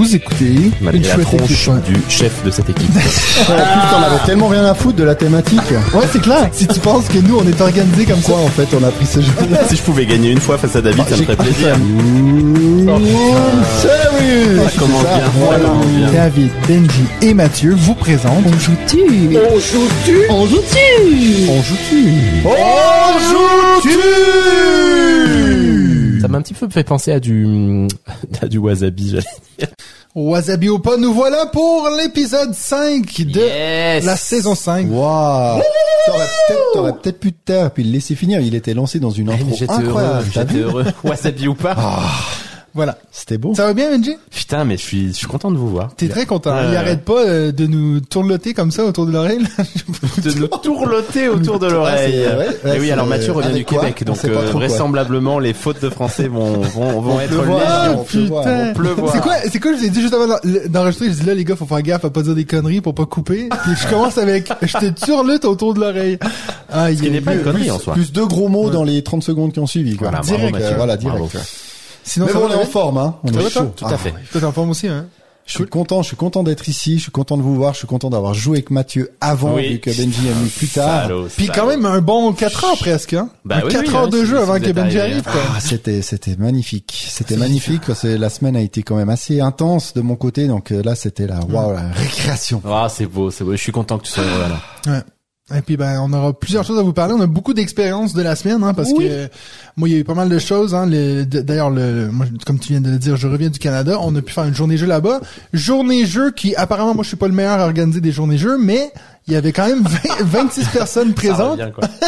Vous écoutez Malgré une la chouette tronche équipe. du chef de cette équipe. Ouais, putain, on avait tellement rien à foutre de la thématique. Ouais, c'est clair. Si tu penses que nous, on est organisés comme ça. Quoi, en fait, on a pris ce jeu si je pouvais gagner une fois face à David, ça me ferait plaisir. Sérieux Ça commence bien, ça Voilà. commence bien. David, Benji et Mathieu vous présentent. On joue-tu? On joue-tu? On joue-tu? On joue-tu? On joue-tu Ça m'a un petit peu fait penser à du, à du wasabi, j'allais dire. Wasabi ou pas, nous voilà pour l'épisode 5 de Yes. la saison 5. Waouh T'aurais peut-être, pu te taire puis le laisser finir. Il était lancé dans une intro J'étais incroyable. heureux, j'étais vu heureux. Wasabi ou pas Voilà. C'était beau. Ça va bien, Benji? Putain, mais je suis, je suis content de vous voir. T'es très content. Il arrête pas euh, de nous tourloter comme ça autour de l'oreille. De nous tourloter autour de l'oreille. Ah, c'est- ouais, ouais, et oui, alors Mathieu revient du quoi? Québec, On donc sait pas euh, vraisemblablement les fautes de français vont, vont, vont être légion. Putain. voir. C'est quoi, c'est quoi, je vous ai dit juste avant d'en- d'enregistrer, je dis là, les gars, faut faire gaffe à pas dire des conneries pour pas couper. Puis je commence avec, je te turlute autour de l'oreille. Ah, Ce qui n'est pas une connerie en soi. Plus deux gros mots dans les 30 secondes qui ont suivi. Quoi. Voilà, direct, voilà, direct. Sinon, Mais ça bon, va, on est en David? forme, hein. On Ça est va, toi chaud. Tout à fait. Toi, t'es en forme aussi, hein? Je suis content, je suis content d'être ici, je suis content de vous voir, je suis content d'avoir joué avec Mathieu avant, Oui. vu que Benji a mis plus tard. Salaud, Puis salaud. quand même un bon 4 heures presque, hein? Bah Un oui, 4 oui, heures hein, de si- jeu si avant vous que êtes Benji arrivé, arrive, quoi. Ah, c'était, c'était magnifique. C'était magnifique parce que la semaine a été quand même assez intense de mon côté, donc euh, là, c'était la, waouh, la récréation. Ah, c'est beau, c'est beau. Je suis content que tu sois là. Ouais. Et puis ben on aura plusieurs choses à vous parler. On a beaucoup d'expériences de la semaine, hein, parce Oui. que moi il y a eu pas mal de choses. Hein, D'ailleurs, le, moi comme tu viens de le dire, je reviens du Canada. On a pu faire une journée jeu là-bas. Journée jeu qui apparemment moi je suis pas le meilleur à organiser des journées jeux, mais il y avait quand même 20 26 personnes Ça présentes. quoi.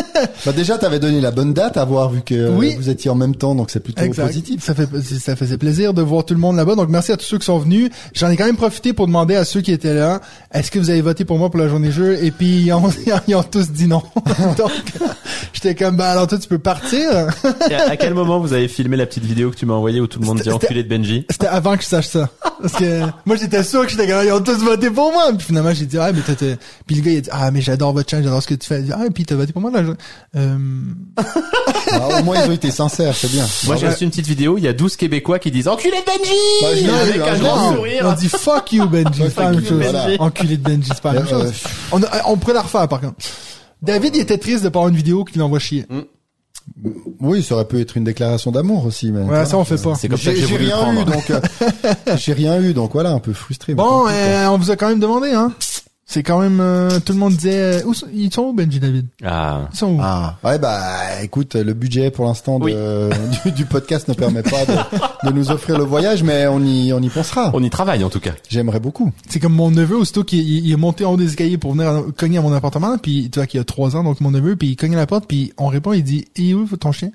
Bah déjà, t'avais donné la bonne date à voir vu que euh, Oui. vous étiez en même temps, donc c'est plutôt Exact. positif. Ça fait ça faisait plaisir de voir tout le monde là-bas. Donc merci à tous ceux qui sont venus. J'en ai quand même profité pour demander à ceux qui étaient là, est-ce que vous avez voté pour moi pour la journée jeu? Et puis ils ont, ils ont tous dit non. Donc j'étais comme bah alors toi tu peux partir. À, à quel moment vous avez filmé la petite vidéo que tu m'as envoyée où tout le monde dit enculé de Benji? C'était avant que je sache ça. Parce que moi j'étais sûr que j'étais comme ils ont tous voté pour moi. Puis finalement j'ai dit ah mais t'as- puis le gars il a dit ah mais j'adore votre chaîne, j'adore ce que tu fais. Il dit, ah et puis t'as voté pour moi là. je- Euh... Ah, au moins, ils ont été sincères, c'est bien. Moi, j'ai ouais. reçu une petite vidéo, il y a 12 Québécois qui disent enculé de Benji Bah, Avec un grand sourire. On dit fuck you Benji, c'est pas la même chose. voilà. Enculé de Benji, c'est pas la même chose. On, on pourrait la refaire par contre. David il était triste de pas avoir une vidéo qui l'envoie chier. Oui, ça aurait pu être une déclaration d'amour aussi, mais. Ouais, ça on fait pas. C'est comme ça que J'ai rien eu, donc euh, j'ai rien eu, donc voilà, un peu frustré. Bon, euh, on vous a quand même demandé hein. C'est quand même euh, tout le monde disait euh, où sont- ils sont où Benji David? Ah. Ils sont où? Ah, ouais, bah, écoute, le budget pour l'instant de- Oui. du, du podcast ne permet pas de, de nous offrir le voyage, mais on y, on y pensera. On y travaille en tout cas. J'aimerais beaucoup. C'est comme mon neveu, aussitôt qu'il il, il est monté en haut des escaliers pour venir cogner à mon appartement, puis tu vois qu'il a trois ans, donc mon neveu, puis il cogne à la porte, puis on répond, il dit, et où ton chien?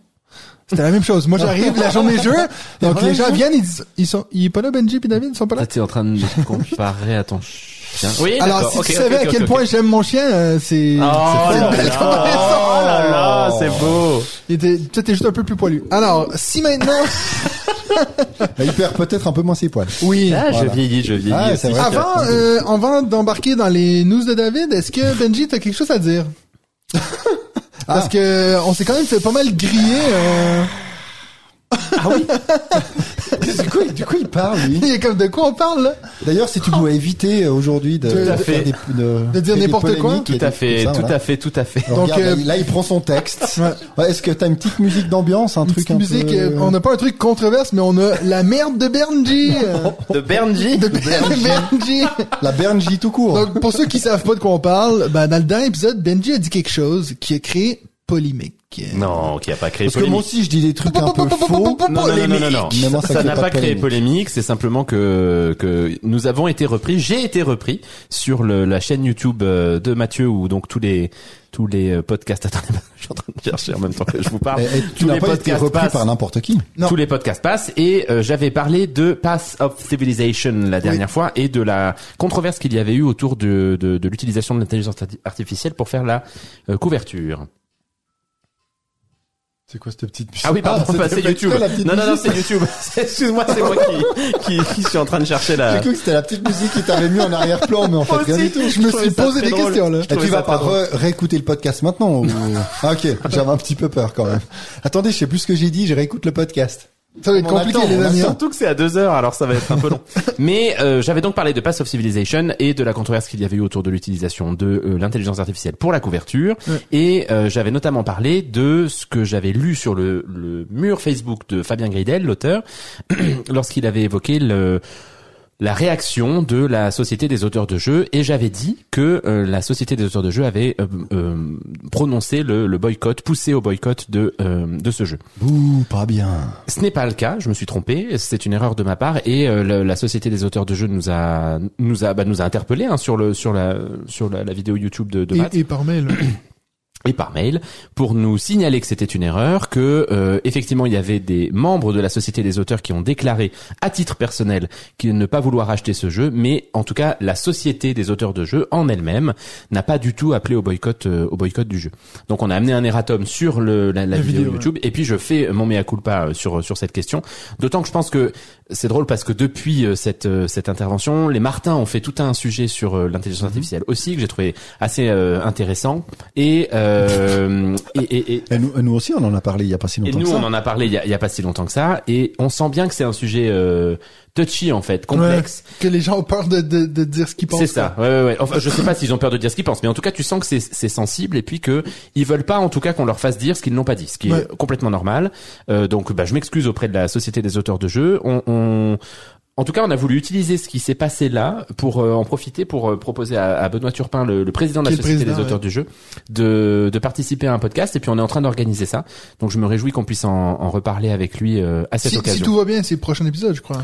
C'était la même chose. Moi, j'arrive, la journée jeu, donc les gens viennent, ils disent, ils sont, il est pas là, Benji puis David, ils sont pas là. Là, t'es en train de me comparer à ton Oui, Alors, si Ok, tu savais à quel point j'aime mon chien, euh, c'est, Oh là là, oh là là, c'est beau. Il était, peut-être juste un peu plus poilu. Alors, si maintenant, Bah, il perd peut-être un peu moins ses poils. oui. Ah, je vieillis, je vieillis. Ah, aussi. Avant, euh, avant d'embarquer dans les news de David, est-ce que Benji, t'as quelque chose à dire? Parce Ah. que on s'est quand même fait pas mal griller. Euh... du, coup, du coup, il parle, lui. Il est comme de quoi on parle là? D'ailleurs, si tu pouvais éviter euh, aujourd'hui de, de fait. faire des, de, De dire n'importe quoi. Tout à fait, ça, tout voilà. à fait, tout à fait. Alors, Donc, regarde, euh, là, il prend son texte. Ouais. Ouais, Est-ce que t'as une petite musique d'ambiance, un Une truc un musique, peu... euh, on n'a pas un truc controverse, mais on a la merde de Benji. euh, De Benji de Benji. La Bernji tout court. Donc pour ceux qui savent pas de quoi on parle, ben dans le dernier épisode, Benji a dit quelque chose qui a créé polémique. Non, qui a pas créé Parce que moi polémique. aussi, je dis des trucs un peu faux. Non, non, non, non, non, non. Mais moi, ça n'a pas pas créé polémique. polémique, c'est simplement que, que nous avons été repris, j'ai été repris sur le, la chaîne YouTube euh, de Mathieu où donc tous les, tous les euh, podcasts, attendez, je suis en train de chercher en même temps que je vous parle. Et, et tu Tous les pas été podcasts repris passent. par n'importe qui. Non. Tous les podcasts passent et euh, j'avais parlé de Path of Civilization la dernière fois et de la controverse qu'il y avait eu autour de, de, de l'utilisation de l'intelligence arti- artificielle pour faire la euh, couverture. C'est quoi cette petite musique Ah oui, pardon, c'était bah, c'est YouTube. Non, non, non, c'est YouTube. Excuse-moi, c'est moi qui, qui, qui suis en train de chercher la... J'ai cru que c'était la petite musique qui t'avait mis en arrière-plan, mais en fait, Moi rien aussi, du tout. Je me suis posé des drôle. questions là. Je Et tu vas pas réécouter le podcast maintenant ou... Ah, ok, j'avais un petit peu peur quand même. Attendez, je sais plus ce que j'ai dit, je réécoute le podcast. Ça va être compliqué, attend, les on amis. hein. Surtout que c'est à deux heures, alors ça va être un peu long. Mais euh, j'avais donc parlé de Pass of Civilization et de la controverse qu'il y avait eu autour de l'utilisation de euh, l'intelligence artificielle pour la couverture. Ouais. Et euh, j'avais notamment parlé de ce que j'avais lu sur le, le mur Facebook de Fabien Gridel, l'auteur, lorsqu'il avait évoqué le la réaction de la Société des auteurs de jeux et j'avais dit que euh, la Société des auteurs de jeux avait euh, euh, prononcé le, le boycott, poussé au boycott de euh, de ce jeu. Ouh, pas bien. Ce n'est pas le cas, je me suis trompé, c'est une erreur de ma part et euh, le- la société des auteurs de jeux nous a nous a bah, nous a interpellé hein, sur le sur la sur la, la vidéo YouTube de, de Matt et par mail. Et par mail pour nous signaler que c'était une erreur, que euh, effectivement il y avait des membres de la société des auteurs qui ont déclaré à titre personnel qu'ils ne pas vouloir acheter ce jeu, mais en tout cas la société des auteurs de jeux en elle-même n'a pas du tout appelé au boycott euh, au boycott du jeu. Donc on a amené un erratum sur le, la, la La vidéo, vidéo, YouTube et puis je fais mon mea culpa euh, sur sur cette question. D'autant que je pense que c'est drôle parce que depuis euh, cette euh, cette intervention, les Martins ont fait tout un sujet sur euh, l'intelligence Mhm. artificielle aussi que j'ai trouvé assez euh, intéressant et, euh, et, et, et Et nous, nous aussi, on en a parlé il y a pas si et longtemps nous, que ça. on en a parlé il y a, il y a pas si longtemps que ça, et on sent bien que c'est un sujet euh, touchy en fait, complexe. Ouais, que les gens ont peur de, de, de dire ce qu'ils pensent. C'est ça. Ouais, ouais, ouais. Enfin, je sais pas s'ils ont peur de dire ce qu'ils pensent, mais en tout cas, tu sens que c'est c'est sensible et puis que ils veulent pas, en tout cas, qu'on leur fasse dire ce qu'ils n'ont pas dit, ce qui Ouais. est complètement normal. Euh, donc, bah, je m'excuse auprès de la société des auteurs de jeux. On, on- en tout cas, on a voulu utiliser ce qui s'est passé là pour euh, en profiter pour euh, proposer à, à Benoît Turpin, le, le président de la société des auteurs du jeu, de, de participer à un podcast. Et puis, on est en train d'organiser ça. Donc, je me réjouis qu'on puisse en, en reparler avec lui euh, à cette Si, occasion. si tout va bien, c'est le prochain épisode, je crois.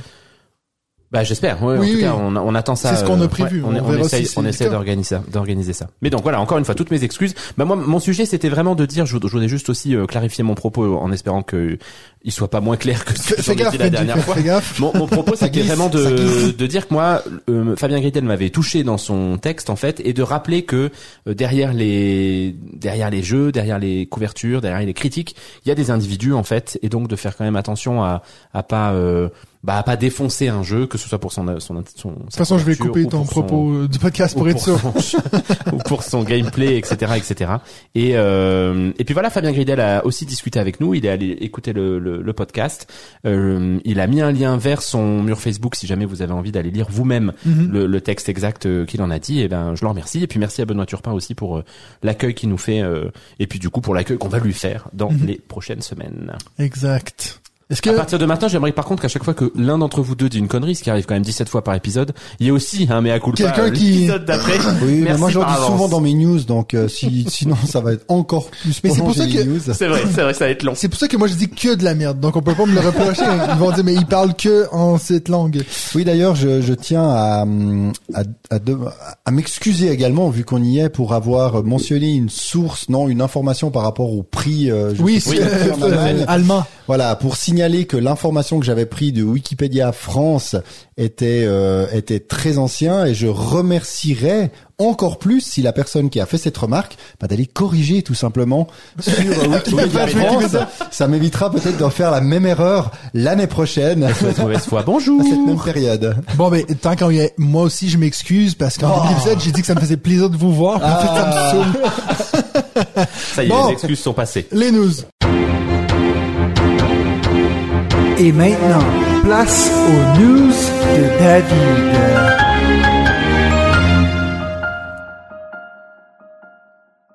Bah j'espère. Ouais, en tout oui. cas, on, on attend ça. C'est ce qu'on a euh, prévu. ouais, on, On on essaye, si d'organiser ça, d'organiser ça. Mais donc voilà, encore une fois, toutes mes excuses. Bah moi, mon sujet, c'était vraiment de dire. Je, je voulais juste aussi euh, clarifier mon propos en espérant que il soit pas moins clair que ce que fais j'en ai gaffe, dit la dernière fois. Mon, mon propos, c'était vraiment de, de dire que moi, euh, Fabien Gridel m'avait touché dans son texte en fait, et de rappeler que euh, derrière les derrière les jeux, derrière les couvertures, derrière les critiques, il y a des individus en fait, et donc de faire quand même attention à à pas euh, bah à pas défoncer un jeu, que ce soit pour son son, son De toute façon, je vais couper ton propos du podcast pour ou être sûr. son- ou pour son gameplay, etc., etc. Et euh, et puis voilà, Fabien Gridel a aussi discuté avec nous. Il est allé écouter le, le, le podcast. Euh, il a mis un lien vers son mur Facebook si jamais vous avez envie d'aller lire vous-même Mhm. le, le texte exact euh, qu'il en a dit. Et ben, je le remercie. Et puis merci à Benoît Turpin aussi pour euh, l'accueil qu'il nous fait. euh, et puis du coup pour l'accueil qu'on va lui faire dans Mhm. les prochaines semaines. Exact. Est-ce que À partir de maintenant, j'aimerais par contre qu'à chaque fois que l'un d'entre vous deux dit une connerie, ce qui arrive quand même 17 fois par épisode, il y ait aussi un mea culpa Quelqu'un euh, qui- l'épisode d'après. Oui, mais moi j'en par dis avance. souvent dans mes news, donc euh, si sinon ça va être encore plus Mais c'est pour ça que- news. C'est vrai, c'est vrai, ça va être long. c'est pour ça que moi je dis que de la merde, donc on peut pas me le reprocher. Ils vont dire mais il parle que en cette langue. Oui, d'ailleurs, je, je tiens à, à, à, de- à m'excuser également, vu qu'on y est, pour avoir mentionné une source, non, une information par rapport au prix. euh, je Oui, c'est euh, Allemagne. allemand. Voilà, pour signaler que l'information que j'avais prise de Wikipédia France était euh, était très ancien et je remercierais encore plus si la personne qui a fait cette remarque bah, d'aller corriger tout simplement sur Wikipédia France. Ça m'évitera peut-être d'en faire la même erreur l'année prochaine à Mauvaise mauvaise foi. Bonjour. cette même période. Bon ben tant qu'on y est, moi aussi je m'excuse parce qu'en Oh. début d'épisode j'ai dit que ça me faisait plaisir de vous voir. en fait, ça me saoule. Ça y est, Bon. les excuses sont passées. Les news. Et maintenant, place aux news de David.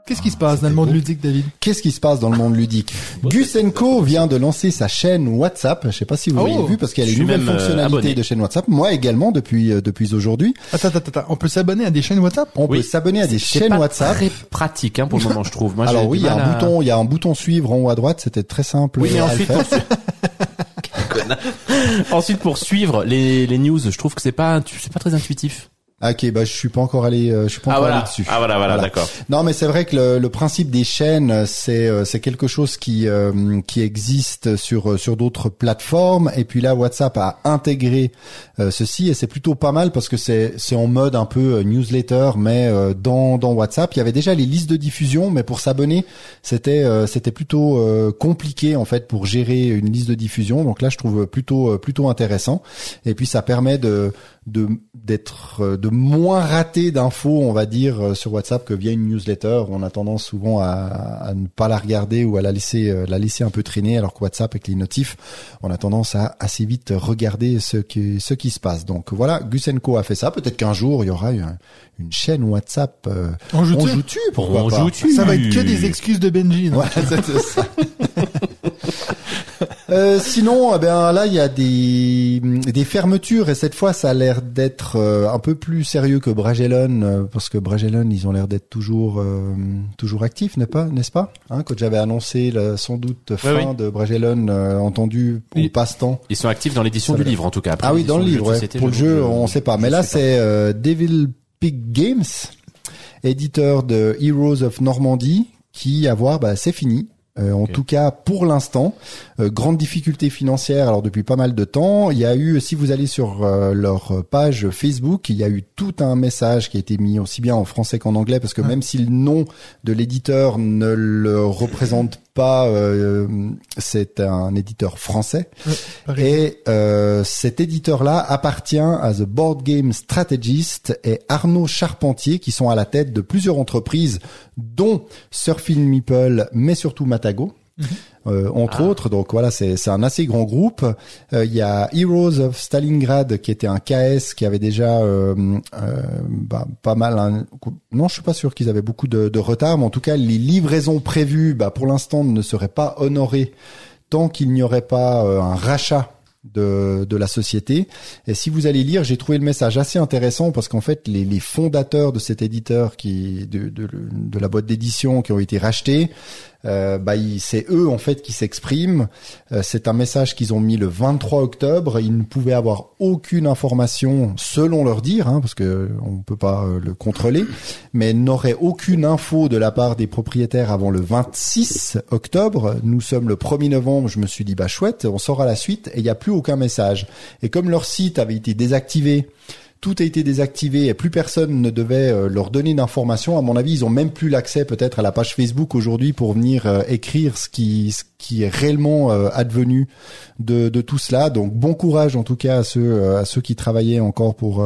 Qu'est-ce qui se passe dans le monde ludique, David? Qu'est-ce qui se passe dans le monde ludique? Gusenko vient de lancer sa chaîne WhatsApp. Je sais pas si vous Oh. l'avez vu parce qu'il y a nouvelles même, euh, fonctionnalités abonné. de chaîne WhatsApp. Moi également depuis euh, depuis aujourd'hui. Attends, attends, attends. On peut s'abonner à des chaînes WhatsApp? On Oui. peut s'abonner à des chaînes pas WhatsApp. très pratique hein, pour le moment, je trouve. Moi, Alors oui, il y a un à- bouton, il y a un bouton suivre en haut à droite. C'était très simple. Oui, le ensuite ensuite pour suivre les, les news, je trouve que c'est pas c'est pas très intuitif. Ah, ok, bah je suis pas encore allé, euh, je suis pas Ah encore voilà. allé dessus. Ah voilà, voilà, Voilà. d'accord. Non, mais c'est vrai que le, le principe des chaînes, c'est euh, c'est quelque chose qui euh, qui existe sur euh, sur d'autres plateformes. Et puis là, WhatsApp a intégré euh, ceci et c'est plutôt pas mal parce que c'est c'est en mode un peu newsletter, mais euh, dans dans WhatsApp, il y avait déjà les listes de diffusion, mais pour s'abonner, c'était euh, c'était plutôt euh, compliqué en fait pour gérer une liste de diffusion. Donc là, je trouve plutôt plutôt intéressant. Et puis ça permet de de d'être euh, de moins raté d'infos, on va dire, euh, sur WhatsApp que via une newsletter. On a tendance souvent à, à ne pas la regarder ou à la laisser euh, la laisser un peu traîner, alors que WhatsApp avec les notifs, on a tendance à assez vite regarder ce qui ce qui se passe. Donc voilà, Gusenko a fait ça. Peut-être qu'un jour il y aura une, une chaîne WhatsApp. euh, On joue on dessus joue-tu Pourquoi On pas joue-tu Ça va être que des excuses de Benji. non Ouais, c'est ça. Euh, sinon, eh ben là, il y a des des fermetures et cette fois, ça a l'air d'être euh, un peu plus sérieux que Bragellon euh, parce que Bragellon, ils ont l'air d'être toujours euh, toujours actifs, n'est pas, n'est-ce pas hein, Quand j'avais annoncé sans doute fin oui. de Bragellon, euh, entendu au Oui. passe-temps. Ils sont actifs dans l'édition du livre, en tout cas. Après Ah oui, dans le livre. ouais. société, Pour le je- jeu, je- on sait pas. Mais là, c'est euh, Devil Pig Games, éditeur de Heroes of Normandy, qui à voir, bah, c'est fini. Euh, en tout cas, pour l'instant, Euh, grande difficulté financière. Alors depuis pas mal de temps, il y a eu, si vous allez sur euh, leur page Facebook, il y a eu tout un message qui a été mis aussi bien en français qu'en anglais, parce que même si le nom de l'éditeur ne le représente pas, euh, c'est un éditeur français. Et euh, cet éditeur-là appartient à The Board Game Strategist et Arnaud Charpentier, qui sont à la tête de plusieurs entreprises, dont Surfing Meeple, mais surtout Matago. Euh, entre Ah. autres, donc voilà, c'est un assez grand groupe. Euh, Il y a Heroes of Stalingrad qui était un KS qui avait déjà euh, euh, bah, pas mal. un- non, je suis pas sûr qu'ils avaient beaucoup de, de retard, mais en tout cas, les livraisons prévues, bah, pour l'instant, ne seraient pas honorées tant qu'il n'y aurait pas euh, un rachat de, de la société. Et si vous allez lire, j'ai trouvé le message assez intéressant parce qu'en fait, les, les fondateurs de cet éditeur qui de, de, de la boîte d'édition qui ont été rachetés, euh, bah, c'est eux en fait qui s'expriment. Euh, c'est un message qu'ils ont mis le 23 octobre. Ils ne pouvaient avoir aucune information selon leur dire, hein, parce que on peut pas euh, le contrôler, mais n'auraient aucune info de la part des propriétaires avant le 26 octobre. Nous sommes le 1er novembre. Je me suis dit bah chouette, on saura la suite et il n'y a plus aucun message. Et comme leur site avait été désactivé tout a été désactivé et plus personne ne devait euh, leur donner d'informations. À mon avis, ils ont même plus l'accès peut-être à la page Facebook aujourd'hui pour venir euh, écrire ce qui, ce qui est réellement euh, advenu de, de tout cela. Donc bon courage en tout cas à ceux, à ceux qui travaillaient encore pour,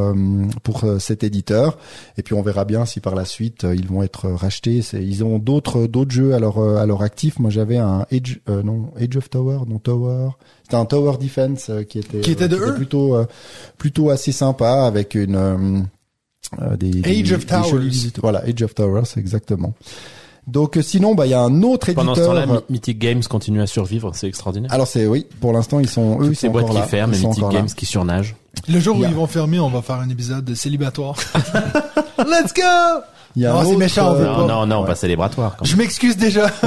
pour cet éditeur. Et puis on verra bien si par la suite ils vont être rachetés. Ils ont d'autres, d'autres jeux à leur, à leur actif. Moi j'avais un Age, euh, non, Age of Tower, non Tower. C'était un Tower Defense euh, qui était, Qui était de eux plutôt, euh, plutôt assez sympa avec une euh, euh, des, des- Age of des Towers. jolies visites. Voilà, Age of Towers, exactement. Donc euh, sinon, bah il y a un autre Pendant ce éditeur. temps-là, My- Mythic Games continue à survivre, c'est extraordinaire. Alors c'est oui, pour l'instant ils sont eux Toutes ils ces sont boîtes qui là. ferment, et Mythic là. Games qui surnagent. Le jour où ils vont fermer, on va faire un épisode de célibatoire. Let's go! Il y a Non, c'est méchant, euh, Non, pas. non, non, Ouais. pas célébratoire. quand même. Je m'excuse déjà.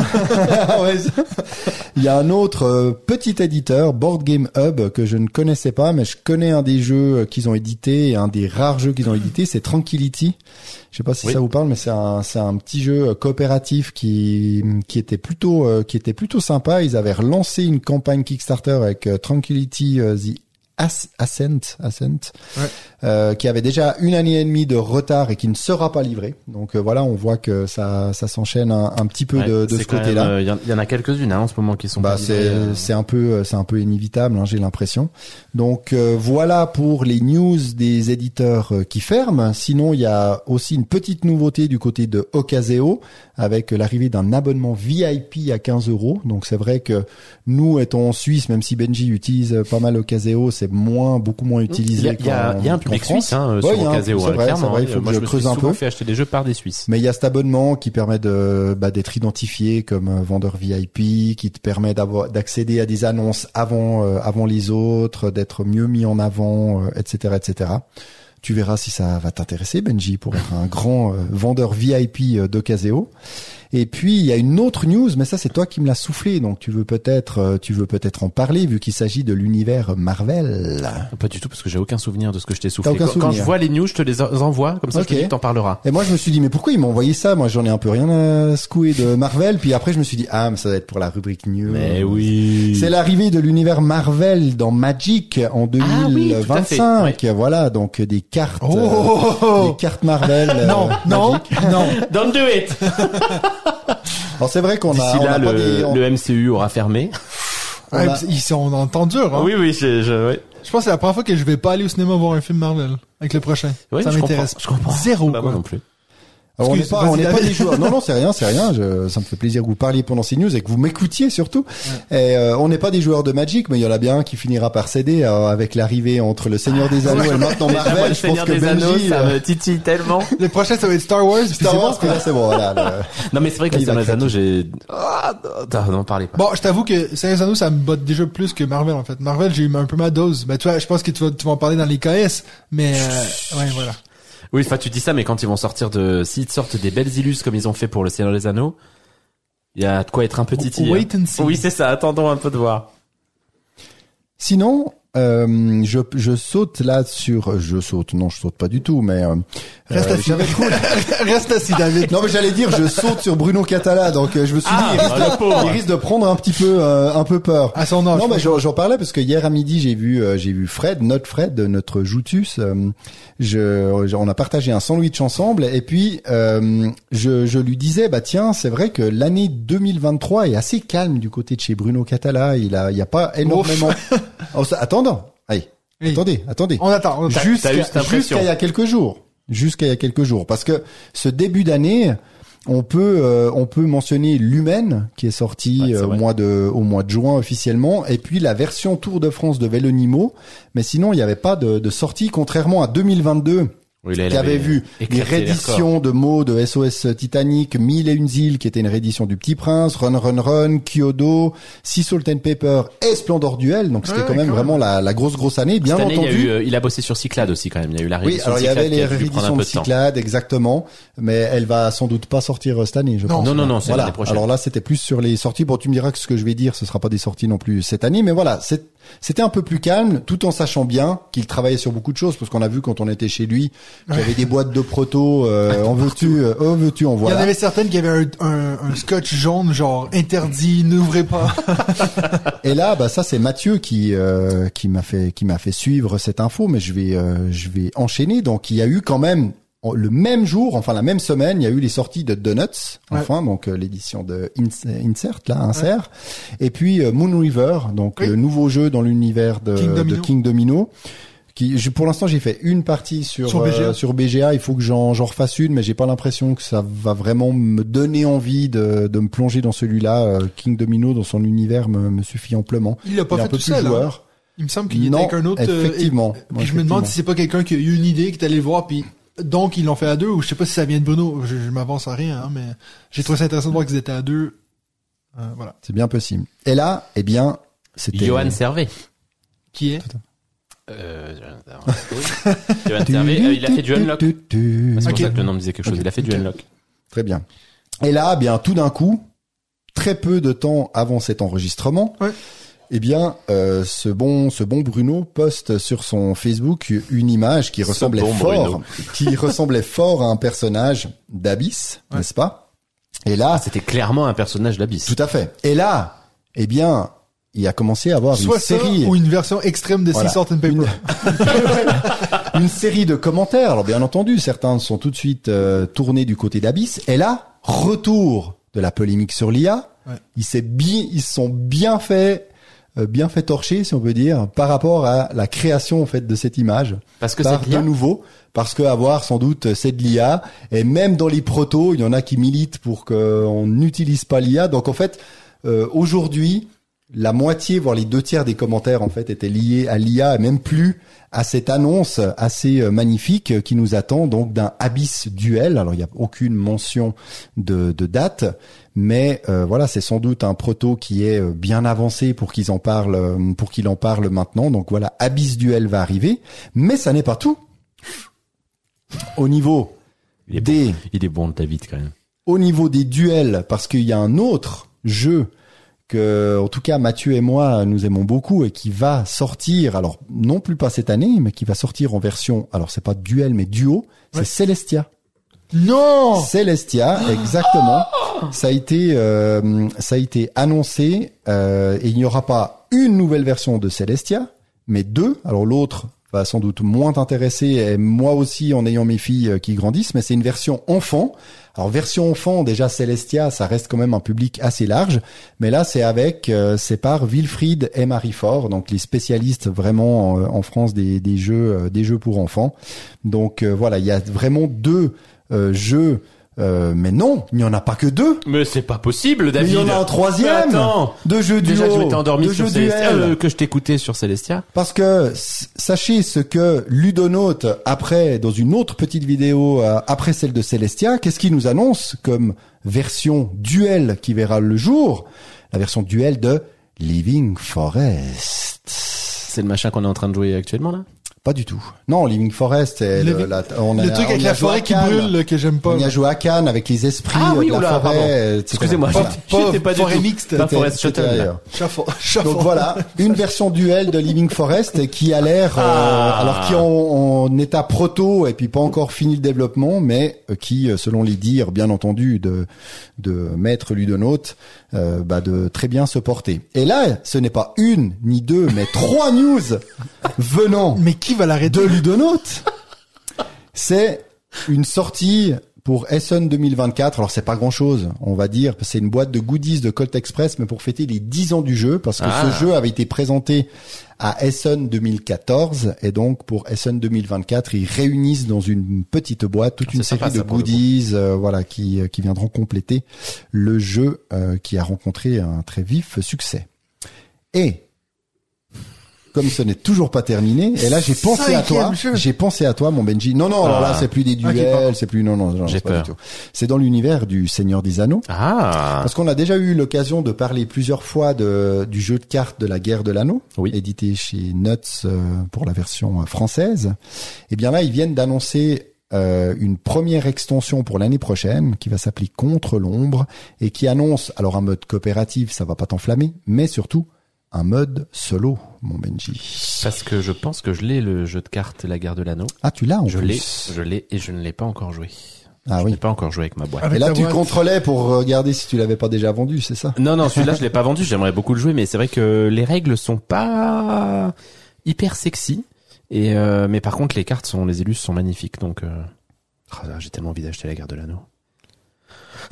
Il y a un autre euh, petit éditeur, Board Game Hub, que je ne connaissais pas, mais je connais un des jeux euh, qu'ils ont édité, et un des rares jeux qu'ils ont édité, c'est Tranquility. Je sais pas si Oui. ça vous parle, mais c'est un, c'est un petit jeu coopératif qui, qui était plutôt, euh, qui était plutôt sympa. Ils avaient relancé une campagne Kickstarter avec euh, Tranquility euh, The As- Ascent, Ascent Ouais. euh, qui avait déjà une année et demie de retard et qui ne sera pas livré. Donc euh, voilà, on voit que ça, ça s'enchaîne un, un petit peu Ouais, de, de ce côté-là. euh, Il y, en- il y en a quelques-unes hein, en ce moment qui sont Bah c'est euh. c'est un peu euh, c'est un peu inévitable, hein, j'ai l'impression. Donc euh, voilà pour les news des éditeurs euh, qui ferment. Sinon il y a aussi une petite nouveauté du côté de Ocaseo avec l'arrivée d'un abonnement VIP à 15 euros. Donc c'est vrai que nous étant en Suisse, même si Benji utilise pas mal Ocaseo, c'est moins beaucoup moins utilisé. il y a- il y a un public suisse hein, euh, Ouais, sur un- Ocaseo, c'est hein, vrai, clairement. c'est vrai, il faut Euh, que Moi, je je me suis creuse un peu. fait acheter des jeux par des Suisses. Mais il y a cet abonnement qui permet de bah, d'être identifié comme vendeur VIP, qui te permet d'avoir d'accéder à des annonces avant euh, avant les autres, d'être mieux mis en avant, euh, etc., etc. Tu verras si ça va t'intéresser, Benji, pour être un grand euh, vendeur VIP euh, d'Ocaseo. Et puis il y a une autre news, mais ça c'est toi qui me l'as soufflé, donc tu veux peut-être euh, tu veux peut-être en parler vu qu'il s'agit de l'univers Marvel. Pas du tout, parce que j'ai aucun souvenir de ce que je t'ai soufflé. aucun Quand, quand je vois les news, je te les en- envoie, comme ça Ok. je te dis t'en parleras. Et moi je me suis dit mais pourquoi il m'a envoyé ça? Moi j'en ai un peu rien à secouer de Marvel. Puis après je me suis dit ah mais ça va être pour la rubrique news. Mais oui. C'est l'arrivée de l'univers Marvel dans Magic en Ah oui, 2025. Voilà, donc des cartes, Oh, euh, oh, oh, des cartes Marvel. euh, Non, non, non. Don't do it! Alors c'est vrai qu'on a, on là, a pas le, des, on, le MCU aura fermé. On Ouais, a- Ils sont en temps dur. Hein. Oui, oui, je, je, ouais. Je pense que c'est la première fois que je vais pas aller au cinéma voir un film Marvel avec le prochain. Oui, ça je m'intéresse. comprends, je comprends. Zéro, Bah, moi quoi. non plus. Alors, on n'est pas, on n'est pas des joueurs. Non, non, c'est rien, c'est rien. Je, ça me fait plaisir que vous parliez pendant ces news et que vous m'écoutiez surtout. Et euh, on n'est pas des joueurs de Magic, mais il y en a bien un qui finira par céder euh, avec l'arrivée entre le Seigneur des Anneaux et maintenant Marvel. le Je pense Seigneur que des Anneaux, Benji, ça euh, me titille tellement. Le prochain, ça va être Star Wars. Star c'est Wars, bon, là c'est bon. Voilà. le- Non, mais c'est vrai que Là, le Seigneur des Anneaux, j'ai... Ah, non, non, parlez pas. Bon, je t'avoue que Seigneur des Anneaux, ça me botte déjà plus que Marvel, en fait. Marvel, j'ai eu un peu ma dose. Ben, tu vois, je pense que tu vas, tu vas en parler dans les KS, mais, euh, ouais, voilà. Oui, enfin, tu dis ça, mais quand ils vont sortir de, s'ils sortent des belles illus comme ils ont fait pour le Seigneur des Anneaux, il y a de quoi être un peu titillé. Wait and see. Oui, c'est ça. Attendons un peu de voir. Sinon, euh, je, je saute là sur, je saute, non, je saute pas du tout, mais euh, Reste euh, assis. trouvé- Reste assis, David. Non mais j'allais dire je saute sur Bruno Catala donc euh, je me suis Ah, dit il risque, il de prendre un petit peu euh, un peu peur. À son âge. non mais j'en parlais parce que hier à midi j'ai vu euh, j'ai vu Fred notre Fred notre Joutus euh, je, je- on a partagé un sandwich ensemble et puis euh, je, je lui disais bah tiens c'est vrai que l'année 2023 est assez calme du côté de chez Bruno Catala il a il y a pas énormément ça- attends allez Oui. attendez attendez. On attend, on attend. jusqu'à il y a quelques jours. Jusqu'à il y a quelques jours. Parce que ce début d'année on peut euh, on peut mentionner l'Humaine qui est sorti Ouais, euh, au mois de au mois de juin officiellement et puis la version Tour de France de Vélonimo mais sinon il n'y avait pas de, de sortie contrairement à 2022 Oui, là, il qui avait vu les rééditions de mots de SOS Titanic, Mille et une îles qui était une réédition du Petit Prince, Run Run Run, Kyodo, Sea Salt and Pepper et Splendor Duel. Donc c'était Ouais, quand même vraiment la, la grosse grosse année. Bien Cette année, il, y a entendu. eu, euh, il a bossé sur Cyclade aussi quand même. Il y a eu la Oui, réédition alors de il y avait les rééditions de de. Cyclade, exactement, mais elle va sans doute pas sortir euh, cette année, je Non. pense. Non, non, non, c'est voilà. l'année prochaine. Alors là, c'était plus sur les sorties. Bon, tu me diras que ce que je vais dire, ce sera pas des sorties non plus cette année, mais voilà, c'est- c'était un peu plus calme, tout en sachant bien qu'il travaillait sur beaucoup de choses, parce qu'on a vu quand on était chez lui, qu'il y avait des boîtes de proto, euh, en veux-tu, euh, en veux-tu, en Il y en voilà. avait certaines qui avaient un, un, un scotch jaune, genre, interdit, n'ouvrez pas. Et là, bah ça c'est Mathieu qui euh, qui m'a fait qui m'a fait suivre cette info, mais je vais euh, je vais enchaîner. Donc il y a eu quand même le même jour, enfin la même semaine, il y a eu les sorties de Donuts, enfin donc euh, l'édition de Ins- Insert là, Insert, et puis euh, Moon River, donc Oui. le nouveau jeu dans l'univers de King de Domino. King Domino. Qui, je- pour l'instant, j'ai fait une partie sur Sur BGA. euh, sur BGA. Il faut que j'en j'en refasse une, mais j'ai pas l'impression que ça va vraiment me donner envie de, de me plonger dans celui-là. Euh, King Domino, dans son univers, me, me suffit amplement. Il l'a pas Il fait un peu tout plus seul, hein. joueur. Il me semble qu'il était avec un autre. euh, effectivement. et- Ouais, je me demande si c'est pas quelqu'un qui a eu une idée, qui est allé le voir, puis donc ils l'ont fait à deux, ou je sais pas si ça vient de Bruno. Je, je m'avance à rien, hein, mais j'ai trouvé ça intéressant de voir qu'ils étaient à deux. Euh, voilà. C'est bien possible. Et là, eh bien, c'était Johan Servet. Qui est? Euh, oui. Johan Servet, euh, il a fait du Unlock. C'est pour Ok. ça que le nom me disait quelque chose. Il a fait du. Unlock. Très bien. Et là, eh bien, tout d'un coup, très peu de temps avant cet enregistrement, Ouais. Eh bien, euh, ce bon, ce bon Bruno poste sur son Facebook une image qui ressemblait bon fort, qui ressemblait fort à un personnage d'Abyss, Ouais. n'est-ce pas? Et là, C'était clairement un personnage d'Abyss. tout à fait. Et là, eh bien, il a commencé à avoir Soit une série. ou une version extrême de Voilà. Salt and Pepper. Une, une série de commentaires. Alors bien entendu, certains sont tout de suite euh, tournés du côté d'Abyss. Et là, retour de la polémique sur l'IA. Ouais. Ils s'est bien, ils se sont bien fait, euh, bien fait torcher, si on peut dire, par rapport à la création en fait de cette image. Parce que par c'est de nouveau, parce que avoir sans doute c'est de l'IA. Et même dans les protos, il y en a qui militent pour qu'on n'utilise pas l'IA. Donc en fait, euh, aujourd'hui, la moitié, voire les deux tiers des commentaires en fait étaient liés à l'IA et même plus à cette annonce assez euh, magnifique euh, qui nous attend donc d'un Abyss Duel. Alors il n'y a aucune mention de, de date, mais euh, voilà c'est sans doute un proto qui est bien avancé pour qu'ils en parlent, pour qu'il en parle maintenant. Donc voilà Abyss Duel va arriver, mais ça n'est pas tout. Au niveau Il est des Il est bon, David, quand même. au niveau des duels, parce qu'il y a un autre jeu que, en tout cas, Mathieu et moi, nous aimons beaucoup et qui va sortir, alors, non plus pas cette année, mais qui va sortir en version, alors c'est pas duel, mais duo, c'est Ouais. Celestia. Non Celestia, exactement. Ça a été, euh, ça a été annoncé, euh, et il n'y aura pas une nouvelle version de Celestia, mais deux. Alors l'autre va sans doute moins t'intéresser, moi aussi en ayant mes filles euh, qui grandissent, mais c'est une version enfant. Alors version enfant, déjà Celestia, ça reste quand même un public assez large, mais là c'est avec, euh, c'est par Wilfried et Marie Fort, donc les spécialistes vraiment en, en France des, des jeux, euh, des jeux pour enfants. Donc euh, voilà, il y a vraiment deux euh, jeux. Euh, mais non, il n'y en a pas que deux. Mais c'est pas possible, Mais David. il y en a un troisième. Mais attends. de jeux duo, Déjà, je m'étais endormi sur duel. euh, que je t'écoutais sur Celestia. Parce que sachez ce que Ludonote après dans une autre petite vidéo euh, après celle de Celestia, qu'est-ce qu'il nous annonce comme version duel qui verra le jour? La version duel de Living Forest. C'est le machin qu'on est en train de jouer actuellement, là? Pas du tout. Non, Living Forest, c'est Le- le, la- on a, Le truc on avec la forêt qui brûle, que j'aime pas. On y a joué à Cannes avec les esprits Ah oui, de la oula, forêt. Excusez-moi, Voilà. j'étais- j'étais pas du forêt tout. mixte. Pas Forest Shuttle. Donc voilà, une version duel de Living Forest qui a l'air, euh, Ah. alors qui est en, en état proto et puis pas encore fini le développement, mais euh, qui, euh, selon les dires bien entendu de de maître Ludonote, euh, bah de très bien se porter. Et là, ce n'est pas une ni deux, mais trois news venant Mais qui va l'arrêter? de Ludonote. C'est une sortie pour Essen 2024. Alors c'est pas grand chose, on va dire. C'est une boîte de goodies de Colt Express, mais pour fêter les 10 ans du jeu, parce que Ah. ce jeu avait été présenté à Essen 2014, et donc pour Essen 2024, ils réunissent dans une petite boîte toute C'est une série de goodies, euh, voilà, qui qui viendront compléter le jeu euh, qui a rencontré un très vif succès. Et comme ce n'est toujours pas terminé, et là j'ai pensé à toi, j'ai pensé à toi, mon Benji. Non, non, alors là Ah. c'est plus des Ok, duels, c'est plus non, non, non J'ai c'est pas du peur. tout. C'est dans l'univers du Seigneur des Anneaux. Ah. Parce qu'on a déjà eu l'occasion de parler plusieurs fois de, du jeu de cartes de la guerre de l'anneau, Oui. édité chez Nuts euh, pour la version euh, française. Et bien là, ils viennent d'annoncer euh, une première extension pour l'année prochaine qui va s'appeler Contre l'ombre et qui annonce alors un mode coopératif, ça va pas t'enflammer, mais surtout un mode solo, mon Benji. Parce que je pense que je l'ai, le jeu de cartes La Guerre de l'Anneau. Ah, tu l'as en Je plus. l'ai, je l'ai et je ne l'ai pas encore joué. Ah je oui. n'ai pas encore joué avec ma boîte. Avec Et là, tu boîte. contrôlais pour regarder si tu l'avais pas déjà vendu, c'est ça? Non, non, celui-là, je l'ai pas vendu. J'aimerais beaucoup le jouer, mais c'est vrai que les règles sont pas hyper sexy. Et euh, mais par contre, les cartes sont, les élus sont magnifiques. Donc, euh... là, j'ai tellement envie d'acheter la Guerre de l'Anneau.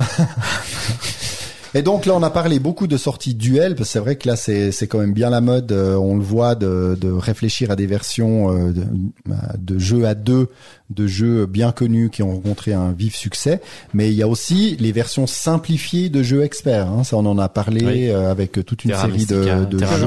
Et donc là, on a parlé beaucoup de sorties duel, parce que c'est vrai que là, c'est c'est quand même bien la mode. euh, on le voit de, de réfléchir à des versions euh, de, de jeux à deux, de jeux bien connus qui ont rencontré un vif succès. Mais il y a aussi les versions simplifiées de jeux experts. Hein, ça, on en a parlé Oui. euh, avec toute une Terra série Mystica, de, de jeux.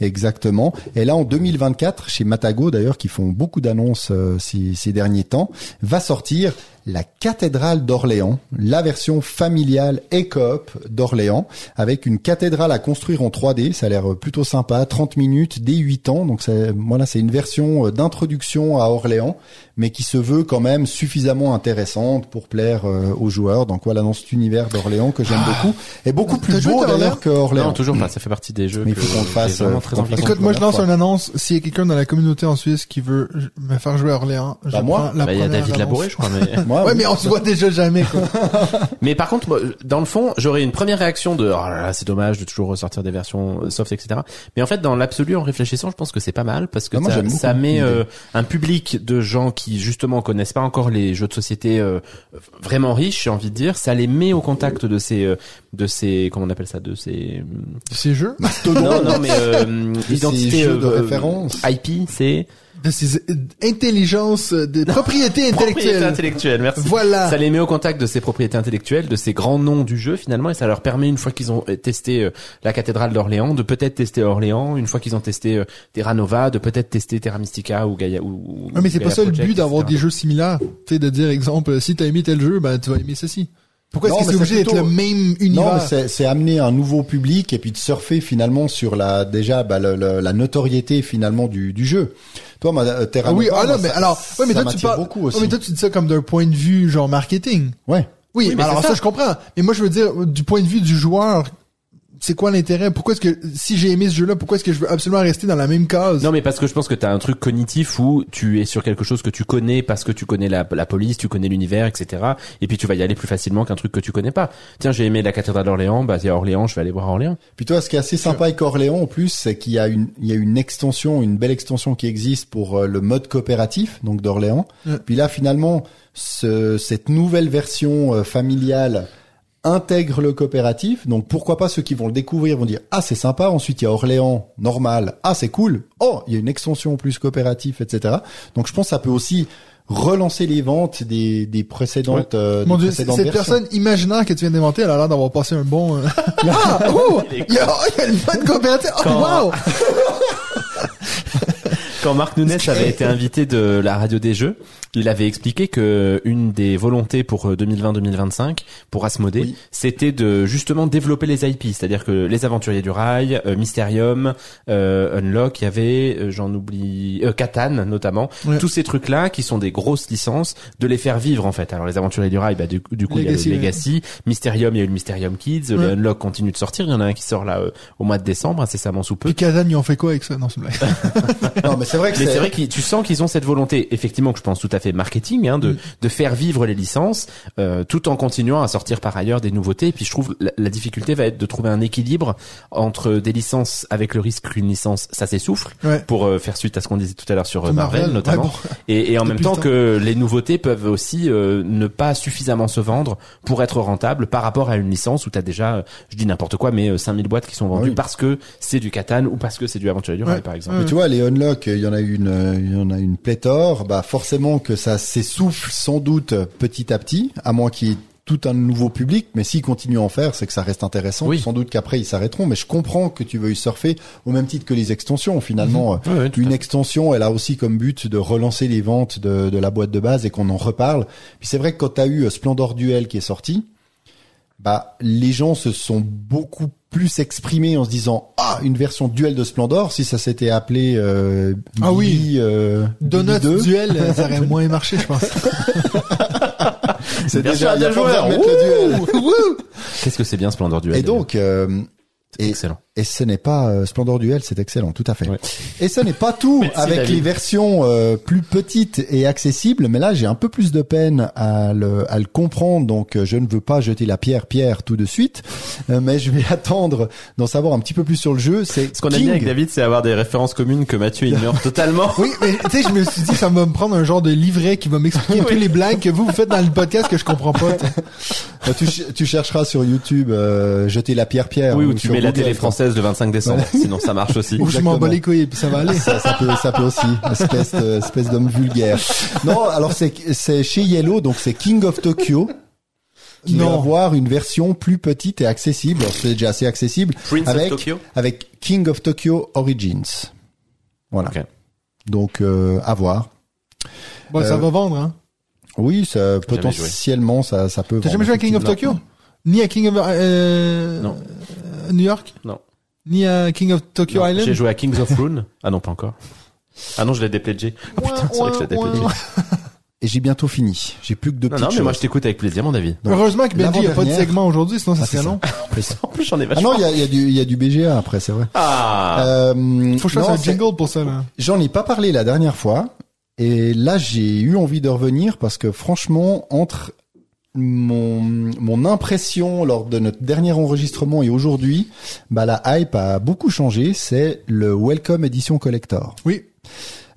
Exactement. Et là, en 2024, chez Matago d'ailleurs, qui font beaucoup d'annonces euh, ces, ces derniers temps, va sortir la cathédrale d'Orléans, la version familiale et coop d'Orléans, avec une cathédrale à construire en 3D. Ça a l'air plutôt sympa. 30 minutes, dès 8 ans. Donc c'est, voilà, c'est une version euh, d'introduction à Orléans, mais qui se veut quand même suffisamment intéressante pour plaire euh, aux joueurs. Donc voilà, dans cet univers d'Orléans que j'aime beaucoup, et beaucoup plus beau d'ailleurs que Orléans. Non, toujours pas. Ça fait partie des jeux Mais il faut qu'on le fasse, euh, très fasse. Écoute, moi je lance une annonce. S'il y a quelqu'un dans la communauté en Suisse qui veut me faire jouer à Orléans, je Bah, moi. prends la Bah, il y a David annonce. Labouré, je crois. Mais... Moi, Ouais, oui. mais on se voit déjà jamais, quoi. Mais par contre, moi, dans le fond, j'aurais une première réaction de oh là là, c'est dommage de toujours ressortir des versions euh, soft, etc. Mais en fait, dans l'absolu, en réfléchissant, je pense que c'est pas mal parce que Ah, moi, ça, ça met euh, un public de gens qui justement connaissent pas encore les jeux de société euh, vraiment riches, j'ai envie de dire. Ça les met au contact de ces, euh, de ces, comment on appelle ça, de ces, Ces jeux, non, non, mais euh, identité jeux de euh, référence. IP, c'est de ces euh, intelligences, euh, de propriétés propriété intellectuelles. intellectuelle. Merci. Voilà. Ça les met au contact de ces propriétés intellectuelles, de ces grands noms du jeu finalement, et ça leur permet une fois qu'ils ont testé euh, la cathédrale d'Orléans, de peut-être tester Orléans, une fois qu'ils ont testé euh, Terra Nova, de peut-être tester Terra Mystica ou Gaia ou. Ouais, mais c'est pas ça le but d'avoir des jeux similaires. Tu sais, de dire, exemple, si t'as aimé tel jeu, ben, tu vas aimer ceci. Pourquoi est-ce Non, que c'est obligé d'être le même Non, univers? mais c'est, c'est amener un nouveau public et puis de surfer finalement sur la déjà bah, le- le- la notoriété finalement du, du jeu. Toi, ma, euh, Terra ah oui, Nova, ah non, moi, mais ça- alors, ouais, mais ça toi, tu parles, beaucoup ouais, aussi. mais toi, tu dis ça comme d'un point de vue, genre, marketing. Ouais. Oui, Oui, mais alors ça. je comprends. Mais moi, je veux dire, du point de vue du joueur, c'est quoi l'intérêt? Pourquoi est-ce que si j'ai aimé ce jeu-là, pourquoi est-ce que je veux absolument rester dans la même case? Non, mais parce que je pense que t'as un truc cognitif où tu es sur quelque chose que tu connais parce que tu connais la, la police, tu connais l'univers, etc. Et puis tu vas y aller plus facilement qu'un truc que tu connais pas. Tiens, j'ai aimé la cathédrale d'Orléans, bah a Orléans, je vais aller voir Orléans. Puis toi, ce qui est assez sympa avec Orléans en plus, c'est qu'il y a une, il y a une extension, une belle extension qui existe pour euh, le mode coopératif, donc d'Orléans. Ouais. Puis là, finalement, ce, cette nouvelle version euh, familiale intègre le coopératif. Donc pourquoi pas ceux qui vont le découvrir vont dire ah c'est sympa. Ensuite il y a Orléans normal, ah c'est cool. Oh il y a une extension plus coopératif, etc. Donc je pense que ça peut aussi relancer les ventes des, des précédentes, euh, Mon des Dieu, précédentes cette versions. personne imaginaire que tu viens d'inventer, elle a l'air d'avoir passé un bon. euh, ah, oh, il y a, il y a une bonne coopérative. Oh, Quand- wow. Quand Marc Nunes avait été invité de la radio des jeux, il avait expliqué que une des volontés pour euh, 2020-2025 pour Asmodée, Oui. c'était de justement développer les IP, c'est-à-dire que les Aventuriers du Rail, euh, Mysterium, euh, Unlock, il y avait, euh, j'en oublie, euh, Catan notamment, Ouais. tous ces trucs-là qui sont des grosses licences, de les faire vivre en fait. Alors les Aventuriers du Rail, bah, du, du coup il y a Legacy, le ouais. Legacy, Mysterium, il y a eu le Mysterium Kids, Ouais. le Unlock continue de sortir, il y en a un qui sort là euh, au mois de décembre, incessamment sous peu. Puis Kazan, ils ont fait quoi avec ça? Non mais c'est vrai que Mais c'est vrai que tu sens qu'ils ont cette volonté, effectivement, que je pense tout à fait marketing, hein, de, de faire vivre les licences, euh, tout en continuant à sortir par ailleurs des nouveautés. Et puis je trouve la, la difficulté va être de trouver un équilibre entre des licences avec le risque qu'une licence ça s'essouffle, Ouais. pour euh, faire suite à ce qu'on disait tout à l'heure sur euh, Marvel, Marvel, notamment, ouais, bon. et, et en même temps le que les nouveautés peuvent aussi euh, ne pas suffisamment se vendre pour être rentables par rapport à une licence où tu as déjà, euh, je dis n'importe quoi, mais euh, 5000 boîtes qui sont vendues oui. parce que c'est du Catan ou parce que c'est du Aventurier du Rail, Ouais. par exemple. Mais tu vois, les unlock, il y en a une, il y en a une pléthore. Bah forcément que ça s'essouffle sans doute petit à petit, à moins qu'il y ait tout un nouveau public. Mais s'ils continuent à en faire, c'est que ça reste intéressant. Oui. Sans doute qu'après ils s'arrêteront. Mais je comprends que tu veuilles surfer au même titre que les extensions. Finalement, à une extension, elle a aussi comme but de relancer les ventes de, de la boîte de base et qu'on en reparle. Puis c'est vrai que quand tu as eu euh, Splendor Duel qui est sorti, bah les gens se sont beaucoup plus exprimés en se disant ah une version duel de Splendor si ça s'était appelé euh, Ah oui. Euh, Donut Billy 2, duel, euh, ça aurait moins marché, je pense. c'est Bien déjà sûr, il y a bien Wouh Qu'est-ce que c'est bien Splendor Duel et donc euh, et, excellent. Et ce n'est pas euh, Splendor Duel, c'est excellent, tout à fait. Ouais. Et ce n'est pas tout Merci, avec David. les versions euh, plus petites et accessibles, mais là j'ai un peu plus de peine à le, à le comprendre, donc euh, je ne veux pas jeter la pierre pierre tout de suite, euh, mais je vais attendre d'en savoir un petit peu plus sur le jeu. C'est Ce qu'on a bien avec David, c'est avoir des références communes que Mathieu ignore totalement. Oui, mais tu sais, je me suis dit, ça va me prendre un genre de livret qui va m'expliquer tous les blagues que vous, vous faites dans le podcast que je comprends pas. tu chercheras sur YouTube euh, jeter la pierre pierre. Oui, ou ou tu mets la télé quoi. Le 25 décembre. Sinon, ça marche aussi. Ou je m'en bats les couilles, puis ça va aller. Ça, ça peut, ça peut aussi, espèce, de- espèce d'homme vulgaire. Non, alors c'est, c'est chez Yellow, donc c'est King of Tokyo. Qui va Non. avoir une version plus petite et accessible. Alors, C'est déjà assez accessible. Prince of avec, Tokyo avec King of Tokyo Origins. Voilà. Ok. Donc, euh, à voir. Bon, ça Euh, va vendre, hein. Oui, ça, potentiellement, ça, ça peut T'as jamais joué à King of. Tokyo? Ni à King of, euh, Non. euh, New York? Non. Ni à King of Tokyo Non, Island? J'ai joué à Kings of Rune. Ah non, pas encore. Ah non, je l'ai déplégié. Oh putain, c'est vrai que je l'ai déplégié. Et j'ai bientôt fini. J'ai plus que deux Non, petites non, mais moi je t'écoute avec plaisir, mon David. Donc, Heureusement que Benji, il n'y a pas de segment aujourd'hui, sinon ça Ah, c'est serait long. En plus, j'en ai Ah vachement. non, il y a, il y a du, il y a du BGA après, c'est vrai. Ah. Euh, Faut que je fasse un jingle pour ça, là. J'en ai pas parlé la dernière fois. Et là, j'ai eu envie de revenir parce que franchement, entre mon, mon impression lors de notre dernier enregistrement et aujourd'hui, bah, la hype a beaucoup changé. C'est le Welcome Edition Collector. Oui.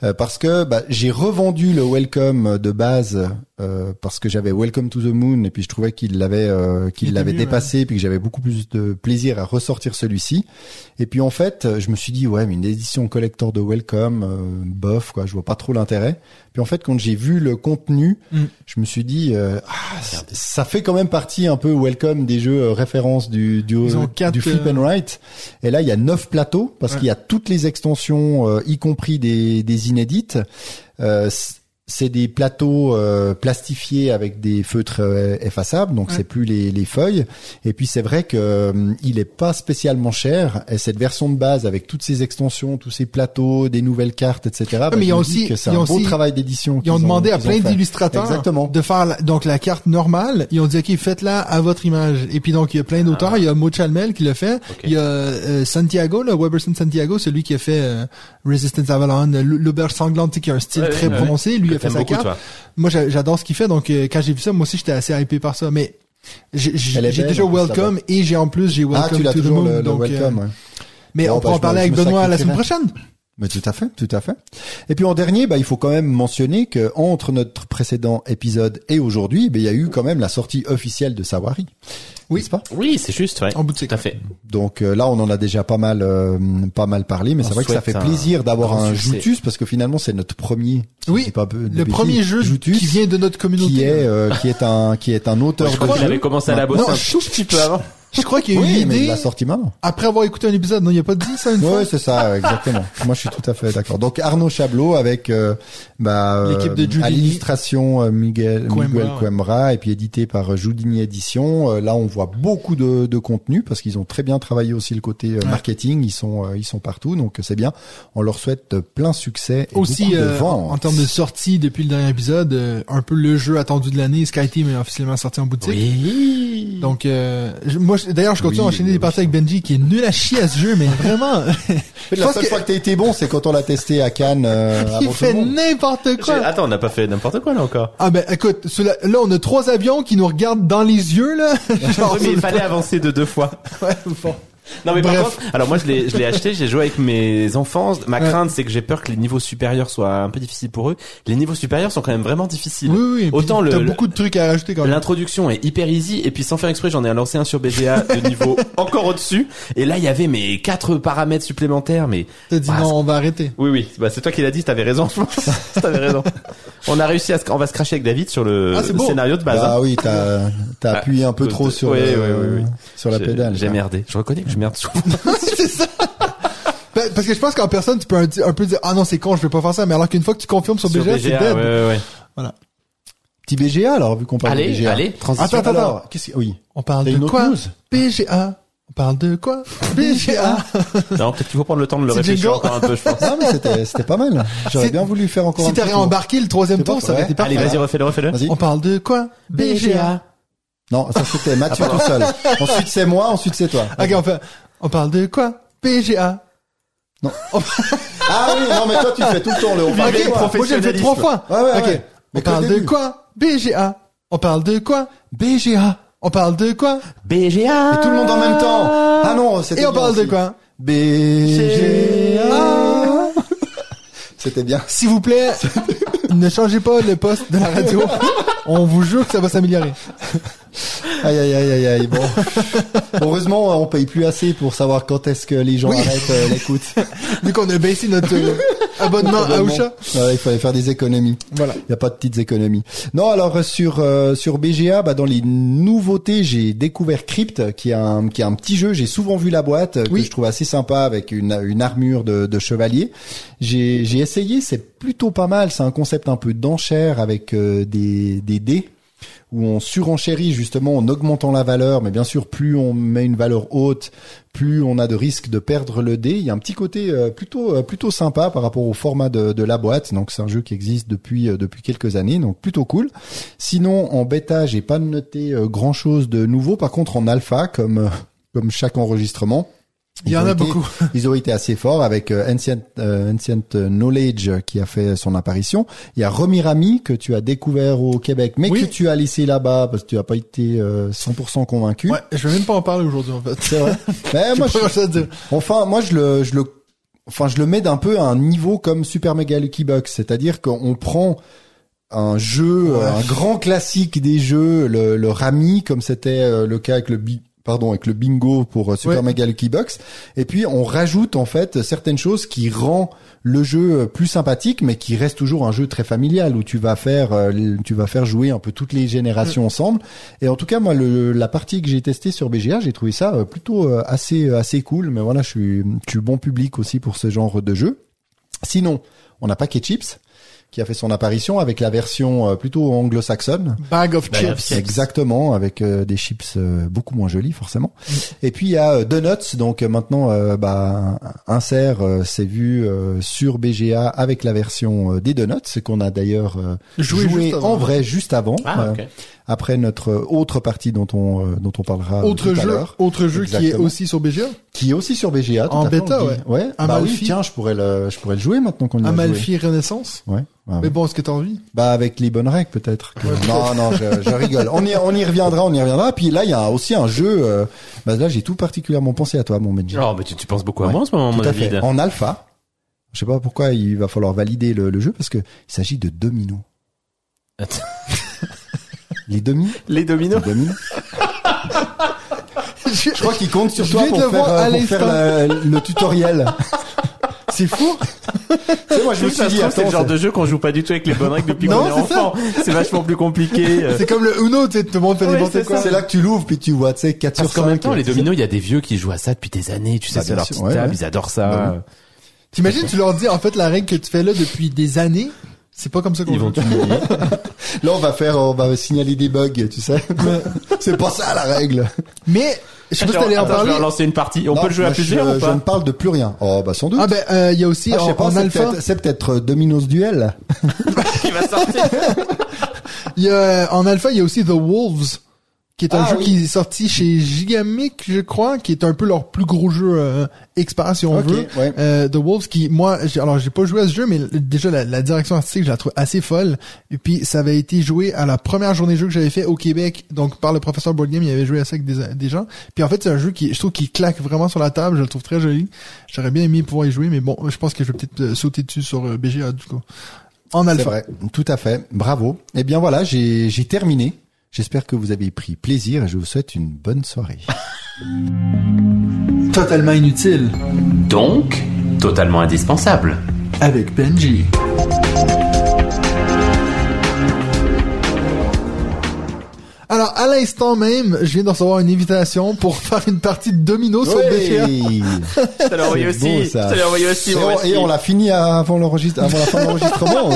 Euh, parce que bah, j'ai revendu le Welcome de base euh, parce que j'avais Welcome to the Moon et puis je trouvais qu'il l'avait euh, Il qu'il l'avait dépassé puis que j'avais beaucoup plus de plaisir à ressortir celui-ci. Et puis en fait, je me suis dit ouais, mais une édition collector de Welcome, euh, bof quoi, je vois pas trop l'intérêt. Puis en fait, quand j'ai vu le contenu, Mm. je me suis dit euh, ah, ça- ça fait quand même partie un peu Welcome des jeux euh, références du du, quatre, du flip and write. Et là, il y a neuf plateaux parce Ouais. qu'il y a toutes les extensions, euh, y compris des, des inédites. Euh, c'est des plateaux euh, plastifiés avec des feutres euh, effaçables, donc c'est plus les, les feuilles. Et puis c'est vrai que euh, il est pas spécialement cher. Et cette version de base avec toutes ces extensions, tous ces plateaux, des nouvelles cartes, etc. bah, mais ont me dis aussi- c'est un beau aussi- travail d'édition. Ils ont demandé à plein d'illustrateurs Exactement. de faire la, donc la carte normale. Ils ont dit ok faites-la à votre image. Et puis donc il y a plein d'auteurs. Il y a Mo Chalmel qui l'a fait. Il y a euh, Santiago, le Weberson Santiago, celui qui a fait euh, Resistance Avalon, L- l'auberge sanglante, tu sais, qui a un style Ouais, très ouais, ouais. prononcé. Lui beaucoup. Moi j'a- j'adore ce qu'il fait. Donc euh, quand j'ai vu ça, moi aussi j'étais assez hypé par ça. Mais j'ai déjà Welcome et j'ai en plus j'ai Ah, Welcome tu l'as to the toujours Moon. le, le donc, euh, welcome. ouais. mais Bon, on bah, peut en parler avec Benoît la semaine prochaine. Mais tout à fait, tout à fait. Et puis en dernier, bah, il faut quand même mentionner que entre notre précédent épisode et aujourd'hui, bah, il y a eu quand même la sortie officielle de Sawari. Oui. N'est-ce pas Oui, c'est juste, ouais. En bout de Tout à fait. Donc euh, là, on en a déjà pas mal, euh, pas mal parlé, mais c'est vrai que ça fait un plaisir d'avoir un succès. Joutus parce que finalement, c'est notre premier. Oui, je pas de Le bêtises, premier jeu Joutus, qui vient de notre communauté. qui est, euh, qui est un, qui est un auteur Je de crois jeu. avait commencé à la bosser Non, un je- tout petit peu avant. Je crois qu'il y a eu Oui, une idée l'a sorti maintenant. après avoir écouté un épisode. Non, il n'y a pas dit ça une fois. Ouais, c'est ça, exactement. Moi, je suis tout à fait d'accord. Donc Arnaud Chablot avec euh, bah, euh, L'équipe de Giudini. à l'illustration euh, Miguel Coimbra, Miguel ouais. Et puis édité par Giudini Édition. Euh, là, on voit beaucoup de, de contenu parce qu'ils ont très bien travaillé aussi le côté Ouais. marketing. Ils sont ils sont partout, donc c'est bien. On leur souhaite plein succès et Aussi, beaucoup de en, ventes. en termes de sortie depuis le dernier épisode, un peu le jeu attendu de l'année, SkyTeam est officiellement sorti en boutique. Oui. Donc, moi, d'ailleurs, je continue Oui, à enchaîner des parties avec Benji, qui est nul à chier à ce jeu, mais vraiment, la seule que- fois que t'as été bon, c'est quand on l'a testé à Cannes. euh, il avant fait n'importe quoi. Attends, on n'a pas fait n'importe quoi là encore. Ah ben, écoute, cela- là, on a trois avions qui nous regardent dans les yeux, là. Genre, Oui, mais il fallait avancer de deux fois. ouais, bon. Non mais Bref. par contre, alors moi je l'ai je l'ai acheté, j'ai joué avec mes enfants. Ma Ouais. crainte c'est que j'ai peur que les niveaux supérieurs soient un peu difficiles pour eux. Les niveaux supérieurs sont quand même vraiment difficiles. Oui, oui. Autant le- T'as beaucoup de trucs à rajouter quand même. L'introduction est hyper easy et puis sans faire exprès j'en ai lancé un sur BGA de niveau encore au-dessus et là il y avait mes quatre paramètres supplémentaires mais T'as dit Ah, non, on va arrêter. oui oui bah c'est toi qui l'as dit t'avais raison je pense t'avais raison on a réussi à se- on va se cracher avec David sur le Ah, scénario de base. Ah oui, t'as t'as Ah, appuyé un peu trop sur ouais, le- ouais, ouais, ouais. sur la pédale. j'ai merdé je reconnais que je merde souvent c'est ça. Ben, Parce que je pense qu'en personne, tu peux un, un peu dire, ah non, c'est con, je vais pas faire ça, mais alors qu'une fois que tu confirmes sur, sur BGA, c'est dead. ouais ouais ouais Petit BGA alors, vu qu'on parle de allez BGA. allez transition Attends, attends, Alors, qu'est-ce que... Oui. On parle T'as de quoi? news BGA. On parle de quoi? BGA. non peut-être qu'il faut prendre le temps de le réfléchir encore un peu je pense Non, mais c'était, c'était pas mal. J'aurais Si- bien voulu faire encore si un petit t'avais embarqué le troisième tour, ça aurait été parfait. allez vas-y refais-le refais-le Vas-y. On parle de quoi? BGA. Non, ça c'était Mathieu tout seul. Ensuite c'est moi, ensuite c'est toi. Ok, on fait, on parle de quoi? BGA. Ah oui, non, mais toi tu fais tout le temps le on parle Ok, de quoi moi j'ai fait trois fois. Ouais, ouais, ok. ouais. Mais On que le parle de début. quoi? BGA. On parle de quoi? BGA. On parle de quoi? BGA Et tout le monde en même temps. Ah non, c'était Et on bien parle de aussi. quoi? BGA. C'était bien. S'il vous plaît, ne changez pas le poste de la radio. On vous jure que ça va s'améliorer. Aïe aïe aïe aïe aïe. Bon. Heureusement, on paye plus assez pour savoir quand est-ce que les gens Oui. arrêtent euh, l'écoute. Vu qu'on a baissé notre euh, abonnement à. Ousha. Ouais, il fallait faire des économies. Voilà. Il n'y a pas de petites économies. Non, alors euh, sur euh, sur BGA, bah, dans les nouveautés, j'ai découvert Crypt, qui est un qui est un petit jeu. J'ai souvent vu la boîte euh, Oui. que je trouve assez sympa avec une une armure de, de chevalier. J'ai j'ai essayé, c'est plutôt pas mal. C'est un concept un peu d'enchère avec euh, des des dés où on surenchérit justement en augmentant la valeur, mais bien sûr plus on met une valeur haute, plus on a de risques de perdre le dé. Il y a un petit côté euh, plutôt euh, plutôt sympa par rapport au format de, de la boîte. Donc c'est un jeu qui existe depuis euh, depuis quelques années, donc plutôt cool. Sinon en bêta, j'ai pas noté grand chose de nouveau. Par contre en alpha, comme comme chaque enregistrement. Il y en a été- beaucoup. Ils ont été assez forts avec euh, Ancient, euh, Ancient Knowledge qui a fait son apparition. Il y a Romirami que tu as découvert au Québec, mais Oui. que tu as laissé là-bas parce que tu as pas été euh, 100% convaincu. Ouais, je vais même pas en parler aujourd'hui, en fait. C'est vrai. mais moi, je- enfin, moi, je le, je le, enfin, je le mets d'un peu à un niveau comme Super Mega Lucky Box, c'est-à-dire qu'on prend un jeu, Ouais. euh, un grand classique des jeux, le, le Rami, comme c'était euh, le cas avec le bi pardon avec le bingo pour euh, Super Ouais. Mega Lucky Box et puis on rajoute en fait certaines choses qui rend le jeu euh, plus sympathique mais qui reste toujours un jeu très familial où tu vas faire euh, tu vas faire jouer un peu toutes les générations ensemble. Et en tout cas moi le, la partie que j'ai testée sur BGA j'ai trouvé ça plutôt assez assez cool. Mais voilà je suis je suis bon public aussi pour ce genre de jeu. Sinon on n'a pas Chips qui a fait son apparition avec la version euh, plutôt anglo-saxonne. Bag of chips. Exactement, avec euh, des chips euh, beaucoup moins jolis forcément. Et puis il y a euh, Donuts, donc maintenant euh, bah, Insert euh, s'est vu euh, sur BGA avec la version euh, des Donuts, qu'on a d'ailleurs euh, Joué joué, en vrai juste avant, Ah, euh, ok. Après notre autre partie dont on euh, dont on parlera Autre tout à jeu, autre jeu qui est aussi sur BGA. qui est aussi sur BGA. tout En à bêta, ouais. Ouais. Bah oui, Amalfi. tiens, je pourrais le je pourrais le jouer maintenant qu'on y a joué. Amalfi Renaissance. Ouais. Ah Mais bon, est-ce que t'as envie? Bah avec les bonnes règles peut-être. que- Non non, je, je rigole. On y on y reviendra, on y reviendra. Puis là il y a aussi un jeu. euh, bah là j'ai tout particulièrement pensé à toi mon Benji. Oh, mais tu, tu penses beaucoup à Ouais, moi en ce moment, mon tout à fait. David. En alpha. Je sais pas pourquoi il va falloir valider le, le jeu parce que il s'agit de dominos. Attends. Les dominos. Les dominos. Les dominos. Je crois qu'il compte sur toi de pour faire, euh, pour faire le, le tutoriel. C'est fou. sais, moi je me suis dit, c'est le genre c'est- de jeu qu'on joue pas du tout avec les bonnes règles depuis qu'on est c'est enfant. C'est vachement plus compliqué. euh. C'est comme le Uno, tu sais, tout le monde fait Ouais, n'importe c'est quoi. c'est là que tu l'ouvres puis tu vois, tu sais, 4 sur Parce 5. qu'en même temps, les dominos, il y a des vieux qui jouent à ça depuis des années. Tu sais, Bah, c'est bien leur petite table, ils adorent ça. Bah T'imagines, tu leur dis, en fait, la règle que tu fais là depuis des années, c'est pas comme ça qu'on Ils vont. Là, on va faire, on va signaler des bugs, tu sais. c'est pas ça la règle. Mais, je sais pas si t'allais en attends, je parler. vais relancer une partie. On Non, peut le jouer à moi, plusieurs je, ou je pas ne parle de plus rien. Oh, bah sans doute. Ah ben, euh, il y a aussi Ah, je en, sais pas, en c'est alpha, peut-être, c'est peut-être euh, Domino's Duel. qui va sortir il y a, en alpha, il y a aussi The Wolves, qui est un Ah, jeu oui. qui est sorti chez Gigamic, je crois, qui est un peu leur plus gros jeu euh, expert, si on Ok, veut. ouais. Euh, The Wolves, qui, moi, alors j'ai pas joué à ce jeu, mais déjà la, la direction artistique, je la trouve assez folle. Et puis, ça avait été joué à la première journée de jeu que j'avais fait au Québec, donc par le professeur Board Game, il avait joué à ça avec des, des gens. Puis en fait, c'est un jeu qui, je trouve, qui claque vraiment sur la table. Je le trouve très joli. J'aurais bien aimé pouvoir y jouer, mais bon, je pense que je vais peut-être euh, sauter dessus sur euh, BGA du coup. En alpha. vrai, tout à fait. Bravo. Eh bien voilà, j'ai terminé. J'espère que vous avez pris plaisir et je vous souhaite une bonne soirée. Totalement inutile. Donc, totalement indispensable. Avec Benji. Alors, à l'instant même, je viens de recevoir une invitation pour faire une partie de domino sur BGA. Je te l'ai envoyé C'est beau, aussi. ça. Je te l'ai envoyé aussi. Et on, aussi. et on l'a fini avant avant la fin de l'enregistrement.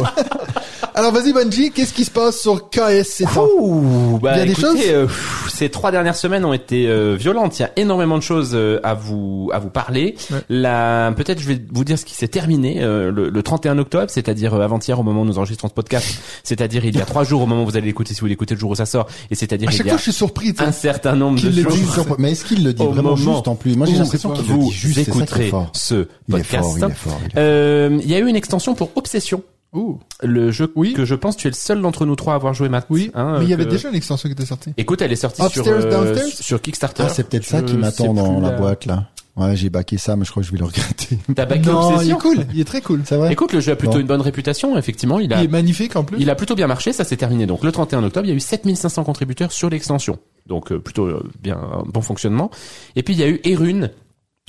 Alors, vas-y, Bungie, qu'est-ce qui se passe sur KS? Ouh, bah, Il y a des écoutez, choses? euh, pff, ces trois dernières semaines ont été euh, violentes. Il y a énormément de choses euh, à vous à vous parler. Ouais. La peut-être je vais vous dire ce qui s'est terminé euh, le, le 31 octobre, c'est-à-dire euh, avant-hier au moment où nous enregistrons ce podcast, c'est-à-dire il y a trois jours au moment où vous allez l'écouter si vous l'écoutez le jour où ça sort, et c'est-à-dire À il chaque y fois, a je suis surpris, un certain nombre de le jours. dise. Mais est-ce qu'il le dit Au vraiment moment juste en plus? Moi j'ai l'impression qu'il le vous dit juste. Écouterez ce Il est podcast. fort, il est fort. il est fort. Euh, Il y a eu une extension pour Obsession, Ouh. le jeu Oui. que je pense tu es le seul d'entre nous trois à avoir joué Matt. Oui. hein, mais il y avait déjà une extension qui était sortie. Écoute, elle est sortie sur Upstairs, euh, downstairs sur Kickstarter. Ah, c'est peut-être ça qui m'attend dans la boîte là. Ouais, j'ai baqué ça, mais je crois que je vais le regretter. T'as backé non, il est cool. Il est très cool. C'est vrai Écoute, le jeu a plutôt Bon. une bonne réputation, effectivement. Il a, Il est magnifique en plus. il a plutôt bien marché, ça s'est terminé. Donc le 31 octobre, il y a eu 7500 contributeurs sur l'extension. Donc euh, plutôt euh, bien un bon fonctionnement. Et puis il y a eu Erune,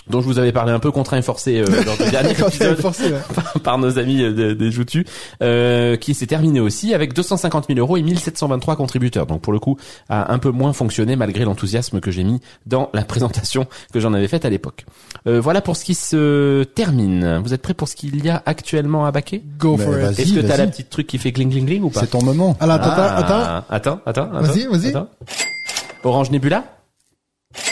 dont je vous avais parlé un peu contraint et forcé euh, lors du dernier épisode forcé, ouais. par, par nos amis euh, de- des Joutus, euh, qui s'est terminé aussi avec 250 000 euros et 1723 contributeurs. Donc pour le coup, a un peu moins fonctionné malgré l'enthousiasme que j'ai mis dans la présentation que j'en avais faite à l'époque. Euh, voilà pour ce qui se termine. Vous êtes prêts pour ce qu'il y a actuellement à baquer? Go Mais for it. Est-ce que t'as la petite truc qui fait cling cling cling ou pas? C'est ton moment. Alors, attends, Ah, attends. attends, attends, attends. Vas-y, vas-y. attends. Orange Nebula?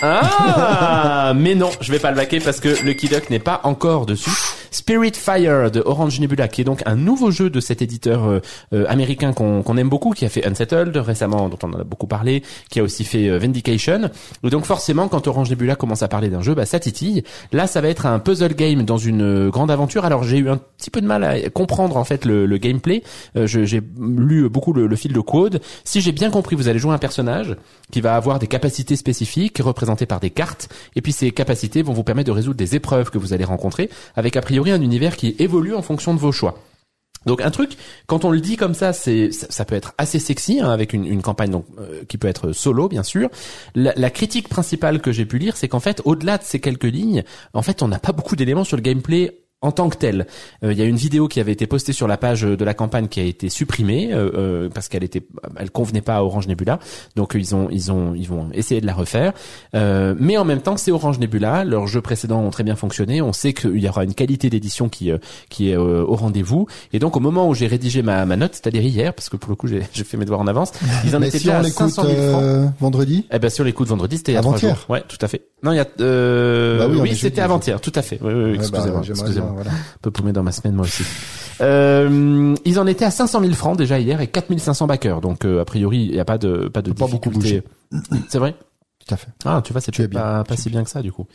Ah, mais non, je vais pas le baquer parce que le Kidok n'est pas encore dessus. Spirit Fire de Orange Nebula, qui est donc un nouveau jeu de cet éditeur euh, euh, américain qu'on qu'on aime beaucoup, qui a fait Unsettled récemment, dont on en a beaucoup parlé, qui a aussi fait euh, Vindication. Donc forcément, quand Orange Nebula commence à parler d'un jeu, bah ça titille. Là, ça va être un puzzle game dans une euh, grande aventure. Alors j'ai eu un petit peu de mal à comprendre en fait le, le gameplay. Euh, j'ai lu beaucoup le, le fil de code. Si j'ai bien compris, vous allez jouer un personnage qui va avoir des capacités spécifiques représentées par des cartes, et puis ces capacités vont vous permettre de résoudre des épreuves que vous allez rencontrer, avec a priori un univers qui évolue en fonction de vos choix. Donc un truc, quand on le dit comme ça, c'est ça, ça peut être assez sexy hein, avec une, une campagne donc euh, qui peut être solo bien sûr. La, la critique principale que j'ai pu lire, c'est qu'en fait, au-delà de ces quelques lignes, en fait, on n'a pas beaucoup d'éléments sur le gameplay en tant que tel, euh, il y a une vidéo qui avait été postée sur la page de la campagne qui a été supprimée euh, euh, parce qu'elle était, elle convenait pas à Orange Nebula. Donc euh, ils ont, ils ont, ils vont essayer de la refaire. Euh, mais en même temps, c'est Orange Nebula. Leurs jeux précédents ont très bien fonctionné. On sait qu'il y aura une qualité d'édition qui, euh, qui est euh, au rendez-vous. Et donc au moment où j'ai rédigé ma, ma note, c'est-à-dire hier, parce que pour le coup j'ai j'ai fait mes devoirs en avance, ils en étaient si déjà on à l'écoute 500 000 francs. euh, vendredi, Eh ben sur les coups de vendredi, c'était il y a trois Avant-hier. jours. Ouais, tout à fait. Non, il y a euh, Bah oui, c'était avant-hier, tout à fait. Oui, oui, oui, Ouais, bah, excusez-moi, excusez-moi. bien, voilà. Un peu paumé dans ma semaine moi aussi. Euh, ils en étaient à 500 000 francs déjà hier et 4500 backers. Donc euh, a priori, il n'y a pas de pas de Pas beaucoup difficulté. C'est vrai? Tout à fait. Ah, tu vois, c'est pas, pas si bien que ça du coup.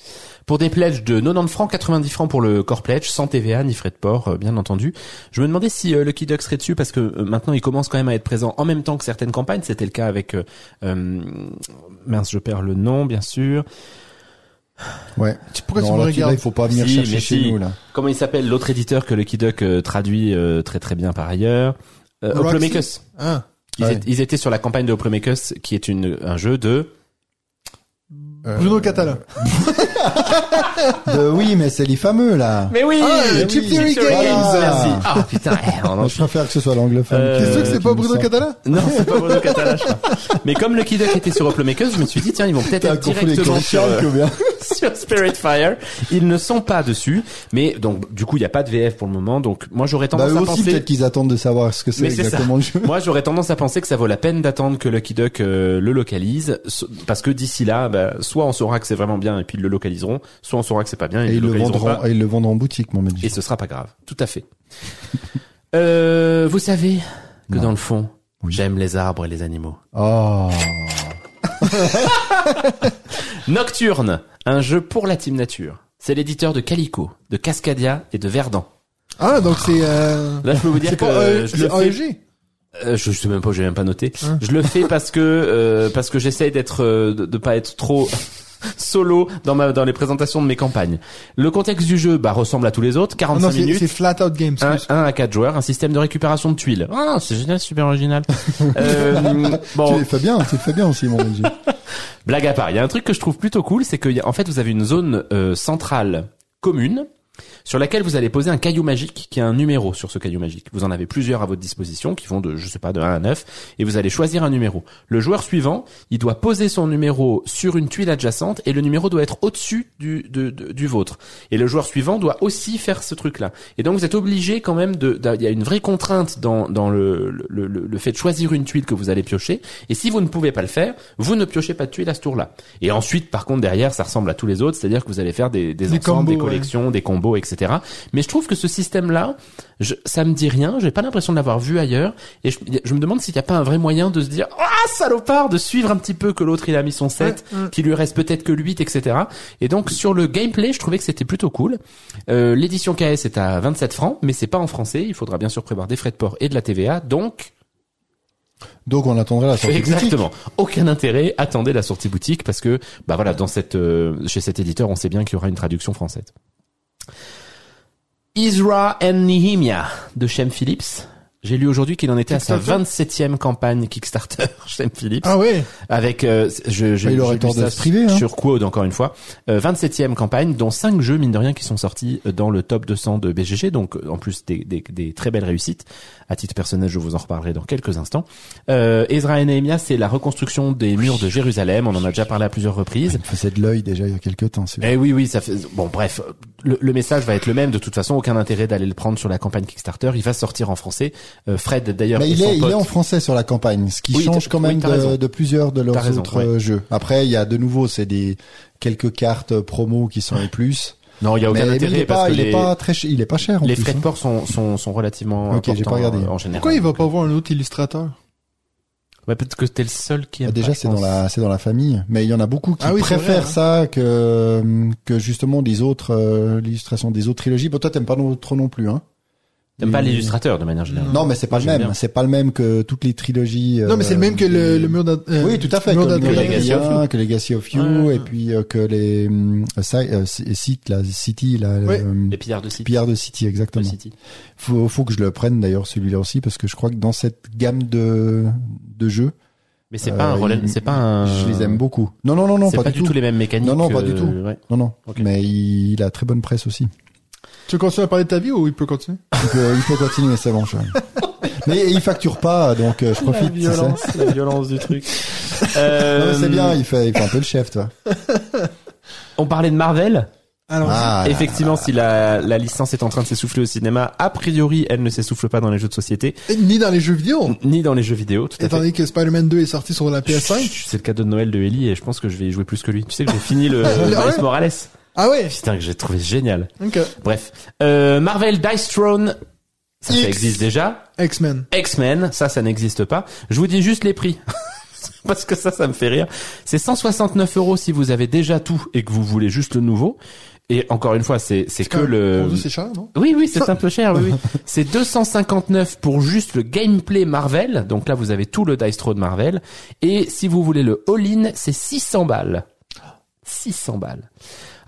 Pour des pledges de 90 francs, 90 francs pour le core pledge, sans TVA ni frais de port, euh, bien entendu. Je me demandais si euh, Lucky Duck serait dessus parce que euh, maintenant il commence quand même à être présent en même temps que certaines campagnes. C'était le cas avec euh, mince, je perds le nom, bien sûr. Ouais. Pourquoi tu non, me tu- regardes il faut pas venir Si, chercher mais chez si. nous là. Comment il s'appelle l'autre éditeur que Lucky Duck euh, traduit euh, très très bien par ailleurs euh, Roxy Oplomakers. Ah. Ils, Ouais. étaient, ils étaient sur la campagne de Oplomakers qui est une un jeu de Bruno Catala. de- oui, mais c'est les fameux là. Mais oui, Ah, le Chip oui. Theory Games. Games, Voilà. merci. Ah putain, eh, on en Je préfère que ce soit l'anglophone. Euh, T'es sûr que c'est pas Bruno. Catala Non, c'est pas Bruno Catala, je crois. Mais comme Lucky Duck était sur Oplomakers, je me suis dit tiens, ils vont peut-être être directement sur, euh, sur Spiritfire. Ils ne sont pas dessus, mais donc du coup il n'y a pas de VF pour le moment. Donc moi j'aurais Bah tendance eux à aussi penser. peut-être qu'ils attendent de savoir ce que c'est Mais c'est ça. exactement le jeu. Moi, j'aurais tendance à penser que ça vaut la peine d'attendre que Lucky Duck euh, le localise, parce que d'ici là, bah, soit on saura que c'est vraiment bien et puis ils le localiseront, soit on saura que c'est pas bien et, Et ils le vendront, pas, et ils le vendront en boutique, mon Benji. et ce sera pas grave. Tout à fait. euh, vous savez que Non. dans le fond, Oui. j'aime les arbres et les animaux. Oh. Nocturne, un jeu pour la team nature. C'est l'éditeur de Calico, de Cascadia et de Verdant. Ah, donc c'est, euh, Là, je peux vous dire que pas, euh, je le c'est fais AEG. Euh, je, je sais même pas, j'ai même pas noté. Hein. Je le fais parce que euh, parce que j'essaye d'être euh, de, de pas être trop solo dans ma dans les présentations de mes campagnes. Le contexte du jeu bah ressemble à tous les autres, Ah 45 non, c'est, minutes. c'est Flat Out excuse. un à quatre joueurs, un système de récupération de tuiles. Ah, c'est génial, super original. euh, Tu bon, le fais bien, tu le fais bien aussi, mon Benji. blague à part, il y a un truc que je trouve plutôt cool, c'est que y a- en fait vous avez une zone euh, centrale commune sur laquelle vous allez poser un caillou magique qui a un numéro sur ce caillou magique. Vous en avez plusieurs à votre disposition qui vont de, je sais pas, de 1 à 9 et vous allez choisir un numéro. Le joueur suivant, il doit poser son numéro sur une tuile adjacente et le numéro doit être au-dessus du, de- de- du vôtre. Et le joueur suivant doit aussi faire ce truc-là. Et donc vous êtes obligé quand même de, il y a une vraie contrainte dans, dans le, le, le, le fait de choisir une tuile que vous allez piocher. Et si vous ne pouvez pas le faire, vous ne piochez pas de tuile à ce tour-là. Et ensuite, par contre, derrière, ça ressemble à tous les autres, c'est-à-dire que vous allez faire des, des, Des ensembles, des ouais. collections, des combos, etc. Mais je trouve que ce système-là, je, ça me dit rien. J'ai pas l'impression de l'avoir vu ailleurs. Et je, je me demande s'il n'y a pas un vrai moyen de se dire, ah, salopard, de suivre un petit peu que l'autre il a mis son 7, Ouais, ouais. qu'il lui reste peut-être que le 8, etc. Et donc, sur le gameplay, je trouvais que c'était plutôt cool. Euh, l'édition KS est à 27 francs, mais c'est pas en français. Il faudra bien sûr prévoir des frais de port et de la TVA. Donc, Donc on attendra la sortie boutique. Exactement. Aucun intérêt. Attendez la sortie boutique parce que, bah voilà, dans cette, euh, chez cet éditeur, on sait bien qu'il y aura une traduction française. Isra and Nehemia de Shem Phillips. J'ai lu aujourd'hui qu'il en était à sa Kickstarter 27e campagne Kickstarter, Shem Phillips. Ah ouais. Avec, euh, je, Bah, j'ai lu ça se priver, hein. sur Quod encore une fois. Euh, 27e campagne, dont 5 jeux, mine de rien, qui sont sortis dans le top 200 de BGG. Donc, euh, en plus, des, des, des très belles réussites. À titre personnel, je vous en reparlerai dans quelques instants. Euh, Ezra et Nehemia, c'est la reconstruction des murs de Jérusalem. On en a déjà parlé à plusieurs reprises. Il faisait de l'œil déjà il y a quelques temps. Eh oui, oui, ça fait. Bon, bref, le, le message va être le même. De toute façon, aucun intérêt d'aller le prendre sur la campagne Kickstarter. Il va sortir en français. Euh, Fred, d'ailleurs, Mais il est, il est en français sur la campagne, ce qui Oui, change quand même de, de plusieurs de leurs raison, autres ouais. euh, jeux. Après, il y a de nouveau, c'est des quelques cartes promo qui sont les plus. Non, il y a aucun mais, il est parce pas, que il est les, pas très, ch- il est pas cher en les plus. frais de hein. port sont, sont, sont relativement Ok, j'ai pas regardé. euh, en général. Pourquoi il va pas voir un autre illustrateur? Ouais, peut-être que t'es le seul qui aime Bah, déjà, c'est dans la, c'est dans la famille. Mais il y en a beaucoup qui Ah oui, préfèrent vrai, ça que que justement des autres euh, l'illustration des autres trilogies. Bon, toi, t'aimes pas non- trop non plus, hein T'aimes pas l'illustrateur de manière générale. Non, mais c'est pas le même. C'est pas le même que toutes les trilogies. Non, mais c'est le même que le, le mur d'Ad- euh, Oui, tout à fait. le mur d'Adrien. Legacy of You. que Legacy of You, Ouais, ouais. et puis euh, que les euh, Si- Site, la City, la Ouais. euh, Les pillards de City. Pillard de City, de exactement. City. Faut, faut que je le prenne d'ailleurs celui-là aussi parce que je crois que dans cette gamme de de jeux, Mais c'est pas un euh, relais, c'est pas un. je les aime beaucoup. Non, non, non, non, C'est pas, pas, du du tout tout. les mêmes mécaniques. Non, non, pas du euh, tout. ouais. Non, non. Mais il, il a très bonne presse aussi. Tu veux continuer à parler de ta vie ou il peut continuer? Il peut, il peut continuer, c'est bon. Je... Mais il facture pas, donc euh, je profite. c'est ça. la violence du truc. Non, Euh, mais c'est bien, il fait, il fait un peu le chef, toi. On parlait de Marvel? Alors, Ah, là, Effectivement, si la, la licence est en train de s'essouffler au cinéma, a priori, elle ne s'essouffle pas dans les jeux de société, ni dans les jeux vidéo. ni dans les jeux vidéo. Tout à Étant fait. donné que Spider-Man 2 est sorti sur la PS5. Chut, C'est le cadeau de Noël de Ellie et je pense que je vais y jouer plus que lui. Tu sais que j'ai fini le Ah Miles ouais Morales. Ah ouais. Putain, que j'ai trouvé génial. Ok. Bref. Euh, Marvel Dice Throne, ça, existe déjà. X-Men. X-Men, ça, ça n'existe pas. Je vous dis juste les prix. Parce que ça, ça me fait rire. C'est 169 euros si vous avez déjà tout et que vous voulez juste le nouveau. Et encore une fois, c'est, c'est que le... C'est cher, non? Oui, oui, c'est un peu cher, oui, oui. C'est 259 pour juste le gameplay Marvel. Donc là, vous avez tout le Dice Throne Marvel. Et si vous voulez le all-in, c'est 600 balles. 600 balles.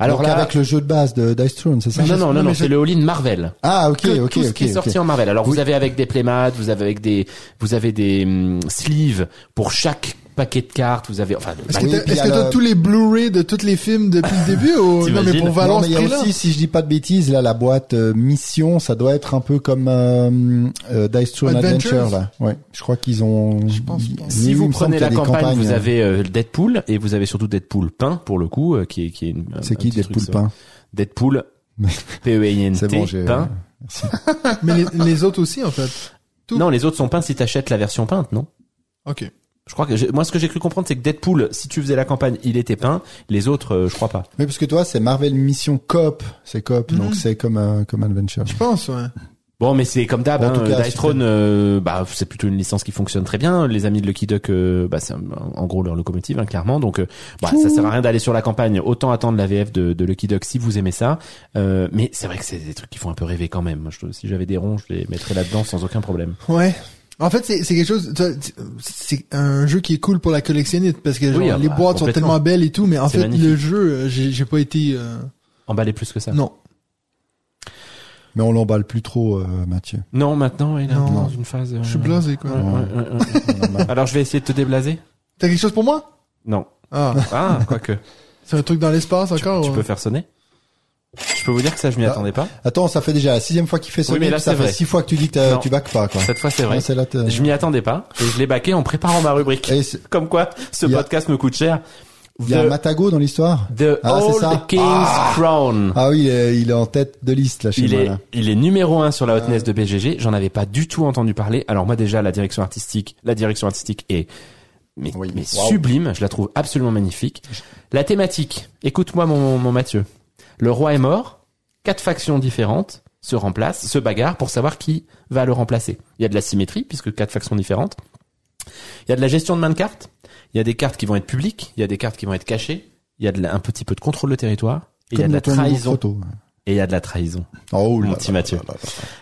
Alors là, avec le jeu de base de Dice Throne, c'est ça non, non, non, Non, c'est le all-in Marvel. Ah, ok, ok, tout ce ok. qui est sorti en Marvel. Alors vous avez avec des playmats, vous avez avec des, vous avez des hum, sleeves pour chaque paquet de cartes. Vous avez, enfin, Est-ce bah, que t'as le- tous les Blu-ray de tous les films depuis le début ou... Non, mais pour Non, valoir mais ce il y a aussi, si je dis pas de bêtises, là, la boîte euh, mission, ça doit être un peu comme euh, euh, Dice Throne Adventures Adventure, là. Ouais, je crois qu'ils ont. Je pense pas. si vous prenez la campagne, vous avez euh, Deadpool et vous avez surtout Deadpool peint pour le coup, euh, qui est qui est C'est qui Deadpool peint Deadpool. P E bon, peint. Merci. Mais les, les autres aussi, en fait. tout. Non, les autres sont peints si t'achètes la version peinte, non? Ok. Je crois que moi ce que j'ai cru comprendre c'est que Deadpool, si tu faisais la campagne, il était peint. Les autres, euh, je crois pas. Mais parce que toi, c'est Marvel Mission Coop, c'est Coop, Mhm. donc c'est comme un comme Adventure. Je pense, ouais. Bon, mais c'est comme d'hab. En Hein, tout cas, Dice Throne, euh, bah, c'est plutôt une licence qui fonctionne très bien. Les amis de Lucky Duck, euh, bah, c'est en gros leur locomotive, hein, clairement. Donc, euh, bah, ça sert à rien d'aller sur la campagne. Autant attendre la VF de, de Lucky Duck si vous aimez ça. Euh, mais c'est vrai que c'est des trucs qui font un peu rêver quand même. Moi, je- si j'avais des ronds, je les mettrais là-dedans sans aucun problème. Ouais. En fait, c'est c'est quelque chose. tu vois, C'est un jeu qui est cool pour la collectionniste parce que genre, Oui, ah les bah, boîtes sont tellement belles et tout, mais en fait, magnifique. le jeu, euh, j'ai j'ai pas été. euh, Emballer plus que ça. Non. Mais on l'emballe plus trop, euh, Mathieu. Non, maintenant, il est dans une phase. euh, Je suis blasé, quoi. ouais, ouais, ouais, ouais. Alors, je vais essayer de te déblaser. T'as quelque chose pour moi? Non. Ah, Ah, quoique. c'est un truc dans l'espace tu, encore. tu ouais. peux faire sonner. Je peux vous dire que ça, je m'y Ah. attendais pas. Attends, ça fait déjà la sixième fois qu'il fait ça. Oui, mais là, ça fait vrai. six fois que tu dis que tu bacs pas, quoi. Cette fois, c'est vrai. Ouais, là, Je m'y attendais pas et je l'ai baqué en préparant ma rubrique. Et Comme quoi, ce podcast me coûte cher. Il y a un Matago dans l'histoire. the Ah, Old ça. King's Ah. Crown. Ah oui, il est, il est en tête de liste là chez Il moi. est, là. il est numéro un sur la hotness de BGG. J'en avais pas du tout entendu parler. Alors moi déjà la direction artistique, la direction artistique est mais, Oui. mais Waouh. sublime. Je la trouve absolument magnifique. La thématique. Écoute-moi mon, mon Mathieu. Le roi est mort. Quatre factions différentes se remplacent, se bagarrent pour savoir qui va le remplacer. Il y a de la symétrie puisque quatre factions différentes. Il y a de la gestion de main de cartes. Il y a des cartes qui vont être publiques. Il y a des cartes qui vont être cachées. Il y a de la- un petit peu de contrôle de territoire. Et il y a de la trahison. photo. Et il y a de la trahison. Oh Mon là petit là Mathieu. là.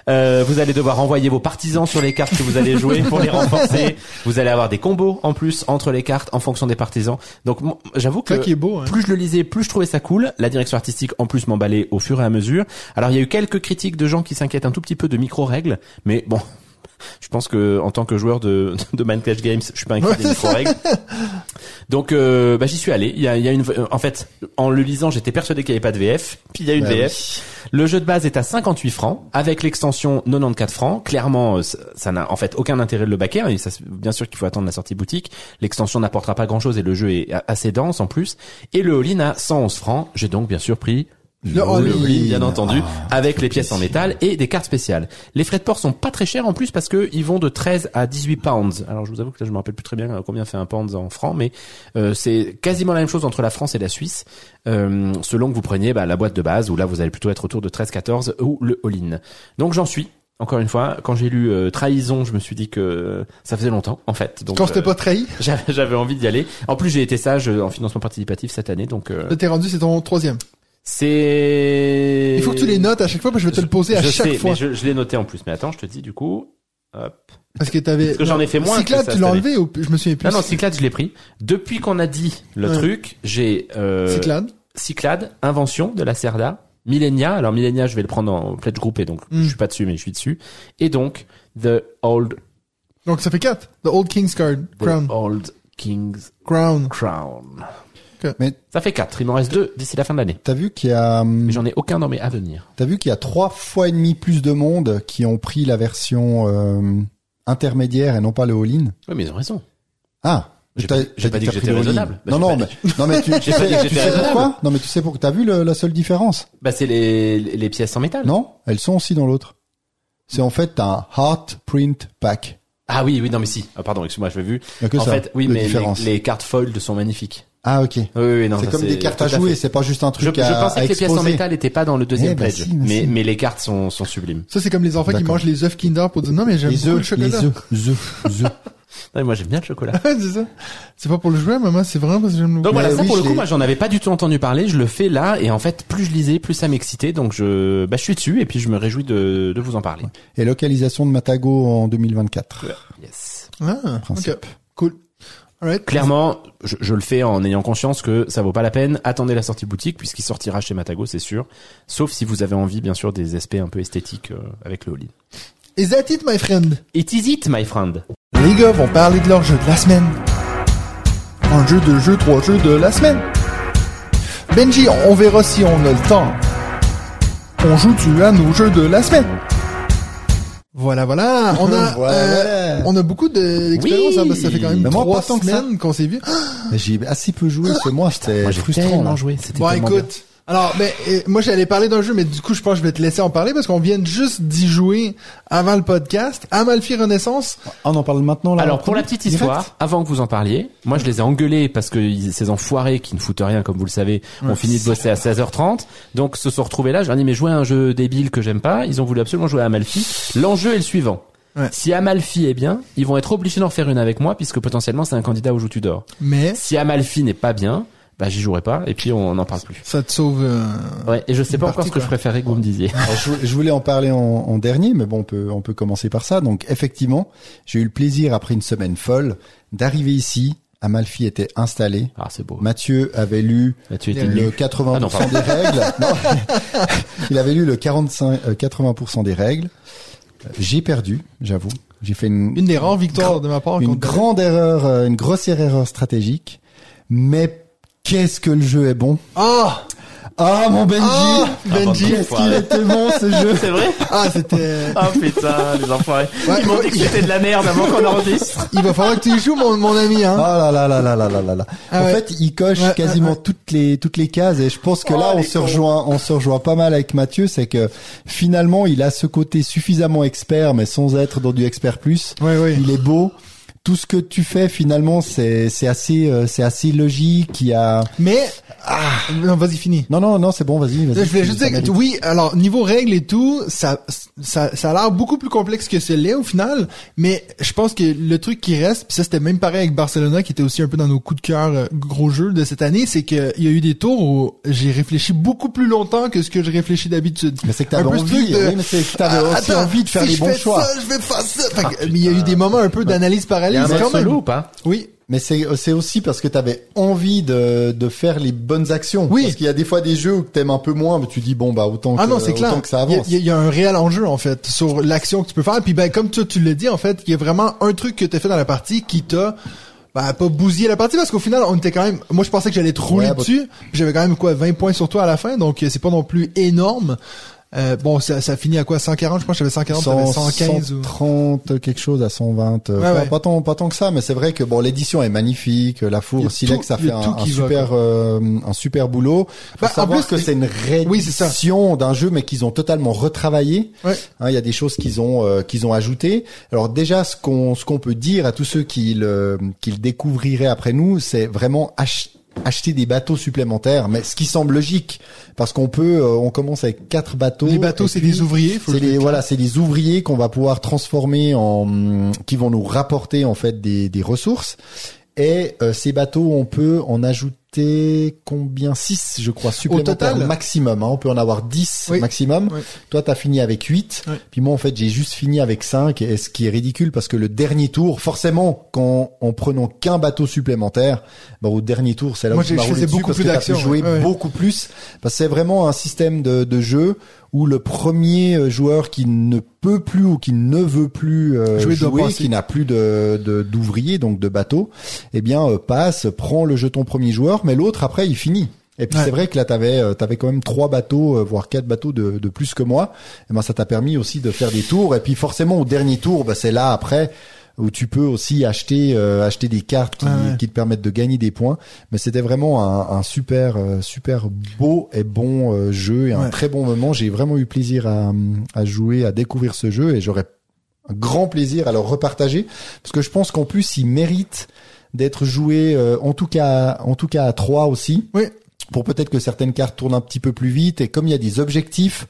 Euh, vous allez devoir envoyer vos partisans sur les cartes que vous allez jouer pour les renforcer. Vous allez avoir des combos en plus entre les cartes en fonction des partisans. Donc j'avoue que qui est beau. Hein. plus je le lisais, plus je trouvais ça cool. La direction artistique en plus m'emballait au fur et à mesure. Alors il y a eu quelques critiques de gens qui s'inquiètent un tout petit peu de micro-règles, mais bon, je pense que en tant que joueur de, de Mind Clash Games, je suis pas inquiet des micro-règles. Donc euh, bah, j'y suis allé. Il y a, il y a une, euh, en fait, en le lisant, j'étais persuadé qu'il n'y avait pas de VF. Puis il y a une Bah VF. Le jeu de base est à 58 francs, avec l'extension 94 francs. Clairement, euh, ça n'a en fait aucun intérêt de le baquer. hein, ça, bien sûr qu'il faut attendre la sortie boutique. L'extension n'apportera pas grand-chose et le jeu est assez dense en plus. Et le all-in à 111 francs. J'ai donc bien sûr pris Le all-in. bien entendu, Ah, avec les pièces en métal et des cartes spéciales. Les frais de port sont pas très chers en plus parce que ils vont de 13 à 18 pounds. Alors je vous avoue que là je me rappelle plus très bien euh, combien fait un pound en francs, mais euh, c'est quasiment la même chose entre la France et la Suisse, euh, selon que vous preniez bah, la boîte de base où là vous allez plutôt être autour de 13-14 ou le all-in. Donc j'en suis. Encore une fois, quand j'ai lu euh, trahison, je me suis dit que ça faisait longtemps en fait. Donc Quand je t'ai euh, pas trahi, j'avais envie d'y aller. En plus j'ai été sage euh, en financement participatif cette année, donc euh, t'es rendu, c'est ton troisième. C'est. Il faut que tu les notes à chaque fois, parce que je vais te le poser à je chaque sais, fois. mais je, je l'ai noté en plus. Mais attends, je te dis du coup. Hop. Parce que t'avais. Parce que j'en ai fait moins que Cyclade, ça tu l'as enlevé ou je me souviens plus. Ah non, Cyclade, je l'ai pris. Depuis qu'on a dit le Ouais. truc, j'ai euh, Cyclade. Cyclade, Invention de la Cerda, Millenia. Alors Millenia, je vais le prendre en pledge groupé, donc Mm. je suis pas dessus, mais je suis dessus. Et donc The Old, Donc ça fait quatre. The Old King's Card. the Crown. Old King's Crown. Crown. Mais Ça fait 4. Il m'en reste 2 d'ici la fin de l'année. t'as vu qu'il y a, Mais j'en ai aucun dans mes à venir. t'as vu qu'il y a trois fois et demi plus de monde qui ont pris la version euh, intermédiaire et non pas le all-in. Oui, mais ils ont raison. Ah. J'ai pas- j'ai t'as pas dit que j'étais raisonnable. Bah, Non, non, mais, non, mais tu, sais, tu j'étais sais pourquoi? Non, mais tu sais pourquoi? T'as vu le- la seule différence? Bah, c'est les, les pièces en métal. Non, elles sont aussi dans l'autre. C'est en fait un Heart Print Pack. Ah oui, oui, non, mais si. Ah, pardon, excuse-moi, je l'ai vu. Il y a que en ça, fait, oui, mais les, les cartes fold sont magnifiques. Ah, ok. Oui, oui, non, c'est comme des cartes à jouer, c'est pas juste un Je, truc je à, pensais à que les pièces en métal étaient pas dans le deuxième Eh ben pledge. si, mais mais, si. mais les cartes sont, sont sublimes. Ça, c'est comme les enfants qui mangent les œufs Kinder pour dire non, mais j'aime beaucoup le chocolat. les œufs, œufs, œufs. Ouais, moi, j'aime bien le chocolat. c'est ça. C'est pas pour le jouer, maman, c'est vraiment parce que j'aime le Donc voilà, ça oui, pour le je coup, moi j'en avais pas du tout entendu parler, je le fais là et en fait plus je lisais, plus ça m'excitait donc je bah je suis dessus et puis je me réjouis de, de vous en parler. Et localisation de Matago en 2024. Yes. Ah, Principe. Cool. Clairement, je, je le fais en ayant conscience que ça vaut pas la peine. Attendez la sortie boutique puisqu'il sortira chez Matago, c'est sûr. Sauf si vous avez envie bien sûr des aspects un peu esthétiques euh, avec le all-in. Is that it, my friend? It is it, my friend. Les gars vont parler de leur jeu de la semaine. Un jeu, deux jeux, trois jeux de la semaine. Benji, on verra si on a le temps. On joue-tu à nos jeux de la semaine? Voilà, voilà. On a, Voilà, euh, voilà. on a beaucoup de- d'expérience, Oui. hein, parce que ça fait quand même Mais moi, trois semaines qu'on s'est vu. J'ai assez peu joué ce mois, c'était frustrant. tellement joué, Bon, écoute. Alors, ben, euh, moi, j'allais parler d'un jeu, mais du coup, je pense que je vais te laisser en parler parce qu'on vient juste d'y jouer avant le podcast. Amalfi Renaissance. Ah, on en parle maintenant là. Alors pour la petite direct histoire, avant que vous en parliez, moi je les ai engueulés parce que ils- ces enfoirés qui ne foutent rien comme vous le savez ont fini de bosser à 16h30. Donc se sont retrouvés là, je leur ai dit mais jouez à un jeu débile que j'aime pas, ils ont voulu absolument jouer à Amalfi. L'enjeu est le suivant. Ouais. Si Amalfi est bien, ils vont être obligés d'en faire une avec moi puisque potentiellement c'est un candidat au jeu tu dors. Mais, Si Amalfi n'est pas bien, bah j'y jouerai pas et puis on n'en parle plus. ça te sauve, euh, Ouais, et je sais pas encore ce que quoi. je préférais que vous me disiez. Alors, je, je voulais en parler en, en dernier, mais bon, on peut, on peut commencer par ça. Donc, effectivement, j'ai eu le plaisir, après une semaine folle, d'arriver ici. Amalfi était installé. Ah, c'est beau. Mathieu avait lu Le- nu. le 80% Ah non, des règles. Non. Il avait lu le 45, euh, 80% des règles. Euh, J'ai perdu, j'avoue. J'ai fait une, une des rares victoires de ma part. une grande erreur, euh, une grossière erreur stratégique. Mais qu'est-ce que le jeu est bon. Ah! Ah, mon Benji! Ah! Benji! Ah, Qu'est-ce qu'il était bon, ce jeu! C'est vrai Ah, c'était... Ah putain, les enfoirés. Ouais, Ils m'ont dit que c'était de la merde avant qu'on enregistre. Il va falloir que tu y joues, mon, mon ami, hein. Ah là là là là là là là là. Ah en ouais. fait, il coche Ouais, quasiment ouais, ouais. toutes les toutes les cases et je pense que Oh, là on se rejoint on se rejoint pas mal avec Mathieu, c'est que finalement il a ce côté suffisamment expert mais sans être dans du expert plus. Ouais, ouais. Il est beau. Tout ce que tu fais finalement c'est c'est assez euh, c'est assez logique. Il y a Mais, ah, non, vas-y, finis. non non non c'est bon vas-y vas-y. Je voulais juste dire que oui, alors niveau règles et tout, ça ça ça a l'air beaucoup plus complexe que ce l'est au final, mais je pense que le truc qui reste, puis ça c'était même pareil avec Barcelona qui était aussi un peu dans nos coups de cœur euh, gros jeux de cette année, c'est que il y a eu des tours où j'ai réfléchi beaucoup plus longtemps que ce que je réfléchis d'habitude. Mais c'est que t'avais envie. de- Oui, mais c'est que t'avais Ah, aussi envie de faire si les bons choix. Ça, je vais faire ça. Fait que, mais il y a eu des moments un peu d'analyse Il y a paralyse un mode quand même. solo ou pas? Oui. Mais c'est c'est aussi parce que t'avais envie de de faire les bonnes actions. Oui. Parce qu'il y a des fois des jeux où t'aimes un peu moins, mais tu dis bon bah autant que Ah non, c'est clair. autant que ça Il y a- avance. Il y, a- il y a un réel enjeu en fait sur l'action que tu peux faire. Puis ben comme tu, tu l'as dit en fait, il y a vraiment un truc que tu as fait dans la partie qui t'a bah, pas bousillé la partie parce qu'au final on était quand même moi je pensais que j'allais te rouler Ouais, bah- dessus puis j'avais quand même quoi 20 points sur toi à la fin donc euh, c'est pas non plus énorme euh, bon ça, ça finit à quoi 140 je pense que j'avais 140 t'avais 115 ou 130 quelque chose à 120 euh, Ouais, pas, ouais. pas tant pas tant que ça mais c'est vrai que bon l'édition est magnifique la Il four Silex tout- a il fait un, va, super euh, un super boulot faut Bah, en plus, que c'est une Oui, réédition d'un jeu mais qu'ils ont totalement retravaillé Ouais. Hein, il y a des choses qu'ils ont euh, qu'ils ont ajoutées. Alors déjà, ce qu'on ce qu'on peut dire à tous ceux qui le qui le découvriraient après nous, c'est vraiment ach- acheter des bateaux supplémentaires. Mais ce qui semble logique, parce qu'on peut, euh, on commence avec quatre bateaux. les bateaux c'est des ouvriers faut C'est le les voilà, c'est des ouvriers qu'on va pouvoir transformer en, qui vont nous rapporter en fait des des ressources. Et euh, ces bateaux, on peut en ajouter combien? 6 je crois supplémentaires total maximum. Hein. On peut en avoir 10 Oui. maximum. Oui. Toi, t'as fini avec 8. Ouais. Puis moi, en fait, j'ai juste fini avec 5. Et ce qui est ridicule parce que le dernier tour, forcément, quand en prenant qu'un bateau supplémentaire, bah, au dernier tour, c'est là Moi, où tu m'as roulé dessus beaucoup parce plus que t'as pu d'actions, jouer ouais. beaucoup plus. Parce que c'est vraiment un système de, de jeu où le premier euh, joueur qui ne peut plus ou qui ne veut plus euh, Jouer jouer, qui n'a plus de de- d'ouvriers donc de bateaux, eh bien euh, passe, prend le jeton premier joueur, mais l'autre après il finit. Et puis Ouais. c'est vrai que là t'avais euh, t'avais quand même trois bateaux euh, voire quatre bateaux de, de plus que moi. Et ben ça t'a permis aussi de faire des tours. Et puis forcément au dernier tour, bah, c'est là après où tu peux aussi acheter euh, acheter des cartes qui, Ouais, ouais. qui te permettent de gagner des points. Mais c'était vraiment un, un super euh, super beau et bon euh, jeu et un très bon moment. J'ai vraiment eu plaisir à, à jouer, à découvrir ce jeu et j'aurais un grand plaisir à le repartager parce que je pense qu'en plus il mérite d'être joué euh, en tout cas en tout cas à trois aussi Oui. pour peut-être que certaines cartes tournent un petit peu plus vite et comme il y a des objectifs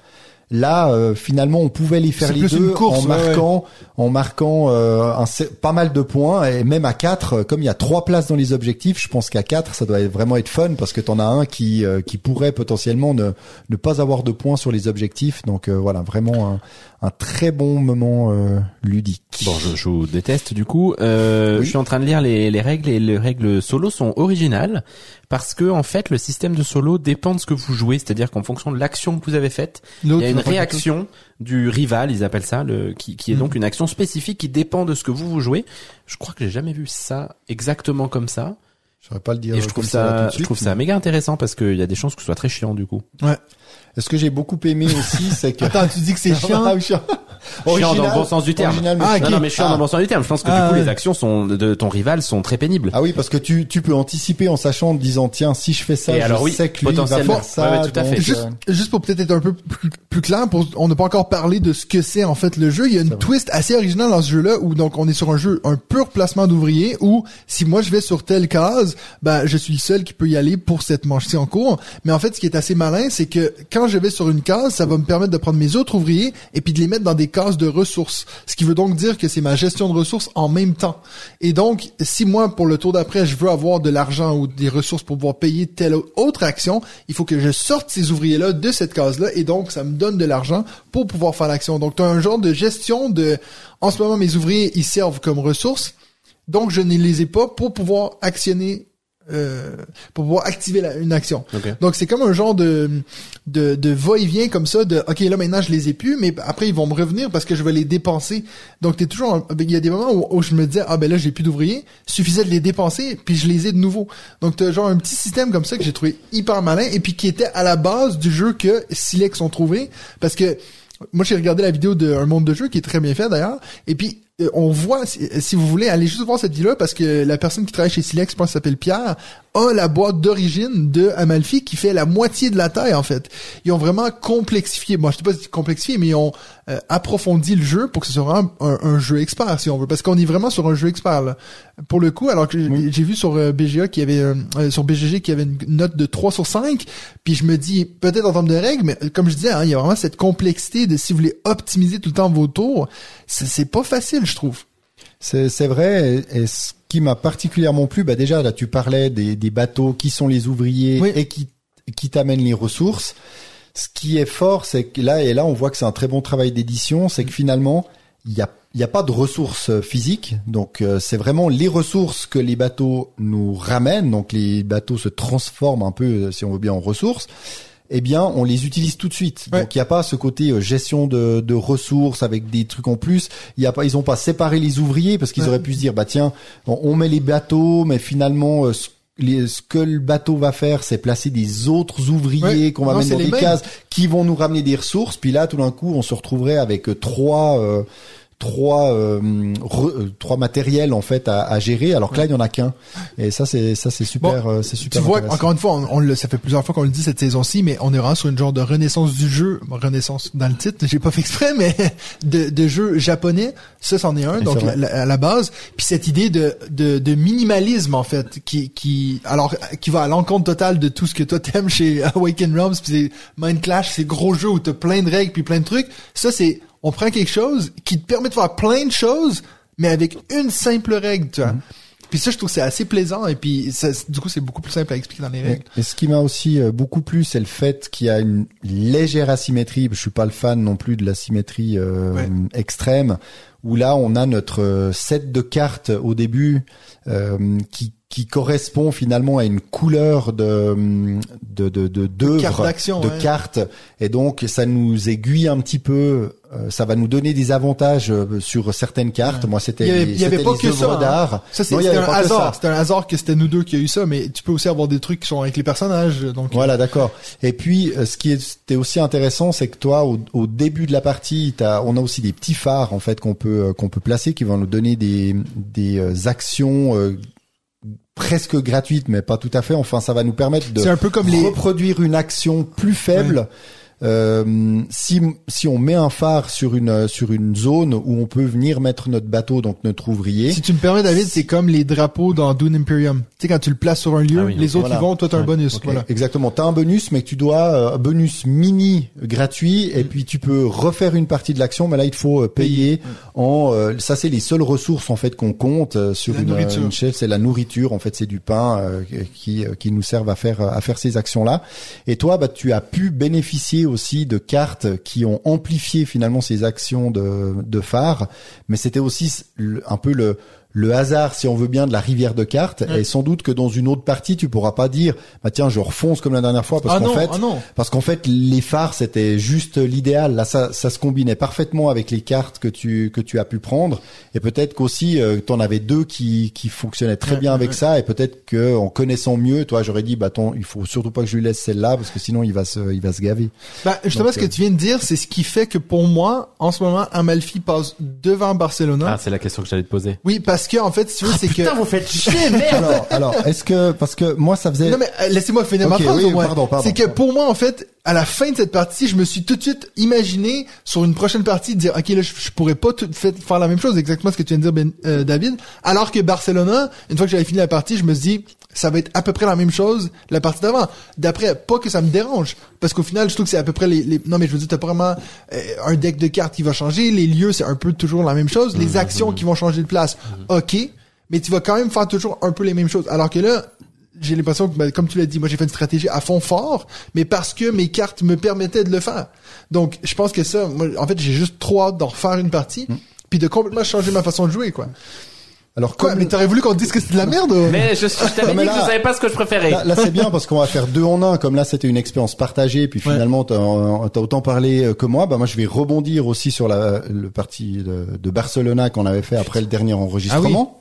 là euh, finalement on pouvait les faire les deux une course, en ouais, marquant en marquant euh, un, pas mal de points et même à 4 comme il y a trois places dans les objectifs je pense qu'à 4 ça doit être- vraiment être fun parce que t'en as un qui euh, qui pourrait potentiellement ne ne pas avoir de points sur les objectifs donc euh, voilà vraiment un, un très bon moment euh, ludique Bon, je, je vous déteste du coup. Euh, Oui. Je suis en train de lire les, les règles et les règles solo sont originales parce que en fait le système de solo dépend de ce que vous jouez, c'est-à-dire qu'en fonction de l'action que vous avez faite, il L'autre, y a il une réaction du rival, ils appellent ça, le, qui, qui est Mhm. donc une action spécifique qui dépend de ce que vous vous jouez. Je crois que j'ai jamais vu ça exactement comme ça, je saurais pas le dire et je trouve ça, je suite, trouve ça méga intéressant parce qu'il y a des chances que ce soit très chiant du coup. est ce que j'ai beaucoup aimé aussi c'est que Attends, tu dis que c'est chiant. Ah, chiant. Dans le bon sens du terme. Original, mais Ah. Non, non, mais chiant Ah. dans le bon sens du terme. Je pense que Ah, du coup ouais. les actions sont de ton rival sont très pénibles. Ah oui, parce que tu, tu peux anticiper en sachant, en disant, tiens, si je fais ça, Et je alors oui, sais que lui il va faire ça. Ouais, ouais, tout à fait. Juste, juste pour peut-être être un peu plus, plus clair, pour, on n'a pas encore parlé de ce que c'est en fait le jeu. Il y a une twist assez originale dans ce jeu-là où donc on est sur un jeu, un pur placement d'ouvriers où si moi je vais sur telle case, ben je suis le seul qui peut y aller pour cette manche-ci en cours. Mais en fait, ce qui est assez malin, c'est que quand je vais sur une case, ça va me permettre de prendre mes autres ouvriers et puis de les mettre dans des cases de ressources. Ce qui veut donc dire que c'est ma gestion de ressources en même temps. Et donc, si moi, pour le tour d'après, je veux avoir de l'argent ou des ressources pour pouvoir payer telle autre action, il faut que je sorte ces ouvriers-là de cette case-là et donc ça me donne de l'argent pour pouvoir faire l'action. Donc, tu as un genre de gestion de, en ce moment, mes ouvriers, ils servent comme ressources. Donc, je ne les ai pas pour pouvoir actionner, euh, pour pouvoir activer la- une action. Ok. Donc c'est comme un genre de de, de va-et-vient comme ça de ok là maintenant je les ai plus mais après ils vont me revenir parce que je vais les dépenser. Donc t'es toujours il y a des moments où, où je me disais ah ben là j'ai plus d'ouvriers, suffisait de les dépenser puis je les ai de nouveau. Donc t'as genre un petit système comme ça que j'ai trouvé hyper malin et puis qui était à la base du jeu que Silex ont trouvé parce que moi j'ai regardé la vidéo de Un monde de jeu qui est très bien fait d'ailleurs et puis on voit, si, vous voulez, allez juste voir cette vidéo-là parce que la personne qui travaille chez Silex, s'appelle Pierre, a la boîte d'origine de Amalfi qui fait la moitié de la taille en fait. Ils ont vraiment complexifié, moi je sais pas complexifié, mais ils ont euh, approfondi le jeu pour que ce soit un, un jeu expert si on veut, parce qu'on est vraiment sur un jeu expert là. Pour le coup, alors que j'ai j'ai vu sur euh, BGA qui avait euh, euh, sur BGG qui avait une note de 3 sur 5, puis je me dis peut-être en termes de règles, mais euh, comme je disais, hein, il y a vraiment cette complexité de si vous voulez optimiser tout le temps vos tours, c'est pas facile je trouve. C'est, c'est vrai. Et, et ce qui m'a particulièrement plu, bah déjà là, tu parlais des, des bateaux qui sont les ouvriers Oui. et qui, qui t'amènent les ressources. Ce qui est fort, c'est que là et là, on voit que c'est un très bon travail d'édition, c'est que finalement, il y a il y a pas de ressources euh, physiques, donc euh, c'est vraiment les ressources que les bateaux nous ramènent. Donc les bateaux se transforment un peu, euh, si on veut bien, en ressources. Eh bien, on les utilise tout de suite. Ouais. Donc il n'y a pas ce côté euh, gestion de, de ressources avec des trucs en plus. Il y a pas, ils ont pas séparé les ouvriers parce qu'ils Ouais. auraient pu se dire bah tiens, on, met les bateaux, mais finalement euh, ce, les- ce que le bateau va faire, c'est placer des autres ouvriers Ouais. qu'on va Non, mettre dans les des mêmes. cases qui vont nous ramener des ressources. Puis là, tout d'un coup, on se retrouverait avec euh, trois euh, trois euh, re- euh, trois matériels en fait à, à gérer alors que là il y en a qu'un et ça c'est ça c'est super euh, c'est Tu super vois, intéressant. encore une fois, on, on le, ça fait plusieurs fois qu'on le dit cette saison-ci, mais on est vraiment sur une genre de renaissance du jeu, Bon, renaissance dans le titre, j'ai pas fait exprès, mais de, de jeu japonais, ça c'en est un, donc la- la- à la base. Puis cette idée de, de, de minimalisme en fait, qui, qui, alors qui va à l'encontre totale de tout ce que toi t'aimes chez Awaken Realms, puis c'est Mind Clash, ces gros jeux où t'as plein de règles puis plein de trucs. Ça c'est, on prend quelque chose qui te permet de faire plein de choses, mais avec une simple règle, tu vois. Puis ça, je trouve que c'est assez plaisant et puis ça, du coup, c'est beaucoup plus simple à expliquer dans les règles. Et ce qui m'a aussi euh, beaucoup plu, c'est le fait qu'il y a une légère asymétrie. Je suis pas le fan non plus de la symétrie euh, Ouais. extrême, où là on a notre euh, set de cartes au début euh, qui qui correspond finalement à une couleur de de de de cartes d'action, de ouais. cartes et donc ça nous aiguille un petit peu euh, ça va nous donner des avantages euh, sur certaines cartes moi c'était Il y avait, les- il y avait c'était pas que ça. hein. Ça, c'était un hasard. C'était un hasard que c'était nous deux qui a eu ça, mais tu peux aussi avoir des trucs qui sont avec les personnages. Donc, Voilà, d'accord. Et puis, euh, ce qui était aussi intéressant, c'est que toi, au, au début de la partie, t'as- on a aussi des petits phares en fait qu'on peut euh, qu'on peut placer, qui vont nous donner des des actions euh, presque gratuites, mais pas tout à fait. Enfin, ça va nous permettre de c'est un peu comme les, reproduire une action plus faible. Euh, si si on met un phare sur une sur une zone où on peut venir mettre notre bateau, donc notre ouvrier. Si tu me permets, David, c'est comme les drapeaux dans Dune Imperium. Tu sais, quand tu le places sur un lieu, Ah oui, les autres Voilà. ils vont, toi t'as un bonus. Ok, Voilà. Exactement. T'as un bonus, mais que tu dois euh, un bonus mini gratuit, et puis tu peux refaire une partie de l'action, mais là il te faut euh, payer en. euh, ça c'est les seules ressources en fait qu'on compte euh, sur La une, nourriture. une chaise, c'est la nourriture. En fait, c'est du pain euh, qui euh, qui nous servent à faire à faire ces actions là. Et toi, bah tu as pu bénéficier aussi de cartes qui ont amplifié finalement ces actions de de phare, mais c'était aussi un peu le le hasard, si on veut bien, de la rivière de cartes. Ouais. Et sans doute que dans une autre partie, tu pourras pas dire, bah tiens, je refonce comme la dernière fois, parce Ah qu'en fait, ah non. parce qu'en fait, les phares c'était juste l'idéal. Là, ça, ça se combinait parfaitement avec les cartes que tu que tu as pu prendre. Et peut-être qu'aussi, euh, t'en avais deux qui qui fonctionnaient très bien avec ça. Et peut-être que en connaissant mieux, toi, j'aurais dit, bah ton, il faut surtout pas que je lui laisse celle-là, parce que sinon il va se il va se gaver. Bah, justement, Donc, ce que euh, tu viens de dire, c'est ce qui fait que pour moi, en ce moment, Amalfi passe devant Barcelona. Ah, c'est la question que j'allais te poser. Oui, parce que en fait, si tu veux, c'est que. Putain, vous faites chier, merde Alors, alors, est-ce que parce que moi ça faisait Non mais euh, laissez-moi finir ma phrase oui, pardon, pardon. C'est que pour moi en fait, à la fin de cette partie, je me suis tout de suite imaginé sur une prochaine partie de dire OK là je, je pourrais pas tout fait faire la même chose exactement ce que tu viens de dire Ben- euh, David, alors que Barcelona, une fois que j'avais fini la partie, je me suis dit ça va être à peu près la même chose la partie d'avant. D'après pas que ça me dérange parce qu'au final, je trouve que c'est à peu près les, les- non mais je veux dire t'as pas vraiment euh, un deck de cartes qui va changer, les lieux c'est un peu toujours la même chose, les actions qui vont changer de place. OK, mais tu vas quand même faire toujours un peu les mêmes choses alors que là j'ai l'impression que, ben, comme tu l'as dit, moi j'ai fait une stratégie à fond fort, mais parce que mes cartes me permettaient de le faire. Donc, je pense que ça, moi, en fait, j'ai juste trop hâte d'en refaire une partie, puis de complètement changer ma façon de jouer, quoi. Alors Quoi, comme mais t'aurais voulu qu'on dise que c'était de la merde Mais je, je t'avais dit que je savais pas ce que je préférais. Là, là, c'est bien parce qu'on va faire deux en un. Comme là, c'était une expérience partagée, puis Ouais. finalement, t'as as autant parlé euh, que moi. Bah moi, je vais rebondir aussi sur la le parti de, de Barcelona qu'on avait fait après le dernier enregistrement,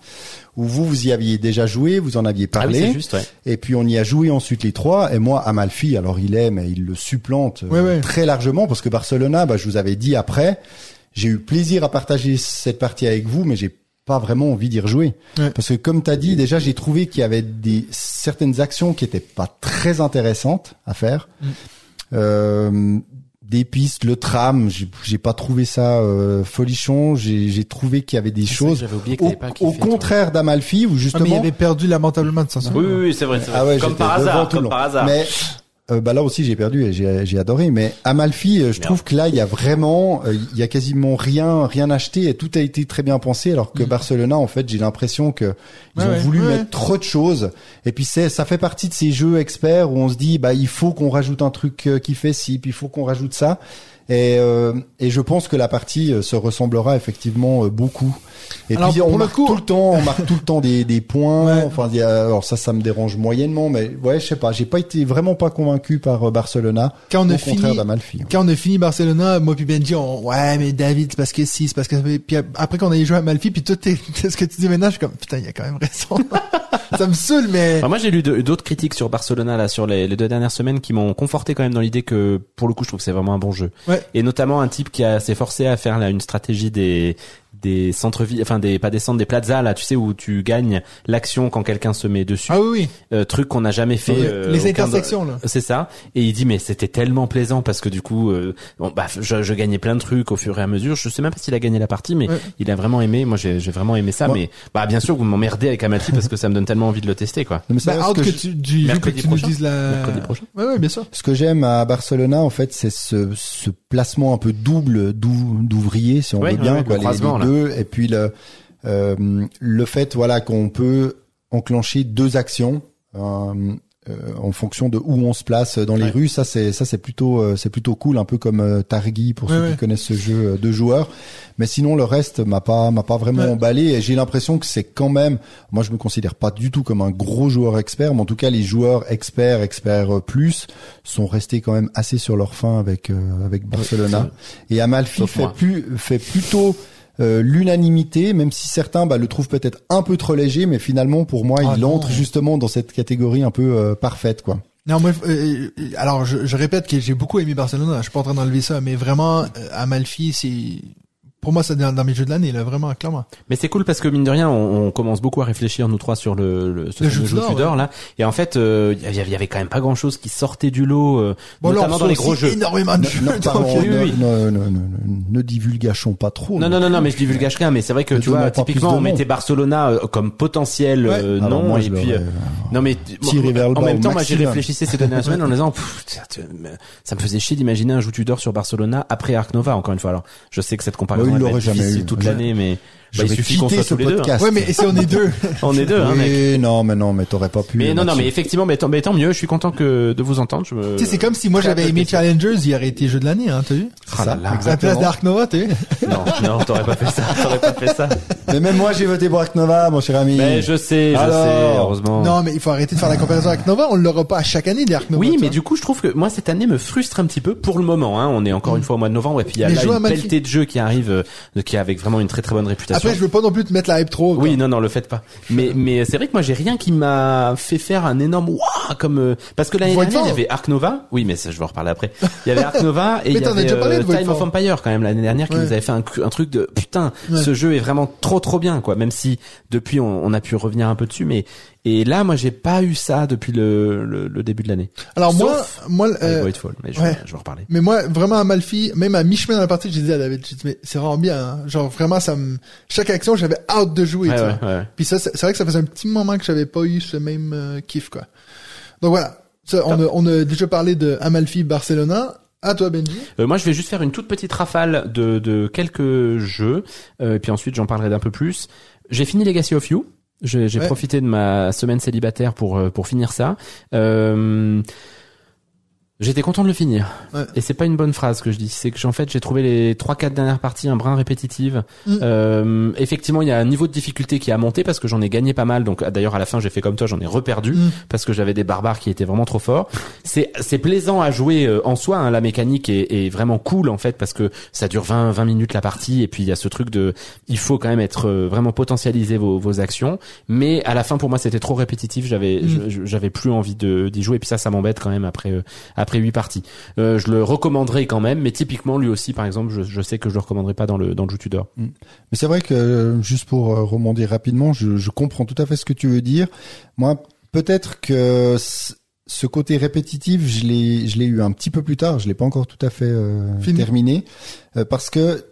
où vous vous y aviez déjà joué, vous en aviez Ah oui, parlé, c'est juste, ouais. et puis on y a joué ensuite les trois. Et moi, Amalfi, alors il est, mais il le supplante euh, Ouais, ouais. très largement parce que Barcelona, bah, je vous avais dit après, j'ai eu plaisir à partager cette partie avec vous, mais j'ai pas vraiment envie d'y rejouer. Ouais. Parce que comme tu as dit, déjà j'ai trouvé qu'il y avait des certaines actions qui étaient pas très intéressantes à faire. Mm. Euh, des pistes, le tram, j'ai pas trouvé ça euh, folichon. J'ai trouvé qu'il y avait des choses J'avais oublié que au, pas au contraire d'Amalfi où Ah, justement mais il avait perdu lamentablement de sens. Oui, oui, oui, c'est vrai, c'est vrai. ah ouais, comme par hasard, comme par hasard. Mais euh, bah là aussi j'ai perdu et j'ai adoré. Mais Amalfi, euh, je trouve que là il y a vraiment, euh, il y a quasiment rien rien acheté et tout a été très bien pensé. Alors que Barcelona, en fait, j'ai l'impression que ils. Ouais, ont voulu ouais. mettre trop de choses. Et puis c'est ça fait partie de ces jeux experts où on se dit bah il faut qu'on rajoute un truc qui fait ci, puis il faut qu'on rajoute ça. Et, euh, et je pense que la partie euh, se ressemblera effectivement euh, beaucoup. Et Alors, puis on marque coup- tout le temps, on marque tout le temps des, des points. Ouais. Enfin, y a- alors ça, ça me dérange moyennement, mais ouais, je sais pas, j'ai pas été vraiment pas convaincu par euh, Barcelona. Quand on au a contraire d'Amalfi. quand on a fini Barcelona, moi puis Benji, on, ouais, mais David, c'est parce que si, c'est parce que, puis après qu'on ait joué à Malfi, puis tout est, ce que tu dis maintenant, je suis comme, putain, il y a quand même raison. ça me saoule, mais, Enfin, moi, j'ai lu d'autres critiques sur Barcelona là sur les, les deux dernières semaines qui m'ont conforté quand même dans l'idée que pour le coup, je trouve que c'est vraiment un bon jeu. Ouais. Et notamment un type qui a s'est forcé à faire là une stratégie des des centres-villes, enfin des pas des centres, des plazas là, tu sais où tu gagnes l'action quand quelqu'un se met dessus. ah oui, oui. Euh, truc qu'on n'a jamais fait. Euh, les aucun- intersections, là. C'est ça. Et il dit mais c'était tellement plaisant parce que du coup, euh, bon bah je, je gagnais plein de trucs au fur et à mesure. Je sais même pas s'il a gagné la partie, mais Ouais. il a vraiment aimé. Moi j'ai j'ai vraiment aimé ça. Mais bah bien sûr vous m'emmerdez avec Amalfi parce que ça me donne tellement envie de le tester quoi. Non, mais c'est Bah, que que, tu, du, que Mercredi tu nous la, Mercredi prochain. Ouais, ouais, bien sûr. Ce que j'aime à Barcelona, en fait, c'est ce, ce placement un peu double d'ou- d'ouvriers, si on Ouais, veut bien, ouais, quoi, le les- croisement, les, deux, et puis le euh, le fait, voilà, qu'on peut enclencher deux actions. Euh, euh, en fonction de où on se place dans les Ouais. rues. Ça c'est ça c'est plutôt euh, c'est plutôt cool, un peu comme Targi pour Ouais, ceux ouais. qui connaissent ce jeu de joueurs. Mais sinon le reste m'a pas m'a pas vraiment emballé et j'ai l'impression que c'est quand même. Moi je me considère pas du tout comme un gros joueur expert, mais en tout cas les joueurs experts experts plus sont restés quand même assez sur leur fin avec euh, avec Barcelona. Et Amalfi Sauf fait moi. plus fait plutôt euh, l'unanimité, même si certains bah, le trouvent peut-être un peu trop léger, mais finalement pour moi Ah il non. entre justement dans cette catégorie un peu euh, parfaite quoi. Non, moi, euh, euh, alors je, je répète que j'ai beaucoup aimé Barcelone. Je suis pas en train d'enlever ça, mais vraiment, euh, Amalfi, c'est pour moi, c'est dans, dans mes jeux de l'année, là, vraiment, clairement. Mais c'est cool parce que mine de rien, on, on commence beaucoup à réfléchir nous trois sur le, le, ce Le jeu jeu d'or, d'or ouais. là. Et en fait, euh, il y, avait- il y avait quand même pas grand chose qui sortait du lot, euh, Bon, notamment dans les gros jeux. énormément de Ne, jeux. donc, parlons- oui, ne- divulgachons pas trop. Non, non, non, non, mais je divulgage rien. Mais c'est vrai que tu vois, typiquement, on de mettait Barcelona euh, comme potentiel Ouais. euh, Alors, non, et puis euh, non, mais Thierry vers le en même temps, moi, j'y réfléchissais ces dernières semaines en disant, ça me faisait chier d'imaginer un jeu Tudor sur Barcelona après Arc Nova. Encore une fois, alors je sais que cette comparaison Ouais, il elle va l'aurait être jamais eu. toute l'année, mais bah, il suffit qu'on soit tous les deux. hein. podcast. Ouais, mais si on est deux. On est deux, hein, mec. Oui, non, mais non, mais t'aurais pas pu. Mais non, non, mais effectivement, mais tant, mais tant mieux. Je suis content que de vous entendre. Je me... tu sais, c'est comme si moi j'avais aimé. Challengers, il aurait été jeu de l'année, hein, t'as vu? Ah là là. À la place d'Ark Nova, t'as vu? Non, non, t'aurais pas fait ça. T'aurais pas fait ça. Mais même moi, j'ai voté pour Ark Nova, mon cher ami. Mais je sais, je Alors sais, heureusement. Non, mais il faut arrêter de faire la comparaison avec Nova, on l'aura pas à chaque année d'Ark Nova. Oui, mais du coup, je trouve que moi cette année me frustre un petit peu pour le moment. Hein. On est encore une fois au mois de novembre et puis il y a là une pelletée de jeux qui arrive, euh, qui a avec vraiment une très très bonne réputation. Après, je veux pas non plus te mettre la hype trop. quoi. Oui, non, non, le faites pas. Mais mais c'est vrai que moi j'ai rien qui m'a fait faire un énorme waouh comme euh, parce que l'année dernière il y avait Ark Nova. Oui, mais ça je vais en reparler après. Il y avait Ark Nova et il y avait euh, Time of Empire quand même l'année dernière qui Ouais. nous avait fait un, un truc de putain. Ouais. Ce jeu est vraiment trop trop bien quoi. Même si depuis on, on a pu revenir un peu dessus, mais et là moi j'ai pas eu ça depuis le le, le début de l'année. Alors moi, Sauf moi, euh, Voidfall, mais je, ouais. je vais en reparler. mais moi, vraiment à Malfi, même à mi-chemin dans la partie, j'ai dit à David, dit, mais c'est vraiment bien, hein. Genre, vraiment, ça me, chaque action, j'avais hâte de jouer, Ouais, tu ouais, vois. ouais. Puis ça, c'est c'est vrai que ça faisait un petit moment que j'avais pas eu ce même euh, kiff, quoi. Donc voilà. Ça, on, a, on a déjà parlé de Amalfi Barcelona. À toi, Benji. Euh, moi, je vais juste faire une toute petite rafale de, de quelques jeux, euh, et puis ensuite j'en parlerai d'un peu plus. J'ai fini Legacy of You. J'ai Ouais. profité de ma semaine célibataire pour euh, pour finir ça. Euh, J'étais content de le finir. Ouais. Et c'est pas une bonne phrase que je dis. C'est que en fait j'ai trouvé les trois quatre dernières parties un brin répétitives. Mm. Euh, effectivement, il y a un niveau de difficulté qui a monté parce que j'en ai gagné pas mal. Donc d'ailleurs à la fin j'ai fait comme toi, j'en ai reperdu Mm. parce que j'avais des barbares qui étaient vraiment trop forts. C'est c'est plaisant à jouer euh, en soi. hein, la mécanique est, est vraiment cool en fait parce que ça dure 20 20 minutes la partie et puis il y a ce truc de il faut quand même être euh, vraiment potentialiser vos, vos actions. Mais à la fin pour moi c'était trop répétitif. J'avais Mm. j'avais plus envie de d'y jouer. Et puis ça ça m'embête quand même après euh, après huit parties. Euh, je le recommanderais quand même, mais typiquement lui aussi par exemple je, je sais que je le recommanderais pas dans le dans le jeu Tudor. Mais c'est vrai que euh, juste pour euh, rebondir rapidement, je, je comprends tout à fait ce que tu veux dire. Moi, peut-être que ce côté répétitif, je l'ai, je l'ai eu un petit peu plus tard. Je l'ai pas encore tout à fait euh, terminé euh, parce que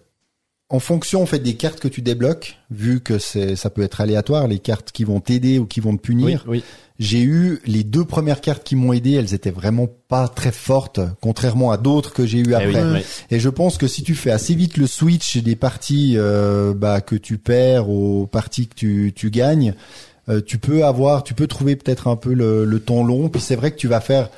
en fonction en fait des cartes que tu débloques, vu que c'est ça peut être aléatoire, les cartes qui vont t'aider ou qui vont te punir. oui. J'ai eu les deux premières cartes qui m'ont aidé, elles étaient vraiment pas très fortes, contrairement à d'autres que j'ai eu Eh après. oui, oui. Et je pense que si tu fais assez vite le switch des parties euh, bah, que tu perds aux parties que tu, tu gagnes, euh, tu peux avoir, tu peux trouver peut-être un peu le, le temps long. Puis c'est vrai que tu vas faire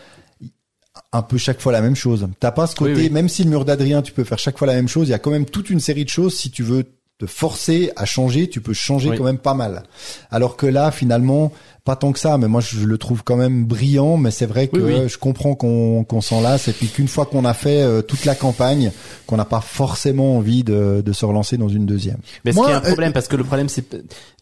un peu chaque fois la même chose. T'as pas ce côté, Oui, oui. même si le mur d'Adrien, tu peux faire chaque fois la même chose. Il y a quand même toute une série de choses. Si tu veux te forcer à changer, tu peux changer Oui. quand même pas mal. Alors que là, finalement, pas tant que ça. Mais moi, je le trouve quand même brillant. Mais c'est vrai que Oui, oui. je comprends qu'on qu'on s'en lasse et puis qu'une fois qu'on a fait euh, toute la campagne, qu'on n'a pas forcément envie de, de se relancer dans une deuxième. Mais ce qui est un euh, problème parce que le problème c'est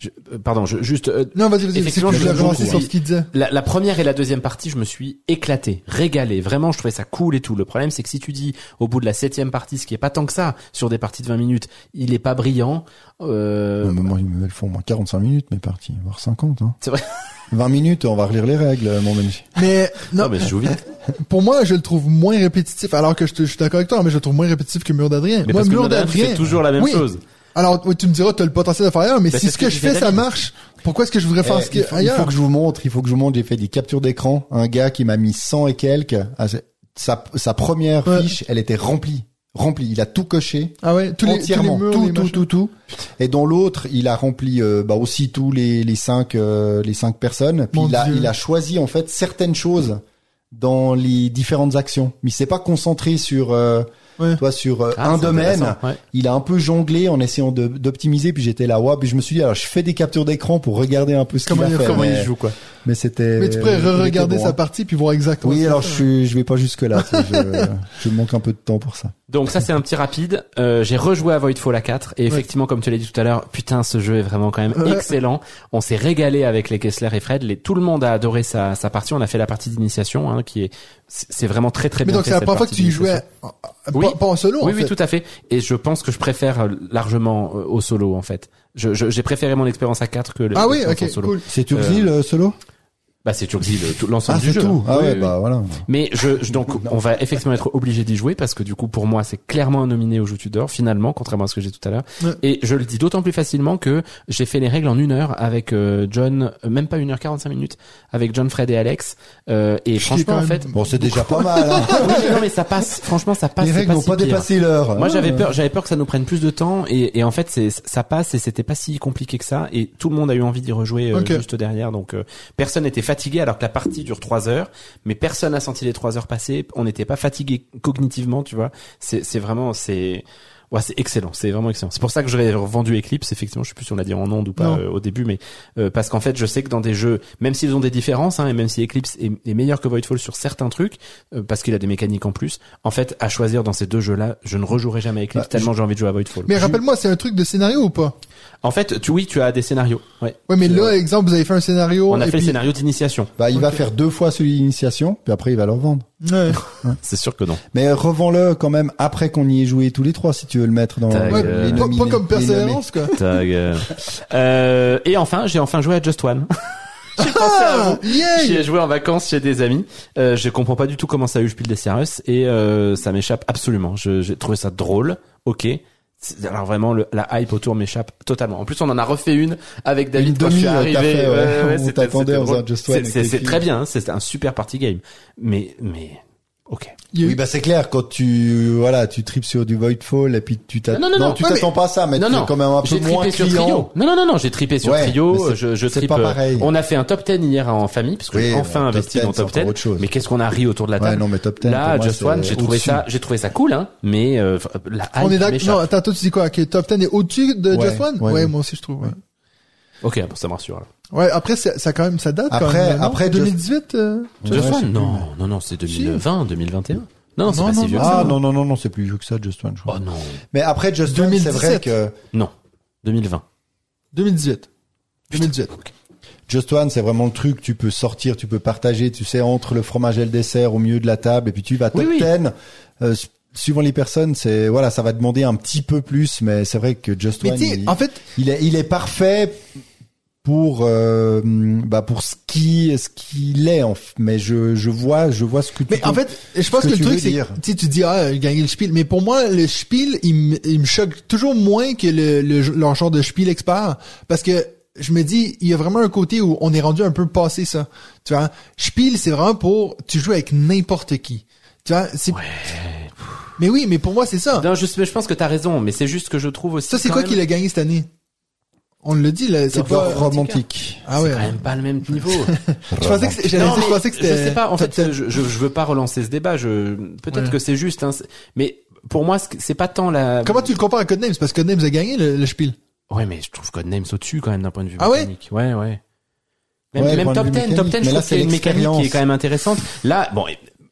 je- euh, pardon, je, juste euh, Non, vas-y, vas-y. Effectivement, je je beaucoup, sur oui. ce qu'il disait. La, la première et la deuxième partie, je me suis éclaté, régalé. Vraiment, je trouvais ça cool et tout. Le problème, c'est que si tu dis au bout de la septième partie, ce qui est pas tant que ça sur des parties de 20 minutes, il est pas brillant. Euh, Non, mais moi, elles font au moins 45 minutes mes parties, voire 50. Hein. C'est vrai. 20 minutes, on va relire les règles, mon Benji. Mais, non, non, mais je joue vite. pour moi, je le trouve moins répétitif, alors que je, te- je suis d'accord avec toi, mais je le trouve moins répétitif que Mur d'Adrien. Mais Moi, parce que Mur d'Adrien. fais toujours la même Oui. chose. Alors, oui, tu me diras, tu as le potentiel de faire ailleurs, mais Bah, si c'est ce que, que je fais, ça marche, pourquoi est-ce que je voudrais faire Eh, ce qui il, est faut, il ailleurs? faut que je vous montre, il faut que je vous montre, j'ai fait des captures d'écran. Un gars qui m'a mis 100 et quelques. Ah, c'est- sa, sa première Ouais. fiche, elle était remplie. Rempli. Il a tout coché. Ah ouais, tous les, tous les entièrement, murs, tout, les tout, tout, tout. Et dans l'autre, il a rempli euh, bah aussi tous les les cinq euh, les cinq personnes. Puis Mon il a Dieu. il a choisi en fait certaines choses dans les différentes actions. Mais il s'est pas concentré sur euh, Ouais. toi sur euh, Ah, un domaine. ouais. Il a un peu jonglé en essayant d'optimiser. Puis j'étais là, ouais. Puis je me suis dit, alors je fais des captures d'écran pour regarder un peu ce qu'il a fait. Comment mais, il joue quoi mais c'était. Mais tu pourrais re-regarder bon, sa hein. partie puis voir exactement. Oui, alors je suis, je vais pas jusque là. je, je manque un peu de temps pour ça. Donc ça c'est un petit rapide. Euh, j'ai rejoué à Voidfall à 4 et effectivement comme tu l'as dit tout à l'heure, putain ce jeu est vraiment quand même Ouais. excellent. On s'est régalé avec les Kessler et Fred. Les, tout le monde a adoré sa, sa partie. On a fait la partie d'initiation hein, qui est c'est vraiment très très Mais bien. donc fait, c'est la première fois que tu y jouais euh, Oui. pas, pas en solo Oui, en oui, fait. tout à fait. Et je pense que je préfère euh, largement euh, au solo en fait. Je- je- J'ai préféré mon expérience à 4 que le- Ah oui, ok, solo. cool. C'est Turkey le solo? Bah c'est tout- l'ensemble Ah, du jeu. tout. hein. Ah Oui, ouais, oui. bah voilà. Mais je, je- donc on va effectivement être obligé d'y jouer parce que du coup pour moi c'est clairement un nominé au jeu Tudor finalement contrairement à ce que j'ai tout à l'heure Ouais. et je le dis d'autant plus facilement que j'ai fait les règles en une heure avec euh, John euh, même pas une heure 45 minutes avec John Fred et Alex euh, et franchement en fait Bon, c'est déjà pas mal. Hein. oui, non mais ça passe franchement ça passe Les règles n'ont si pas pire. dépassé l'heure. Moi j'avais peur, j'avais peur que ça nous prenne plus de temps et, et en fait c'est ça passe et c'était pas si compliqué que ça et tout le monde a eu envie d'y rejouer euh, juste derrière donc euh, personne n'était fatigué alors que la partie dure trois heures mais personne n'a senti les trois heures passer. On n'était pas fatigué cognitivement tu vois. C'est vraiment c'est Ouais, c'est excellent, c'est vraiment excellent. C'est pour ça que j'aurais vendu Eclipse, effectivement, je sais plus si on l'a dit en ondes ou pas euh, au début, mais euh, parce qu'en fait, je sais que dans des jeux, même s'ils ont des différences, hein, et même si Eclipse est, est meilleur que Voidfall sur certains trucs, euh, parce qu'il a des mécaniques en plus, en fait, à choisir dans ces deux jeux-là, je ne rejouerai jamais à Eclipse Bah, tellement j'ai envie de jouer à Voidfall. Mais rappelle-moi, c'est un truc de scénario ou pas? En fait, tu oui, tu as des scénarios. Ouais. Ouais, mais là, exemple, vous avez fait un scénario. On a et fait puis... le scénario d'initiation. Bah, il va faire deux fois celui d'initiation, puis après il va le revendre. Ouais. C'est sûr que non. Mais revends-le quand même après qu'on y ait joué tous les trois, si tu veux le mettre dans Ta Ouais, gueule. pas, pas comme persévérance, quoi. Ta gueule. euh, et enfin, j'ai enfin joué à Just One. j'ai Ah, yeah J'y ai joué en vacances chez des amis. Euh, je comprends pas du tout comment ça a eu Spiel des Jahres et euh, ça m'échappe absolument. Je- J'ai trouvé ça drôle, ok. Alors vraiment, le, la hype autour m'échappe totalement. En plus, on en a refait une avec David Une quand je suis euh, arrivé. ouais. Just One C'est- très bien, hein, c'est un super party game. Mais mais ok. Oui, bah c'est clair quand tu voilà, tu tripes sur du Voidfall et puis tu t'attends Non, non, non, tu ouais, t'attends pas à ça, mais non, tu non, es quand même un peu moins sur client. Trio. Non, non, non, non, j'ai tripé sur Ouais, Trio. c'est- Je, je c'est tripe. pas euh, pareil. On a fait un top 10 hier en famille parce que Oui, j'ai enfin top investi 10, dans top c'est encore 10. autre chose. Mais qu'est-ce qu'on a ri autour de la Ouais, table non, mais top 10 Là, Just One, j'ai trouvé ça, j'ai trouvé ça cool, hein. Mais euh, la On est d'accord. Non, attends, toi, tu dis quoi? Que Top 10 est au-dessus de Ouais, Just One? ouais, Ouais, ouais. moi aussi, je trouve, ouais. Ok, bon, ça me rassure. Ouais, après, ça, ça quand même, ça date quand Après- même. non? après, Just- 2018, euh, Just One? Non, non, non, c'est 2020, 2021. Non, c'est Non, pas non, si vieux que Ah ça. non non non non, c'est plus vieux que ça Just One, je crois. Oh non, Mais après Just One, c'est vrai 2017. que non, 2020. 2018. 2018. Just One, c'est vraiment le truc, tu peux sortir, tu peux partager, tu sais, entre le fromage et le dessert au milieu de la table, et puis tu vas top Oui, oui. 10. Euh, suivant les personnes, c'est voilà, ça va demander un petit peu plus, mais c'est vrai que Just Mais One, tu sais, il, en fait, il est, il est parfait pour euh, bah pour ce qui ce qu'il est en f- mais je je vois je vois ce que tu mais en fait, je pense que, que le truc, c'est, tu sais, tu dis, ah, gagner le spiel. Mais pour moi, le spiel, il, me- il me choque toujours moins que le, le, leur genre de spiel expert. Parce que, je me dis, il y a vraiment un côté où on est rendu un peu passé ça. Tu vois, spiel, c'est vraiment pour, tu joues avec n'importe qui. Tu vois, c'est, mais oui, mais pour moi, c'est ça. Non, je, je pense que t'as raison, mais c'est juste que je trouve aussi. Ça, c'est quoi même- qu'il a gagné cette année? On le dit, là, c'est c'est pas, romantique. ah C'est ouais. quand même pas le même niveau. Je pensais que, c'était- je sais pas. En fait, 10. je, je, je veux pas relancer ce débat. Je peut-être Ouais. que c'est juste. Hein, c'est- mais pour moi, c'est pas tant la. Comment tu le compares à Codenames? Parce que Codenames a gagné le, le spiel. Ouais, mais je trouve Codenames au-dessus quand même d'un point de vue Ah ouais? mécanique. Ouais, ouais. Même, Ouais, même top vue 10, top 10, mécanique. je trouve qu'il y a c'est une mécanique qui est quand même intéressante. Là, bon,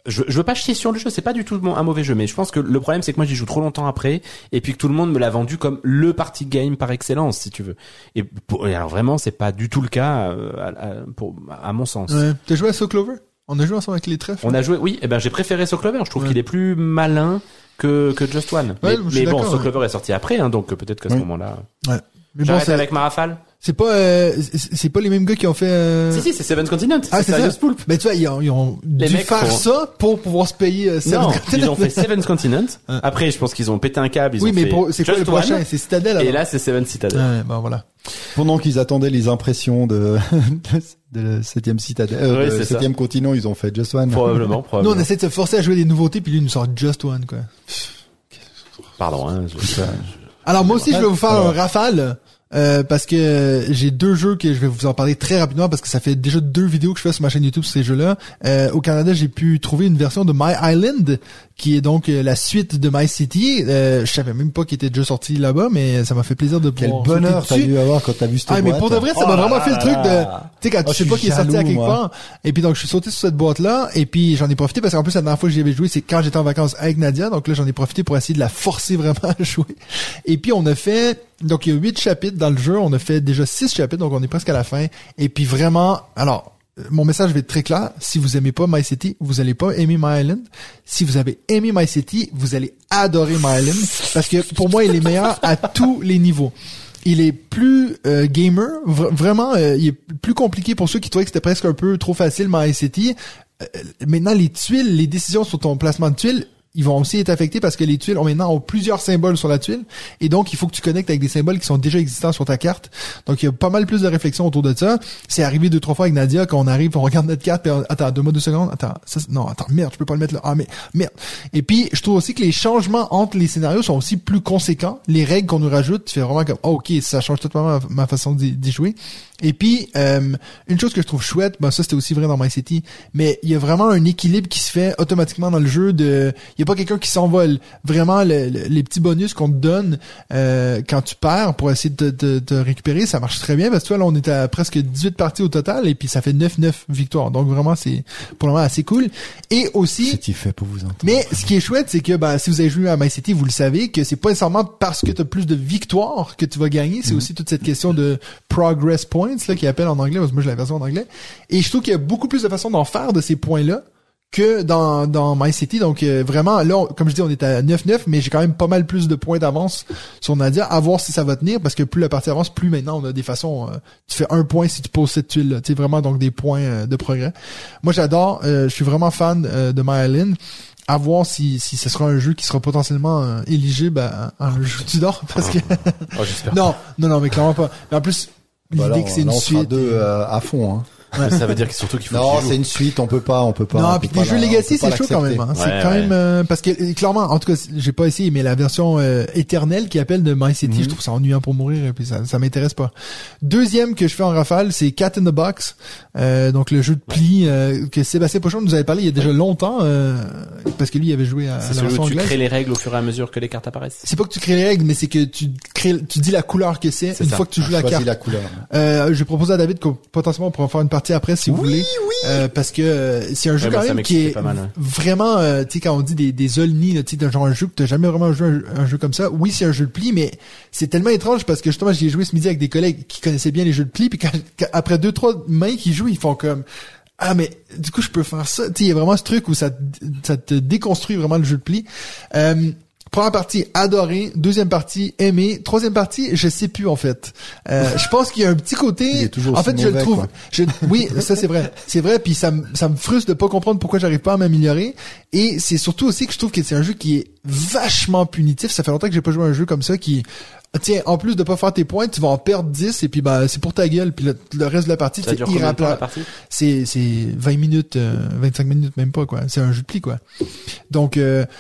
je, je veux pas chier sur le jeu, c'est pas du tout un mauvais jeu, mais je pense que le problème c'est que moi j'y joue trop longtemps après, et puis que tout le monde me l'a vendu comme le party game par excellence, si tu veux. Et, pour- et alors vraiment, c'est pas du tout le cas, euh, à, à- pour, à mon sens. Ouais. T'as joué à So Clover? On a joué ensemble avec les trèfles. On a joué, oui, et ben j'ai préféré So Clover. Je trouve Ouais. qu'il est plus malin que que Just One. Ouais, mais bon, So. Clover est sorti après, hein, donc euh, peut-être qu'à ce moment-là. Ouais. Mais bon, c'est, avec Marafal. c'est pas, euh, c'est pas les mêmes gars qui ont fait, euh... Si si, c'est Seven Continent. Ah, c'est ça. Serious Poulp. Mais tu vois, ils ont, ils ont Les dû mecs faire font- ça pour pouvoir se payer euh, Seven Non, Continents. ils ont fait Seven Continent. Après, je pense qu'ils ont pété un câble. Ils Oui, ont mais fait c'est quoi le Just One, prochain? C'est Citadel, Et là, c'est Seven Citadel. Ouais, bon, voilà. Pendant qu'ils attendaient les impressions de de, de septième citadelle, euh, Ouais, de c'est ça. septième continent, ils ont fait Just One. Probablement, Nous, probablement. on essaie de se forcer à jouer des nouveautés, puis lui, il nous sort Just One, quoi. Pardon, hein. je- Alors moi aussi, je vais vous faire un rafale. Euh, parce que j'ai deux jeux que je vais vous en parler très rapidement parce que ça fait déjà deux vidéos que je fais sur ma chaîne YouTube sur ces jeux-là. Euh, au Canada, j'ai pu trouver une version de My Island qui est donc euh, la suite de My City. Euh, je savais même pas qu'il était déjà sorti là-bas, mais ça m'a fait plaisir de Quel pouvoir bonheur sauter t'as dû avoir quand t'as vu cette Ah mais boîte. pour de vrai, ça Oh m'a là vraiment fait le truc de, tu sais quand Oh, tu sais pas qu'il est sorti à quelque moi. part. Et puis donc je suis sauté sur cette boîte là, et puis j'en ai profité parce qu'en plus la dernière fois que j'y avais joué, c'est quand j'étais en vacances avec Nadia. Donc là j'en ai profité pour essayer de la forcer vraiment à jouer. Et puis on a fait, donc il y a huit chapitres dans le jeu, on a fait déjà six chapitres, donc on est presque à la fin. Et puis vraiment, alors mon message va être très clair. Si vous aimez pas My City, vous allez pas aimer My Island. Si vous avez aimé My City, vous allez adorer My Island parce que pour moi, il est meilleur à tous les niveaux. Il est plus euh, gamer, vra- vraiment, euh, il est plus compliqué pour ceux qui trouvaient que c'était presque un peu trop facile My City. Euh, maintenant, les tuiles, les décisions sur ton placement de tuiles, ils vont aussi être affectés parce que les tuiles ont maintenant ont plusieurs symboles sur la tuile et donc il faut que tu connectes avec des symboles qui sont déjà existants sur ta carte. Donc il y a pas mal plus de réflexion autour de ça. C'est arrivé deux trois fois avec Nadia quand on arrive, on regarde notre carte, puis on- attends deux mois deux secondes, attends ça, non attends merde je peux pas le mettre là, ah mais merde. Et puis je trouve aussi que les changements entre les scénarios sont aussi plus conséquents. Les règles qu'on nous rajoute, tu fais vraiment comme oh, ok ça change totalement ma, ma façon d'y jouer. Et puis euh, une chose que je trouve chouette, ben ça c'était aussi vrai dans My City, mais il y a vraiment un équilibre qui se fait automatiquement dans le jeu de il y a pas quelqu'un qui s'envole. Vraiment le- le- les petits bonus qu'on te donne euh, quand tu perds pour essayer de te, de- de récupérer, ça marche très bien parce que toi là on est à presque 18 parties au total et puis ça fait 9 9 victoires. Donc vraiment c'est pour le moment assez cool. Et aussi C'est fait pour vous entendre? mais ce qui est chouette, c'est que ben, si vous avez joué à My City, vous le savez que c'est pas nécessairement parce que tu as plus de victoires que tu vas gagner. C'est aussi toute cette question de progress points là qui appelle en anglais. Parce que moi, j'ai la version en anglais. Et je trouve qu'il y a beaucoup plus de façons d'en faire de ces points-là que dans, dans My City. Donc euh, vraiment, là, on- comme je dis, on est à 9-9, mais j'ai quand même pas mal plus de points d'avance sur Nadia. À voir si ça va tenir, parce que plus la partie avance, plus maintenant on a des façons. euh, tu fais un point si tu poses cette tuile. Tu sais, vraiment donc des points euh, de progrès. Moi, j'adore. euh, je suis vraiment fan euh, de My Island. À voir si, si ce sera un jeu qui sera potentiellement euh, éligible à, à un jeu du Nord, parce que Oh, j'espère. non, non, non, mais clairement pas. Mais en plus, Bah, l'idée que c'est une on sera deux euh, à fond. Hein. Ça veut dire que surtout qu'il faut Non, que c'est une suite, on peut pas, on peut pas. non, on puis les jeux Legacy, c'est chaud quand même. Hein. c'est quand ouais. même euh, parce que euh, clairement, en tout cas, j'ai pas essayé, mais la version euh, éternelle qui appelle de My City, Mhm. je trouve ça ennuyant pour mourir et puis ça, ça m'intéresse pas. Deuxième que je fais en rafale, c'est Cat in the Box, euh, donc le jeu de pli euh, que Sébastien Pochon nous avait parlé il y a déjà longtemps, euh, parce que lui il avait joué à, à C'est la celui version où tu anglaise. crées les règles au fur et à mesure que les cartes apparaissent. C'est pas que tu crées les règles, mais c'est que tu crées, tu dis la couleur que c'est une ça. fois que tu joues la carte. la couleur. Euh, je propose à David qu'on potentiellement on pourra faire une partie après si vous voulez. Euh, parce que euh, c'est un jeu Ouais, quand ça même qui est mal, vraiment, euh, tu sais, quand on dit des, des Olni, là, tu sais, d'un genre un jeu que t'as jamais vraiment joué un, un jeu comme ça. Oui, c'est un jeu de pli, mais c'est tellement étrange parce que justement, j'y ai joué ce midi avec des collègues qui connaissaient bien les jeux de pli, puis quand, quand- après deux, trois mains qui jouent, ils font comme ah mais du coup je peux faire ça. Tu sais, il y a vraiment ce truc où ça, te- ça te déconstruit vraiment le jeu de pli. Euh, Première partie, adoré. Deuxième partie, aimé. Troisième partie, je sais plus en fait. Euh, je pense qu'il y a un petit côté. Il est toujours en fait, je le trouve. quoi. Je, oui, ça c'est vrai, c'est vrai. Puis ça, me- ça me frustre de pas comprendre pourquoi j'arrive pas à m'améliorer. Et c'est surtout aussi que je trouve que c'est un jeu qui est vachement punitif. Ça fait longtemps que j'ai pas joué à un jeu comme ça qui Tiens, en plus de pas faire tes points, tu vas en perdre 10 et puis bah c'est pour ta gueule. Puis le, le reste de la partie, c'est dure combien de temps la irréparable. partie? C'est c'est 20 minutes, euh, 25 minutes même pas quoi. C'est un jeu de pli quoi. Donc euh, Ah,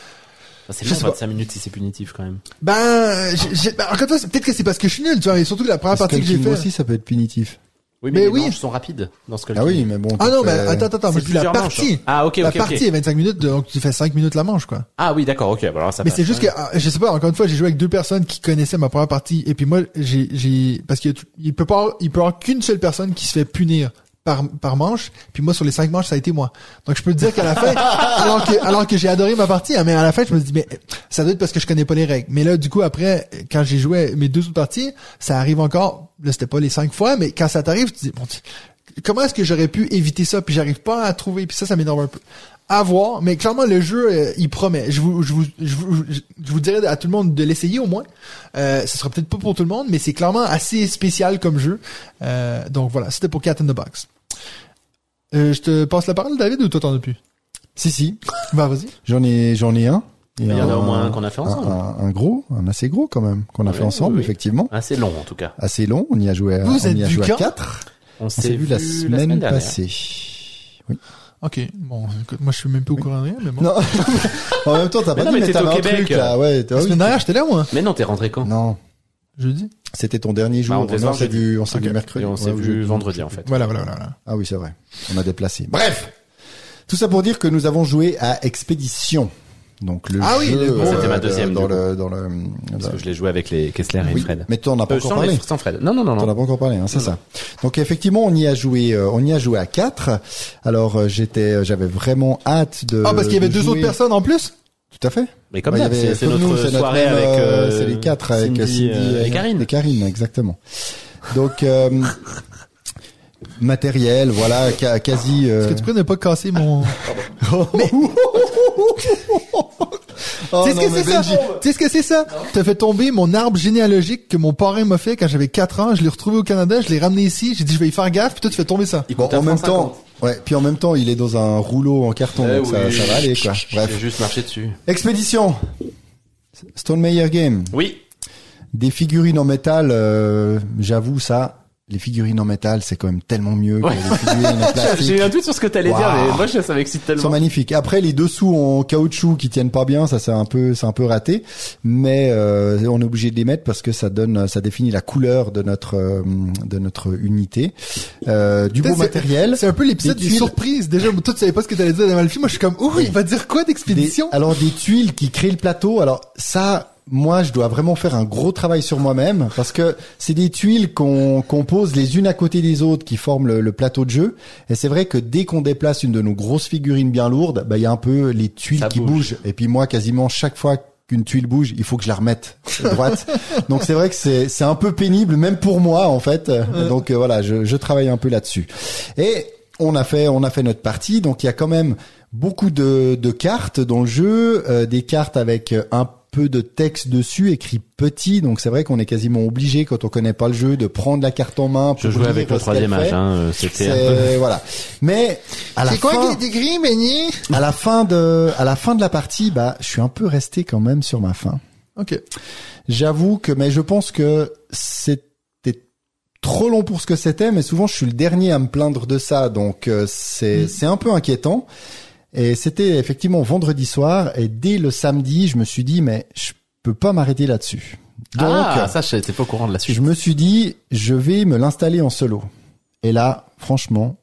C'est pas. 25 minutes si c'est punitif quand même. ben, j'ai- j'ai- ben, encore une fois, c'est- peut-être que c'est parce que je suis nul, tu vois, et surtout que la première Parce partie que j'ai King fait. aussi, ça peut être punitif. Oui, mais, Mais les oui. manches sont rapides dans ce cas Ah oui, mais bon. Ah non, mais fais- attends, attends, attends, moi C'est je dis la partie. hein. Ah, ok, la ok, ok. partie est 25 minutes, donc tu fais 5 minutes la manche, quoi. Ah oui, d'accord, ok. bah alors ça Mais passe. c'est juste que, ah, je sais pas, encore une fois, j'ai joué avec deux personnes qui connaissaient ma première partie, et puis moi, j'ai, j'ai, parce qu'il y a tout- il peut pas, avoir- il peut y avoir qu'une seule personne qui se fait punir par, manche, puis moi, sur les cinq manches, ça a été moi. Donc, je peux te dire qu'à la fin, alors que, j'ai adoré ma partie, hein, mais à la fin, je me dis, mais, ça doit être parce que je connais pas les règles. Mais là, du coup, après, quand j'ai joué mes deux autres parties, ça arrive encore, là, c'était pas les cinq fois, mais quand ça t'arrive, tu te dis, comment est-ce que j'aurais pu éviter ça, puis j'arrive pas à trouver, puis ça, ça m'énerve un peu à voir, mais clairement le jeu euh, il promet. Je vous, je vous, je vous, je vous dirais à tout le monde de l'essayer au moins. Euh, ce sera peut-être pas pour tout le monde, mais c'est clairement assez spécial comme jeu. Euh, donc voilà, c'était pour Cat in the Box. Euh, je te passe la parole, David, ou toi t'en as plus? Si, si. Bah vas-y. J'en ai, j'en ai un. Il y en a au moins un qu'on a fait ensemble. Un, un- un gros, un assez gros quand même, qu'on a fait ensemble, oui, oui. effectivement. Assez long en tout cas. Assez long, on y a joué à, Vous on êtes y a joué à quand quatre. On On s'est vu la semaine, passée. Oui. Ok, bon, écoute, moi je suis même pas au courant de rien, mais bon. Non. en même temps, t'as Mais pas non, dit, mais mais t'étais t'avais au un Québec. truc là. Ouais, t'as- La oui. semaine dernière, j'étais là, moi. Mais non, t'es rentré quand? Non, Jeudi. c'était ton dernier jour. Bah, on s'est jeudi. vu, on s'est Ok. vu mercredi. Et on s'est Ouais, vu jeudi. vendredi en fait. Voilà, voilà, voilà. Ah oui, c'est vrai. On a déplacé. Bref. Tout ça pour dire que nous avons joué à Expédition. Donc le Ah oui, jeu, euh, c'était ma de- deuxième, dans le dans le Parce que je l'ai joué avec les Kessler et oui, Fred. mais toi on n'a pas Euh, encore sans, parlé. les- sans Fred. Non, non, non, T'en as pas encore parlé, hein, c'est ça. Donc effectivement, on y a joué, euh, on y a joué à quatre. Alors euh, j'étais, j'avais vraiment hâte de. Ah, parce qu'il y avait de deux jouer. autres personnes en plus? Tout à fait. Mais comme Bah, avait- c'est notre nous, soirée même, avec euh, euh, c'est les quatre avec Cindy, Cindy, euh, et Karine. Et Karine, exactement. Donc euh, matériel, voilà, ca- quasi. euh, Est-ce que tu peux ne pas casser mon... Oh tu sais ce que mais c'est ça? Benji- Tu sais ce que c'est ça? T'as fait tomber mon arbre généalogique que mon parrain m'a fait quand j'avais 4 ans. Je l'ai retrouvé au Canada, je l'ai ramené ici. J'ai dit, je vais y faire gaffe, puis toi, tu fais tomber ça. Il Bon, en même temps, ouais. Puis en même temps, il est dans un rouleau en carton, Eh donc ça, oui. ça va aller, quoi. J'ai Bref. juste marché dessus. Expédition. Stone Meyer Game. Oui. Des figurines en métal, euh, j'avoue ça. Les figurines en métal, c'est quand même tellement mieux que Ouais. les figurines en plastique. J'ai eu un doute sur ce que t'allais dire, mais moi, je- ça m'excite Ils sont tellement. magnifiques. Après, les dessous en caoutchouc qui tiennent pas bien, ça c'est un peu, c'est un peu raté, mais euh, on est obligé de les mettre parce que ça donne, ça définit la couleur de notre, euh, de notre unité. Euh, du beau matériel. C'est un peu l'épisode Des des surprises. Déjà, toi, tu savais pas ce que t'allais dire dans le film. Moi, je suis comme, oh, il va dire quoi d'expédition? alors des tuiles qui créent le plateau. Alors ça, moi, je dois vraiment faire un gros travail sur moi-même parce que c'est des tuiles qu'on qu'on pose les unes à côté des autres qui forment le, le plateau de jeu. Et c'est vrai que dès qu'on déplace une de nos grosses figurines bien lourdes, bah il y a un peu les tuiles Ça qui bouge. bougent. Et puis moi, quasiment chaque fois qu'une tuile bouge, il faut que je la remette droite. Donc c'est vrai que c'est c'est un peu pénible, même pour moi en fait. Donc euh, voilà, je, je travaille un peu là-dessus. Et on a fait on a fait notre partie. Donc il y a quand même beaucoup de, de cartes dans le jeu, euh, des cartes avec un peu de texte dessus écrit petit. Donc c'est vrai qu'on est quasiment obligé quand on connaît pas le jeu de prendre la carte en main. Je pour jouais lire avec le troisième âge, hein. C'était peu... Voilà. Mais à la C'est quoi fin, qui est écrit, Benny? à la fin de à la fin de la partie, bah je suis un peu resté quand même sur ma fin. Ok. J'avoue que, mais je pense que c'était trop long pour ce que c'était, mais souvent je suis le dernier à me plaindre de ça, donc euh, c'est c'est un peu inquiétant. Et c'était effectivement vendredi soir, et dès le samedi, je me suis dit, mais je peux pas m'arrêter là-dessus. Donc, ah, ça, j'étais pas au courant de la suite. je me suis dit, je vais me l'installer en solo. Et là, franchement,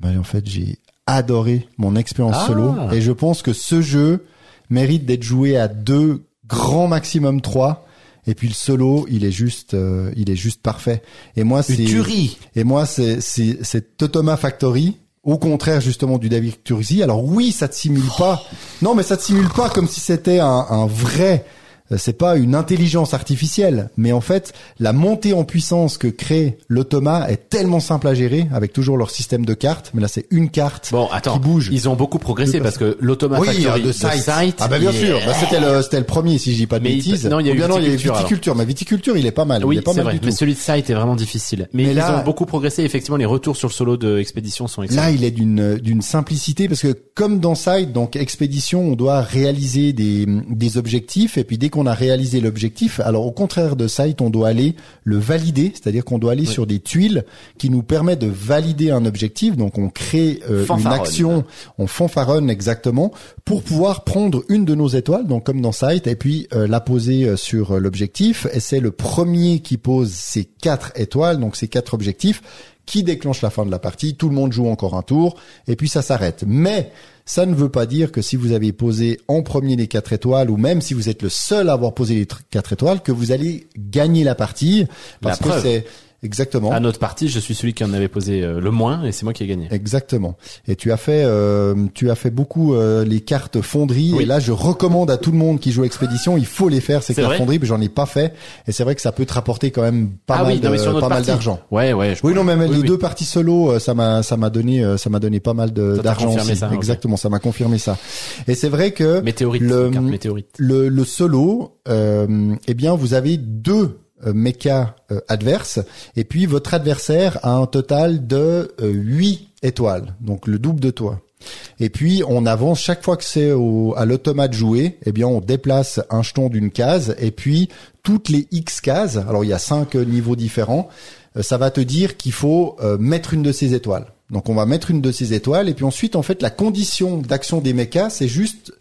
ben, en fait, j'ai adoré mon expérience Ah. solo. Et je pense que ce jeu mérite d'être joué à deux, grand maximum trois. Et puis le solo, il est juste, euh, il est juste parfait. Et moi, c'est et moi, c'est c'est c'est Totoma Factory. Au contraire, justement, du David Turzi. Alors oui, ça te simule pas. Non, mais ça te simule pas comme si c'était un, un vrai. Euh, C'est pas une intelligence artificielle, mais en fait, la montée en puissance que crée l'automa est tellement simple à gérer, avec toujours leur système de cartes. Mais là, c'est une carte Bon, attends. qui bouge. Ils ont beaucoup progressé parce que l'Automa oui, Factory de site. ah bah bien il est- sûr. Bah, c'était le c'était le premier, si je dis pas de Mais il- bêtises. non, il y a eu bien non, il y a eu Viticulture, alors. viticulture. Mais viticulture, il est pas mal. il Oui, est pas c'est mal vrai. du tout. Mais celui de Sight est vraiment difficile. Mais, Mais ils là- ont beaucoup progressé. Effectivement, les retours sur le solo de Expédition sont excellents. Là, il est d'une d'une simplicité parce que comme dans Side, donc expédition, on doit réaliser des des objectifs et puis dès qu'on a réalisé l'objectif, alors au contraire de Side, on doit aller le valider, c'est-à-dire qu'on doit aller sur des tuiles qui nous permettent de valider un objectif. Donc on crée euh, une action, on fanfaronne exactement pour pouvoir prendre une de nos étoiles, donc comme dans Site, et puis euh, la poser euh, sur euh, l'objectif. Et c'est le premier qui pose ces quatre étoiles, donc ces quatre objectifs qui déclenche la fin de la partie, tout le monde joue encore un tour, et puis ça s'arrête. Mais ça ne veut pas dire que si vous avez posé en premier les quatre étoiles, ou même si vous êtes le seul à avoir posé les tr- quatre étoiles, que vous allez gagner la partie, parce La que c'est exactement. À notre partie, je suis celui qui en avait posé euh, le moins et c'est moi qui ai gagné. Exactement. Et tu as fait, euh, tu as fait beaucoup euh, les cartes fonderie. Oui. Et là, je recommande à tout le monde qui joue expédition, il faut les faire ces cartes fonderie. Mais j'en ai pas fait. Et c'est vrai que ça peut te rapporter quand même pas ah mal oui, non, mais sur de, notre pas mal d'argent. Ouais, ouais. je Oui, non, mais même Oui, les deux parties solo, euh, ça m'a, ça m'a donné, euh, ça m'a donné pas mal d'argent aussi. ça. Exactement, ça m'a confirmé ça. Et c'est vrai que Météorite, le, carte météorite. le, le solo, euh, eh bien, vous avez deux euh, mechas euh, adverses, et puis votre adversaire a un total de euh, 8 étoiles, donc le double de toi. Et puis on avance chaque fois que c'est au, à l'automate joué, eh bien on déplace un jeton d'une case et puis toutes les X cases, alors il y a cinq euh, niveaux différents, euh, ça va te dire qu'il faut euh, mettre une de ces étoiles. Donc on va mettre une de ces étoiles et puis ensuite en fait la condition d'action des mechas c'est juste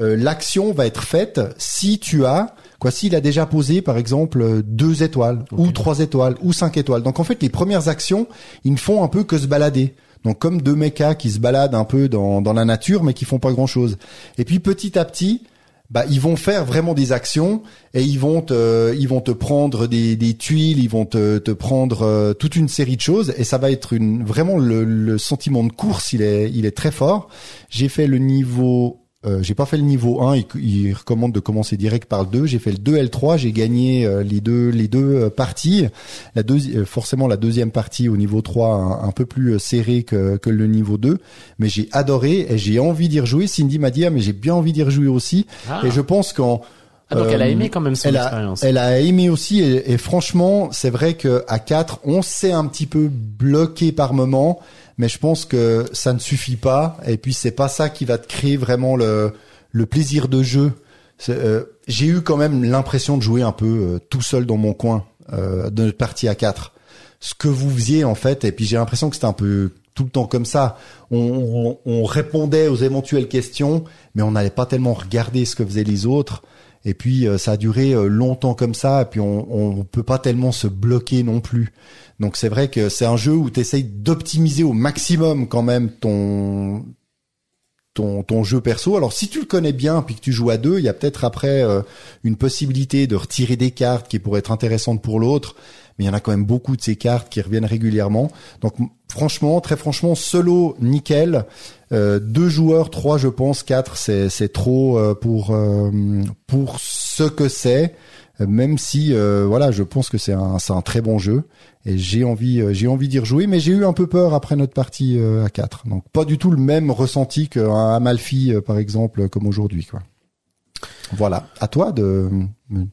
euh, l'action va être faite si tu as quoi s'il a déjà posé par exemple euh, deux étoiles ou trois étoiles ou cinq étoiles. Donc en fait les premières actions ils ne font un peu que se balader. Donc comme deux mechas qui se baladent un peu dans, dans la nature mais qui font pas grand chose. Et puis petit à petit bah ils vont faire vraiment des actions et ils vont te ils vont te prendre des, des tuiles, ils vont te, te prendre euh, toute une série de choses et ça va être une vraiment le, le sentiment de course il est il est très fort. J'ai fait le niveau euh, j'ai pas fait le niveau 1, il, il recommande de commencer direct par le 2. J'ai fait le 2 L3, j'ai gagné euh, les deux les deux euh, parties. La deuxi- euh, forcément la deuxième partie au niveau 3 un, un peu plus euh, serré que, que le niveau 2, mais j'ai adoré et j'ai envie d'y rejouer. Cindy m'a dit ah mais j'ai bien envie d'y rejouer aussi Ah. et je pense qu'en Ah, donc elle a aimé quand même son elle a, expérience. elle a aimé aussi et, et franchement, c'est vrai que à 4, on s'est un petit peu bloqué par moment, mais je pense que ça ne suffit pas et puis c'est pas ça qui va te créer vraiment le le plaisir de jeu. Euh, J'ai eu quand même l'impression de jouer un peu euh, tout seul dans mon coin euh, de notre partie à 4. Ce que vous faisiez en fait et puis j'ai l'impression que c'était un peu tout le temps comme ça. On, on, on répondait aux éventuelles questions, mais on n'allait pas tellement regarder ce que faisaient les autres. Et puis euh, ça a duré euh, longtemps comme ça, et puis on, on peut pas tellement se bloquer non plus. Donc c'est vrai que c'est un jeu où tu essayes d'optimiser au maximum quand même ton ton, ton jeu perso. Alors si tu le connais bien puis que tu joues à deux, il y a peut-être après euh, une possibilité de retirer des cartes qui pourraient être intéressantes pour l'autre. Mais il y en a quand même beaucoup de ces cartes qui reviennent régulièrement. Donc franchement, très franchement, solo nickel. Euh, deux joueurs, trois je pense, quatre c'est c'est trop euh, pour euh, pour ce que c'est. Même si voilà, je pense que c'est un c'est un très bon jeu et j'ai envie j'ai envie d'y rejouer, mais j'ai eu un peu peur après notre partie à 4 Donc pas du tout le même ressenti qu'un Amalfi par exemple comme aujourd'hui quoi. Voilà, à toi de me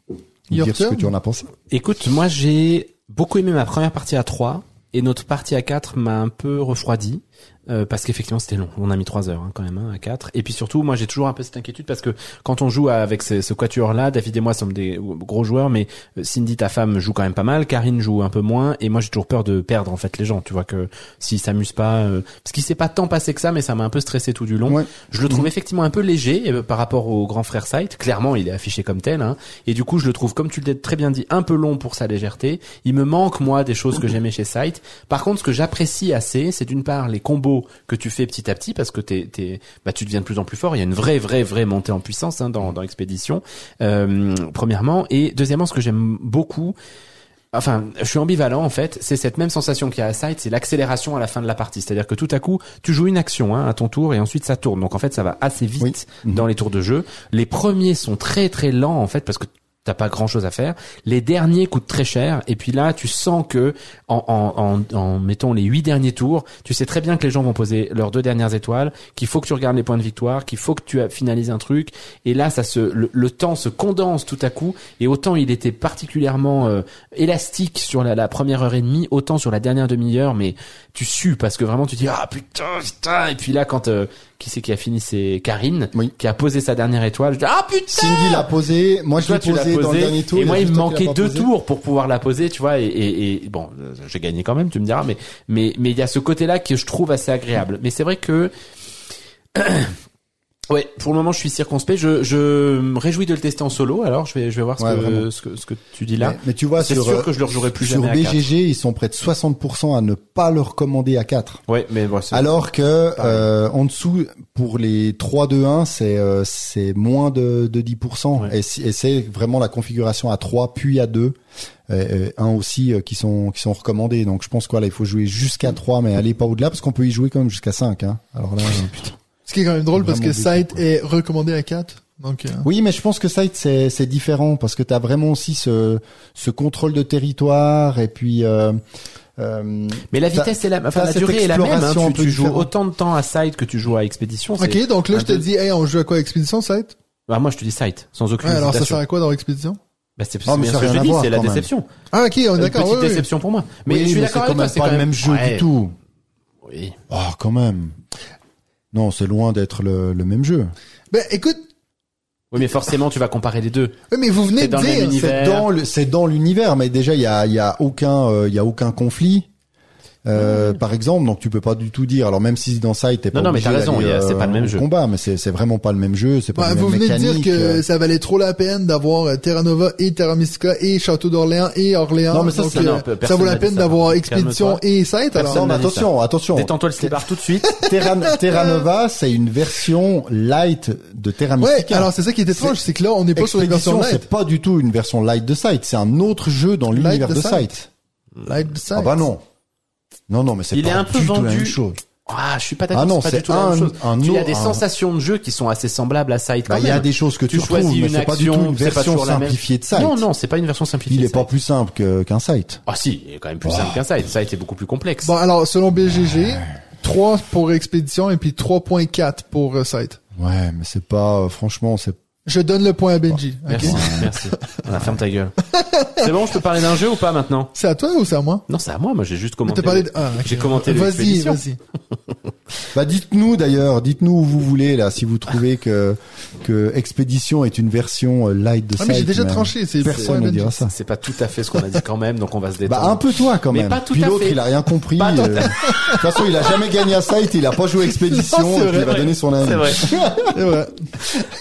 Your dire ce que tu en as pensé. Écoute, moi j'ai beaucoup aimé ma première partie à 3 et notre partie à 4 m'a un peu refroidi. Euh, parce qu'effectivement c'était long, on a mis trois heures hein, quand même hein, à 4 et puis surtout moi j'ai toujours un peu cette inquiétude parce que quand on joue avec ce, ce quatuor là, David et moi sommes des gros joueurs mais euh, Cindy ta femme joue quand même pas mal, Karine joue un peu moins et moi j'ai toujours peur de perdre en fait les gens, tu vois que s'ils s'amusent pas euh, parce qu'il s'est pas tant passé que ça mais ça m'a un peu stressé tout du long. Ouais. Je le trouve effectivement un peu léger euh, par rapport au grand frère Sight. Clairement, il est affiché comme tel. Hein. Et du coup, je le trouve, comme tu l'as très bien dit, un peu long pour sa légèreté. Il me manque, moi, des choses que j'aimais chez Sight. Par contre, ce que j'apprécie assez, c'est d'une part les combos que tu fais petit à petit, parce que t'es, t'es, bah, tu deviens de plus en plus fort. Il y a une vraie, vraie, vraie montée en puissance hein, dans, dans Expédition, euh, premièrement. Et deuxièmement, ce que j'aime beaucoup, Enfin, je suis ambivalent en fait. C'est cette même sensation qu'il y a à Sight, c'est l'accélération à la fin de la partie. C'est-à-dire que tout à coup, tu joues une action hein, à ton tour et ensuite ça tourne. Donc en fait, ça va assez vite Oui. Mhm. dans les tours de jeu. Les premiers sont très très lents en fait parce que t'as pas grand chose à faire. Les derniers coûtent très cher et puis là tu sens que en, en, en, mettons les huit derniers tours, tu sais très bien que les gens vont poser leurs deux dernières étoiles, qu'il faut que tu regardes les points de victoire, qu'il faut que tu finalises un truc et là ça se le, temps se condense tout à coup et autant il était particulièrement euh, élastique sur la, la première heure et demie, autant sur la dernière demi-heure mais tu sues parce que vraiment tu dis ah putain putain et puis là quand euh, qui c'est qui a fini c'est Karine Oui. qui a posé sa dernière étoile, ah putain Cindy l'a posé, moi je l'ai tu l'as posé dans le dernier tour. et moi, il me manquait deux posé. tours pour pouvoir la poser, tu vois. Et, et, et bon, euh, j'ai gagné quand même, tu me diras, mais mais mais il y a ce côté-là que je trouve assez agréable. Mais c'est vrai que Ouais, pour le moment, je suis circonspect. Je, je me réjouis de le tester en solo. Alors, je vais, je vais voir ce, Ouais, que, ce que ce que tu dis là. Mais, mais tu vois, C'est sur, sûr que je le rejouerai plus sur jamais. BGG, ils sont près de 60% à ne pas le recommander à 4. Ouais, mais bon, Alors que euh, en dessous, pour les 3-2-1, c'est euh, c'est moins de, de 10%. Ouais. Et, si- et c'est vraiment la configuration à 3 puis à 2. Euh, euh, un aussi euh, qui sont qui sont recommandés. Donc je pense quoi là, il faut jouer jusqu'à 3 mais aller pas au-delà parce qu'on peut y jouer quand même jusqu'à 5 hein. Alors là euh, putain. Ce qui est quand même drôle parce que Sight est recommandé à 4. Donc, euh, Oui, mais je pense que Sight c'est c'est différent parce que tu as vraiment aussi ce ce contrôle de territoire et puis euh, euh, mais la vitesse est la, enfin la durée est la même. hein. Tu, tu joues autant de temps à side que tu joues à expédition. c'est- ok, donc là, je te dis, hey, on joue à quoi Expédition, Sight? Bah, moi, je te dis site, sans aucune Ouais, alors ça sert à quoi dans Expédition? Bah, c'est a bien ce que je dis, c'est la même. déception. Ah, ok, on est Une d'accord. petite ouais. déception pour moi. Mais oui, je suis d'accord c'est avec quand toi, même c'est pas quand le même jeu Ouais. du tout. Oui. Ah, quand même. Non, c'est loin d'être le, le même jeu. Ben, écoute, Oui, mais forcément, tu vas comparer les deux. ouais, mais vous venez C'est de dire. C'est dans le, c'est dans l'univers, mais déjà il y a, il y a aucun, euh, il y a aucun conflit. Euh, par exemple. Donc tu peux pas du tout dire. Alors même si dans Sight t'es pas Non, non, mais t'as raison, c'est euh, pas le même jeu. Combat, mais c'est vraiment pas le même jeu. C'est pas Bah, la vous venez de dire que euh. ça valait trop la peine d'avoir Terra Nova et Terra Mystica et Château d'Orléans et Orléans. Non, mais ça, Donc, c'est- euh, non, ça vaut la peine d'avoir Expédition et Sight alors. Non, attention, attention. Détends-toi le slipard tout de suite. Terra, Terra Nova, c'est une version light de Terra Ouais, Mystica. alors c'est ça qui est étrange, c'est que là on n'est pas sur une version light. c'est pas du tout une version light de Sight. C'est un autre jeu dans l'univers de de Sight. Sight. Light de Sight. Ah bah non. Non, non, mais c'est Il pas est un peu du tout la vendu. même chose. Ah, je suis pas d'accord. Ah non, c'est pas c'est du tout la un- même chose. un Tu as autre- des un- sensations de jeu qui sont assez semblables à Sight. Bah, il y a des choses que tu, tu choisis retrouves, mais une c'est pas du tout une version la simplifiée de Sight. Non, non, c'est pas une version simplifiée. Il est pas plus simple que- qu'un Sight. Ah si, il est quand même plus simple qu'un Sight. Sight est beaucoup plus complexe. Bon alors selon BGG, 3 pour Expédition et puis 3.4 pour euh, Sight. Ouais, mais c'est pas, euh, franchement, c'est Je donne le point à Benji. Merci, merci. Ah, ferme ta gueule. C'est bon, je peux parler d'un jeu ou pas maintenant C'est à toi ou c'est à moi Non, c'est à moi. Moi, j'ai juste commenté. Parlé le- de... ah, ok. J'ai commenté Vas-y, vas-y. Bah dites-nous d'ailleurs, dites-nous où vous voulez là, si vous trouvez que que Expédition est une version euh, light de Ah mais j'ai déjà tranché, c'est Personne ne dira ça. C'est pas tout à fait ce qu'on a dit quand même, donc on va se détendre. Bah un peu toi quand Mais même. pas tout Puis à l'autre fait. il a rien compris. Euh, De toute façon il a jamais gagné à Sight, il a pas joué Expédition, Non, et puis il vrai. va donner son avis. C'est vrai. C'est vrai.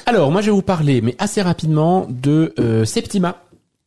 Alors, moi, je vais vous parler, mais assez rapidement, de euh, Septima.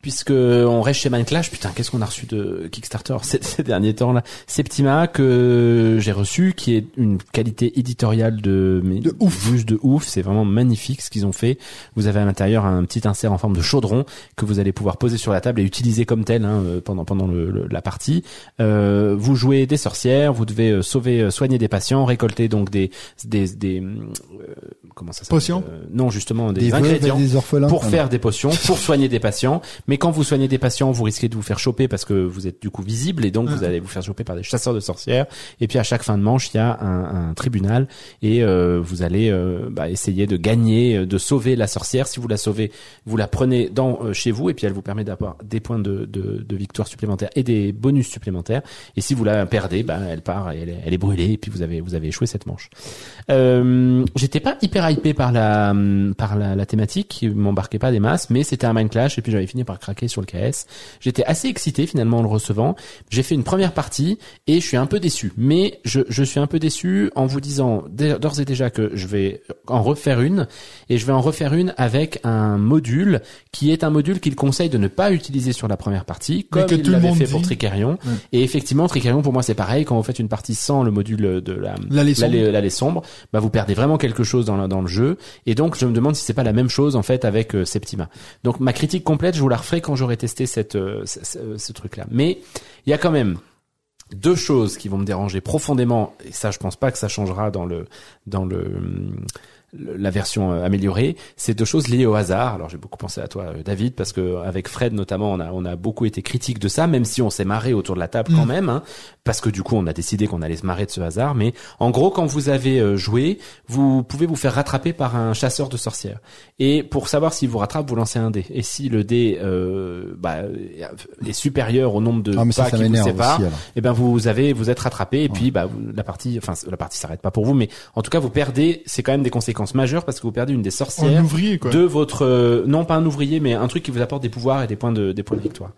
Puisque on reste chez Mindclash, putain, qu'est-ce qu'on a reçu de Kickstarter ces, ces derniers temps là? Septima que j'ai reçu, qui est une qualité éditoriale de, mais De ouf. juste de ouf. C'est vraiment magnifique ce qu'ils ont fait. Vous avez à l'intérieur un petit insert en forme de chaudron que vous allez pouvoir poser sur la table et utiliser comme tel hein, euh, pendant pendant le, le- la partie. Euh, vous jouez des sorcières, vous devez euh, sauver, euh, soigner des patients, récolter donc des des des euh, comment ça s'appelle? Potions Euh, Non, justement des, ingrédients des orphelins. pour faire des potions, pour soigner des patients. Mais quand vous soignez des patients, vous risquez de vous faire choper parce que vous êtes du coup visible et donc vous allez vous faire choper par des chasseurs de sorcières. Et puis à chaque fin de manche, il y a un, un tribunal et euh, vous allez euh, bah, essayer de gagner, euh, de sauver la sorcière. Si vous la sauvez, vous la prenez dans euh, chez vous et puis elle vous permet d'avoir des points de, de, de victoire supplémentaires et des bonus supplémentaires. Et si vous la perdez, bah, elle part et elle est, elle est brûlée et puis vous avez vous avez échoué cette manche. Euh, j'étais pas hyper hypé par la par la, la thématique, m'embarquait pas des masses, mais c'était un Mind Clash et puis j'avais fini par craquer sur le KS. J'étais assez excité finalement en le recevant. J'ai fait une première partie et je suis un peu déçu. Mais je, je suis un peu déçu en vous disant d'ores et déjà que je vais en refaire une et je vais en refaire une avec un module qui est un module qu'il conseille de ne pas utiliser sur la première partie, comme que il tout l'avait fait dit. pour Tricarion. Et effectivement, Tricarion pour moi c'est pareil. Quand vous faites une partie sans le module de la L'allée sombre. l'allée- l'allée sombre, bah vous perdez vraiment quelque chose dans le, dans le jeu. Et donc je me demande si c'est pas la même chose en fait avec euh, Septima. Donc ma critique complète, je vous la quand j'aurai testé euh, ce, truc-là. Mais il y a quand même deux choses qui vont me déranger profondément. Et ça, je pense pas que ça changera dans le hum, le- la version euh, améliorée, c'est deux choses liées au hasard. Alors j'ai beaucoup pensé à toi, euh, David, parce que avec Fred notamment, on a on a beaucoup été critique de ça, même si on s'est marré autour de la table quand même, hein, parce que du coup on a décidé qu'on allait se marrer de ce hasard. Mais en gros, quand vous avez euh, joué, vous pouvez vous faire rattraper par un chasseur de sorcières. Et pour savoir s'il vous rattrape, vous lancez un dé. Et si le dé euh, bah, est supérieur au nombre de Ah mais ça, pas ça qui vous aussi alors. eh ben vous avez vous êtes rattrapé et puis bah la partie enfin la partie s'arrête pas pour vous mais en tout cas vous perdez c'est quand même des conséquences majeures parce que vous perdez une des Un sorcières ouvrier, quoi. de votre euh, non pas un ouvrier mais un truc qui vous apporte des pouvoirs et des points de des points de victoire.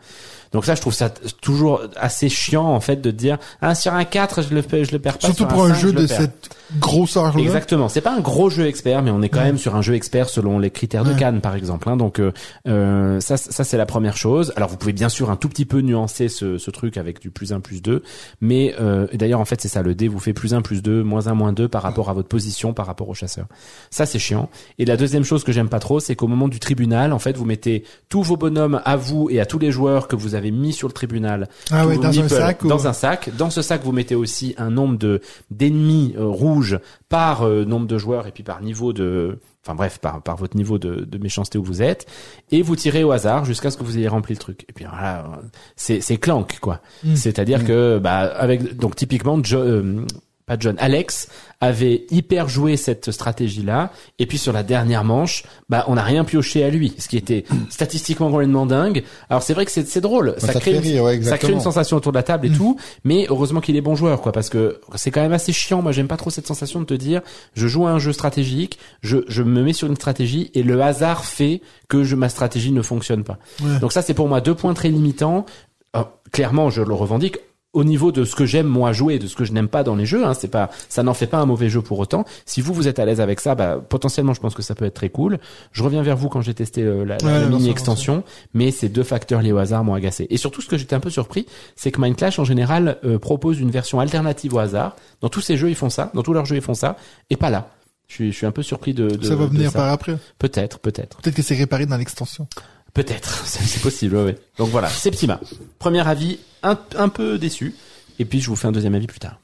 Donc ça je trouve ça toujours assez chiant en fait de dire ah sur un 4 je le je le perds pas Surtout sur pour un jeu je de cette grosseur-là. Exactement. C'est pas un gros jeu expert, mais on est quand même sur un jeu expert selon les critères de Ouais. Cannes, par exemple. hein. Donc euh, euh, ça, ça c'est la première chose. Alors vous pouvez bien sûr un tout petit peu nuancer ce, ce truc avec du plus 1, plus 2. Mais euh, d'ailleurs en fait c'est ça, le dé vous fait plus 1, plus 2, moins 1, moins 2 par rapport à votre position, par rapport au chasseur. Ça c'est chiant. Et la deuxième chose que j'aime pas trop, c'est qu'au moment du tribunal, en fait, vous mettez tous vos bonhommes à vous et à tous les joueurs que vous avez mis sur le tribunal Ah ouais, dans un sac ou- Dans un sac. Dans ce sac, vous mettez aussi un nombre de d'ennemis euh, rouges par euh, nombre de joueurs et puis par niveau de, enfin bref, par par votre niveau de, de méchanceté où vous êtes, et vous tirez au hasard jusqu'à ce que vous ayez rempli le truc. Et puis voilà, euh, c'est c'est clank quoi. Mm. C'est-à-dire que bah avec donc typiquement Jo- euh, pas John, Alex avait hyper joué cette stratégie-là, et puis sur la dernière manche, bah on n'a rien pioché à lui, ce qui était statistiquement complètement dingue. Alors c'est vrai que c'est drôle, ça te crée une- rire, ouais, ça crée une sensation autour de la Mm. table et tout, mais heureusement qu'il est bon joueur, quoi, parce que c'est quand même assez chiant. Moi, j'aime pas trop cette sensation de te dire, je joue à un jeu stratégique, je, je me mets sur une stratégie et le hasard fait que je, ma stratégie ne fonctionne pas. Ouais. Donc ça, c'est pour moi deux points très limitants. Alors, clairement, je le revendique. Au niveau de ce que j'aime moi jouer, de ce que je n'aime pas dans les jeux. Hein, c'est pas, ça n'en fait pas un mauvais jeu pour autant. Si vous vous êtes à l'aise avec ça, bah, potentiellement, je pense que ça peut être très cool. Je reviens vers vous quand j'ai testé euh, la, Ouais, mini extension, mais ces deux facteurs liés au hasard m'ont agacé. Et surtout, ce que j'étais un peu surpris, c'est que Mind Clash en général euh, propose une version alternative au hasard. Dans tous ces jeux, ils font ça. Dans tous leurs jeux, ils font ça, et pas là. Je suis, je suis un peu surpris de. de ça va de venir ça. par après. Peut-être, peut-être. Peut-être que c'est réparé dans l'extension. Peut-être, c'est possible, ouais, ouais. Donc voilà, Septima. Premier avis, un, un peu déçu. Et puis je vous fais un deuxième avis plus tard.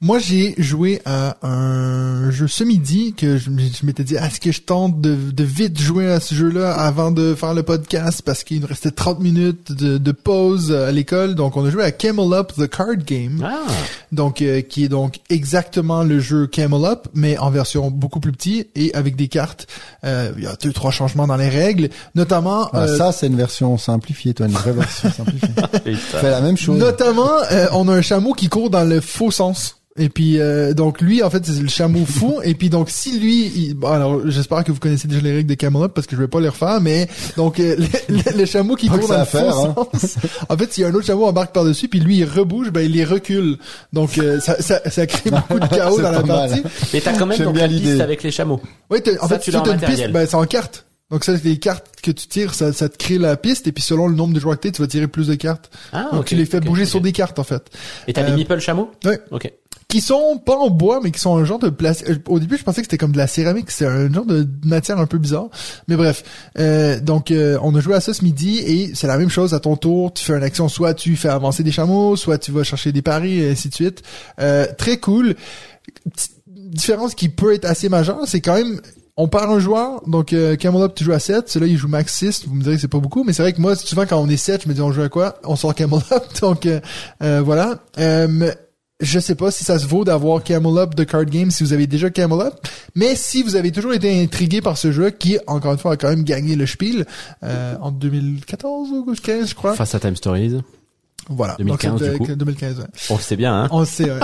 Moi, j'ai joué à un jeu ce midi que je, m'étais dit, Ah, est-ce que je tente de, de vite jouer à ce jeu-là avant de faire le podcast parce qu'il nous restait 30 minutes de, de pause à l'école? Donc, on a joué à Camel Up, The Card Game. Ah, Donc, euh, qui est donc exactement le jeu Camel Up, mais en version beaucoup plus petit et avec des cartes. Euh, Il y a deux, trois changements dans les règles, notamment... Ah, euh, ça, c'est une version simplifiée, toi, une vraie version simplifiée. Fais la même chose. Notamment, euh, on a un chameau qui court dans le faux sens. Et puis euh, donc lui en fait c'est le chameau fou. Et puis donc si lui il- bon, alors j'espère que vous connaissez déjà les règles de Camelot parce que je vais pas les refaire mais donc euh, le, le- le chameau qui Pas court dans ça le faire, hein. sens. En fait s'il y a un autre chameau embarque par dessus puis lui il rebouge ben il les recule. Donc euh, ça, ça ça crée beaucoup de chaos dans la mal. partie. Mais t'as quand même donc bien la piste avec les chameaux. oui en Ça, fait tu t'as une piste ben c'est en carte donc ça c'est des cartes que tu tires ça, ça te crée la piste et puis selon le nombre de joueurs que t'es tu vas tirer plus de cartes Ah, donc tu les fais bouger sur des cartes en fait Et t'as Euh, les meeple chameaux? ouais. Ok. qui sont pas en bois, mais qui sont un genre de plastique. Au début, je pensais que c'était comme de la céramique, c'est un genre de matière un peu bizarre. Mais bref, euh, donc euh, on a joué à ça ce midi et c'est la même chose à ton tour. Tu fais une action, soit tu fais avancer des chameaux, soit tu vas chercher des paris, et ainsi de suite. Euh, très cool. Petite différence qui peut être assez majeure, c'est quand même on part un joueur, donc euh, Camel Up, tu joues à 7, celui-là il joue max 6, vous me direz que c'est pas beaucoup, mais c'est vrai que moi, souvent quand on est 7, je me dis on joue à quoi? On sort Camel Up, donc euh, euh, voilà. Euh, je sais pas si ça se vaut d'avoir Camel Up de card game si vous avez déjà Camel Up, mais si vous avez toujours été intrigué par ce jeu qui, encore une fois, a quand même gagné le Spiel euh, en 2014 ou 2015, je crois. Face à Time Stories. Voilà. 2015, donc, c'est, du coup. euh, 2015, ouais. On le sait bien, hein. On le sait, ouais.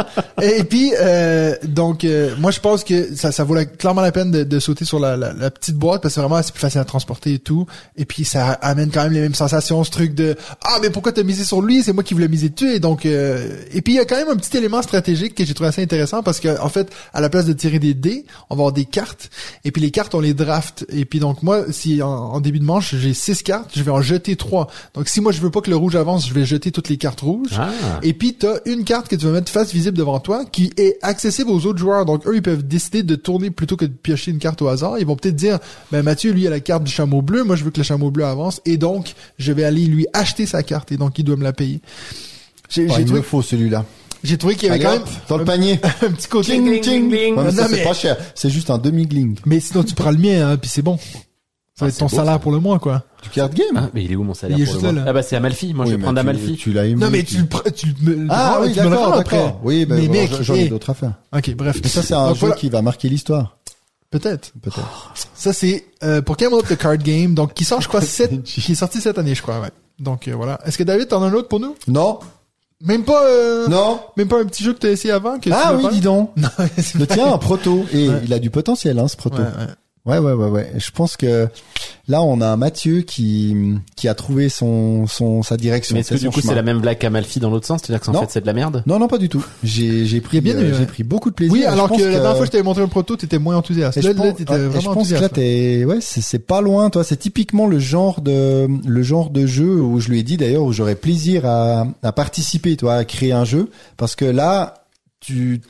Et puis, euh, donc, euh, moi, je pense que ça, ça vaut la- clairement la peine de, de sauter sur la, la, la petite boîte parce que vraiment, c'est plus facile à transporter et tout. Et puis, ça amène quand même les mêmes sensations, ce truc de ah, mais pourquoi t'as misé sur lui? C'est moi qui voulais miser dessus. Et donc, euh, et puis il y a quand même un petit élément stratégique que j'ai trouvé assez intéressant parce que en fait, à la place de tirer des dés, on va avoir des cartes. Et puis les cartes, on les draft. Et puis donc moi, si en, en début de manche j'ai six cartes, je vais en jeter trois. Donc si moi je veux pas que le rouge avance, je vais jeter toutes les cartes rouges. Ah. Et puis t'as une carte que tu vas mettre face visible devant toi qui est accessible aux autres joueurs. Donc eux ils peuvent décider de tourner plutôt que de piocher une carte au hasard. Ils vont peut-être dire ben Mathieu lui a la carte du chameau bleu, moi je veux que le chameau bleu avance et donc je vais aller lui acheter sa carte et donc il doit me la payer. J'ai Oh, j'ai il trouvé, me faut celui-là. j'ai trouvé qu'il y avait Allez quand même dans le panier. un petit côté. Ouais, mais ça, c'est mais- pas cher. C'est juste un demi-gling. Mais sinon tu prends le mien hein, puis c'est bon. Ça va être ton salaire ça. pour le mois quoi. Du card game. Ah, mais il est où mon salaire Il est pour juste le là, mois là. Ah bah c'est Amalfi. Moi je vais prendre tu- Amalfi. Tu l'as ému. Non mais tu le pre- tu me le Ah oui, tu me le d'accord, d'accord. Oui, ben mais bon, mec, j'en ai hey. d'autres à faire. Ok, bref. Mais ça, c'est un Donc, jeu voilà. qui va marquer l'histoire. Peut-être. Peut-être. Ça c'est euh, pour Camel Up the Card Game, donc qui sort je crois cette, qui est sorti cette année je crois, ouais. Donc euh, voilà. Est-ce que David t'en as un autre pour nous? Non, Même pas, euh, non. même pas un petit jeu que t'as essayé avant que tu Ah veux oui, dis donc. Non, c'est Le vrai. tien, un proto. Et Ouais. il a du potentiel, hein, ce proto. Ouais, ouais. Ouais, ouais, ouais, ouais. Je pense que là, on a un Mathieu qui qui a trouvé son son sa direction. Mais est-ce que du coup c'est la même blague qu'Amalfi dans l'autre sens? C'est-à-dire que en Non. fait c'est de la merde? Non, non, pas du tout. J'ai j'ai pris bien euh, j'ai ouais. pris beaucoup de plaisir. Oui, alors que la dernière fois que je t'avais montré un proto, t'étais moins enthousiaste. Et Là, je là, pense, t'étais ouais, et vraiment je pense que là t'es, ouais, c'est, c'est pas loin, toi. C'est typiquement le genre de, le genre de jeu où je lui ai dit d'ailleurs où j'aurais plaisir à, à participer, toi, à créer un jeu, parce que là, tu,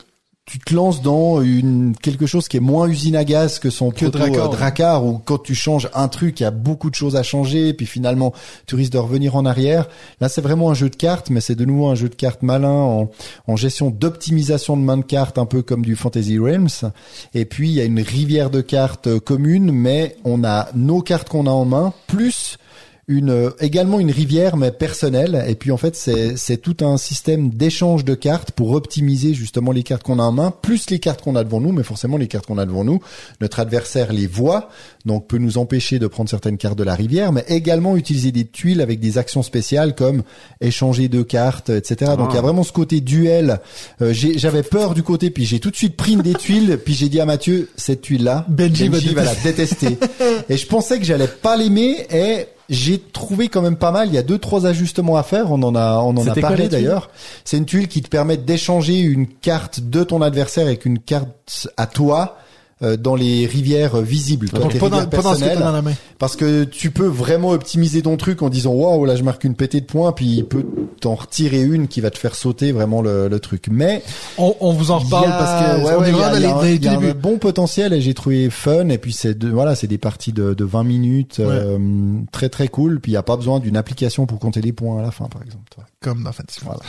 tu te lances dans une quelque chose qui est moins usine à gaz que son Que proto Drakkar, euh, ouais. Où quand tu changes un truc, il y a beaucoup de choses à changer, puis finalement tu risques de revenir en arrière. Là, c'est vraiment un jeu de cartes, mais c'est de nouveau un jeu de cartes malin en, en gestion d'optimisation de main de cartes, un peu comme du Fantasy Realms. Et puis il y a une rivière de cartes euh, commune, mais on a nos cartes qu'on a en main plus une euh, également une rivière mais personnelle. Et puis en fait c'est c'est tout un système d'échange de cartes pour optimiser justement les cartes qu'on a en main plus les cartes qu'on a devant nous mais forcément les cartes qu'on a devant nous. Notre adversaire les voit donc peut nous empêcher de prendre certaines cartes de la rivière mais également utiliser des tuiles avec des actions spéciales comme échanger deux cartes etc donc il y a vraiment ce côté duel. Euh, j'avais peur du côté puis j'ai tout de suite pris une des tuiles puis j'ai dit à Mathieu cette tuile là Benji va va la détester. Et je pensais que j'allais pas l'aimer et j'ai trouvé quand même pas mal. Il y a deux trois ajustements à faire. On en a on en a parlé d'ailleurs. C'est une tuile qui te permet d'échanger une carte de ton adversaire avec une carte à toi dans les rivières visibles. Toi, tes rivières que. Parce que tu peux vraiment optimiser ton truc en disant waouh là je marque une pétée de points puis il peut t'en retirer une qui va te faire sauter vraiment le, le truc. Mais On, on vous en reparle a- parce que ouais, on ouais, y y a les, y a un bon potentiel et j'ai trouvé fun et puis c'est de, voilà c'est des parties de, de 20 minutes euh, très très cool puis il y a pas besoin d'une application pour compter les points à la fin par exemple. Comme dans Fantasy. Voilà.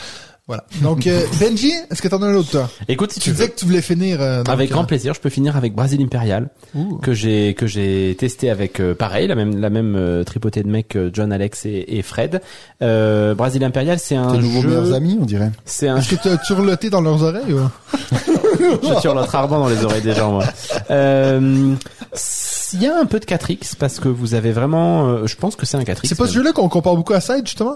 Voilà. Donc, euh, Benji, est-ce que t'en as un autre, toi? Écoute, si Tu tu veux. disais que tu voulais finir, euh, donc, Avec grand plaisir, je peux finir avec Brasil Imperial ouh. que j'ai que j'ai testé avec euh, pareil la même la même euh, tripotée de mecs euh, John, Alex et, et Fred. Euh, Brasil Imperial, c'est un Tes nouveaux jeu. meilleurs amis on dirait. C'est un Est-ce que tu turloté dans leurs oreilles, ou? je l'autre arbre dans les oreilles des gens, moi. Euh, Il y a un peu de 4X parce que vous avez vraiment, euh, je pense que c'est un 4X. C'est pas ce jeu-là qu'on compare beaucoup à Side, justement?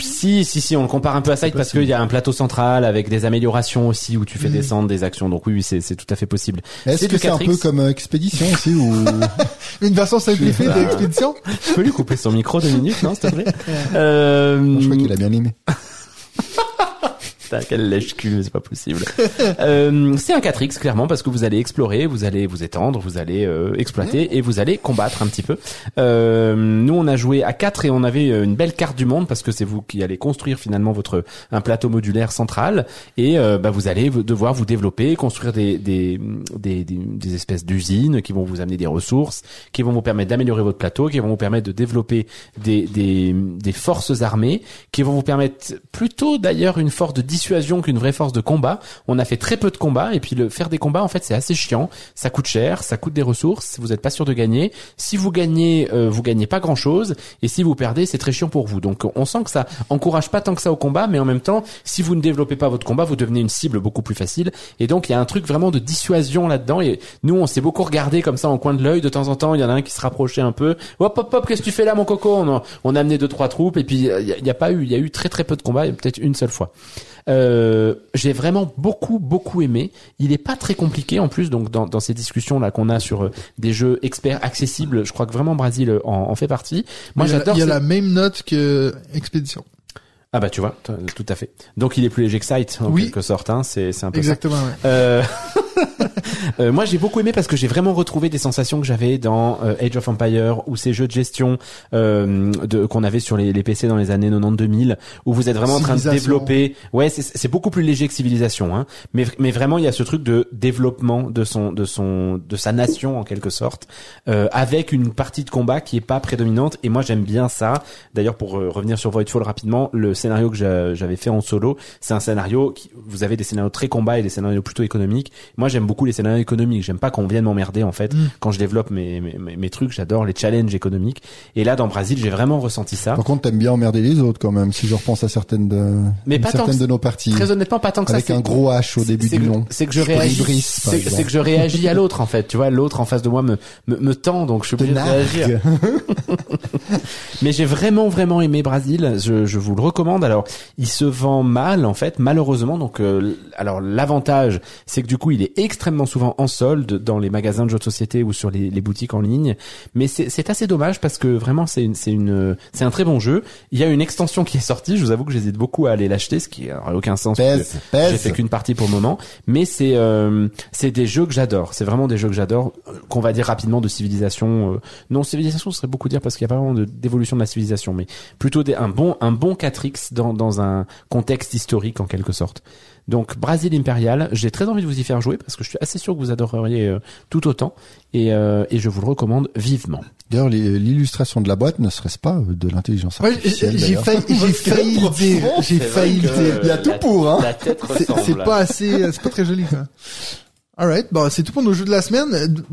Si, si, si, on le compare un peu à Side parce qu'il y a un plateau central avec des améliorations aussi où tu fais descendre des actions. Donc oui, oui, c'est, c'est tout à fait possible. Est-ce C'est que c'est un 4X. peu comme euh, Expédition aussi ou Une version simplifiée Bah. d'expédition? Tu peux lui couper son micro deux minutes, non, s'il te plaît euh, je crois qu'il a bien aimé. Quel lèche-cul, c'est pas possible. euh, c'est un 4X clairement parce que vous allez explorer, vous allez vous étendre, vous allez euh, exploiter et vous allez combattre un petit peu. Euh, nous on a joué à 4 et on avait euh, une belle carte du monde parce que c'est vous qui allez construire finalement votre un plateau modulaire central et euh, bah, vous allez devoir vous développer, construire des des des, des, des espèces d'usines qui vont vous amener des ressources, qui vont vous permettre d'améliorer votre plateau, qui vont vous permettre de développer des des des forces armées, qui vont vous permettre plutôt d'ailleurs une force de dissuasion qu'une vraie force de combat. On a fait très peu de combats et puis le faire des combats en fait c'est assez chiant, ça coûte cher, ça coûte des ressources, vous n'êtes pas sûr de gagner. Si vous gagnez, euh, vous gagnez pas grand chose et si vous perdez c'est très chiant pour vous. Donc on sent que ça encourage pas tant que ça au combat, mais en même temps si vous ne développez pas votre combat, vous devenez une cible beaucoup plus facile et donc il y a un truc vraiment de dissuasion là-dedans et nous on s'est beaucoup regardé comme ça en coin de l'œil de temps en temps, il y en a un qui se rapprochait un peu. Hop hop hop, qu'est-ce que tu fais là mon coco? On a, on a amené deux trois troupes et puis il y, a- a pas eu, il y a eu très très peu de combats, peut-être une seule fois. Euh, j'ai vraiment beaucoup beaucoup aimé. Il est pas très compliqué en plus, donc dans, dans ces discussions là qu'on a sur euh, des jeux experts accessibles, je crois que vraiment Brasil euh, en, en fait partie. Moi il y a, j'adore. il y a la même note que Expédition. Ah bah tu vois, tout à fait. Donc il est plus léger que Sight en Oui. quelque sorte, hein. c'est c'est un peu ça. Exactement, ouais. Euh, euh, moi, j'ai beaucoup aimé parce que j'ai vraiment retrouvé des sensations que j'avais dans euh, Age of Empire ou ces jeux de gestion euh, de qu'on avait sur les, les PC dans les années 90-2000, où vous êtes vraiment en train de développer. Ouais, c'est c'est beaucoup plus léger que Civilisation, hein. Mais mais vraiment, il y a ce truc de développement de son de son de sa nation en quelque sorte, euh, avec une partie de combat qui est pas prédominante. Et moi, j'aime bien ça. D'ailleurs, pour euh, revenir sur Voidfall rapidement, le scénario que j'a- j'avais fait en solo, c'est un scénario qui vous avez des scénarios très combat et des scénarios plutôt économiques. Moi, j'aime beaucoup les scénarios économiques. J'aime pas qu'on vienne m'emmerder en fait Mm. quand je développe mes, mes, trucs. J'adore les challenges économiques. Et là, dans Brasil, j'ai vraiment ressenti ça. Par contre, t'aimes bien emmerder les autres quand même. Si je repense à certaines de Mais pas tant certaines que- de nos parties, Très honnêtement, pas tant que avec ça. un c'est- gros H au début du que- nom. C'est que je réagis. C'est que je réagis à l'autre en fait. Tu vois, l'autre en face de moi me me, me tend, donc je suis obligé de réagir. Mais j'ai vraiment vraiment aimé Brasil. Je, je vous le recommande. Alors, il se vend mal en fait, malheureusement. Donc, euh, alors l'avantage, c'est que du coup, il est extrêmement souvent en solde dans les magasins de jeux de société ou sur les, les boutiques en ligne. Mais c'est assez dommage parce que vraiment, c'est une c'est une c'est un très bon jeu. Il y a une extension qui est sortie. Je vous avoue que j'hésite beaucoup à aller l'acheter, ce qui n'a aucun sens. j'ai fait qu'une partie pour le moment, mais c'est euh, c'est des jeux que j'adore. C'est vraiment des jeux que j'adore. euh, Qu'on va dire rapidement de civilisation. euh, non, civilisation, ce serait beaucoup dire parce qu'il y a pas vraiment de- d'évolution de la civilisation, mais plutôt des, un bon un bon 4x dans dans un contexte historique en quelque sorte. Donc Brasil Imperial, j'ai très envie de vous y faire jouer parce que je suis assez sûr que vous adoreriez euh, tout autant et euh, et je vous le recommande vivement. D'ailleurs, l'illustration de la boîte ne serait-ce pas euh, de l'intelligence Ouais, artificielle j'ai failli, failli le dire. J'ai failli le dire. Il y a tout pour, hein. La tête C'est ressemble. c'est pas assez, c'est pas très joli, ça. Alright, bon, c'est tout pour nos jeux de la semaine.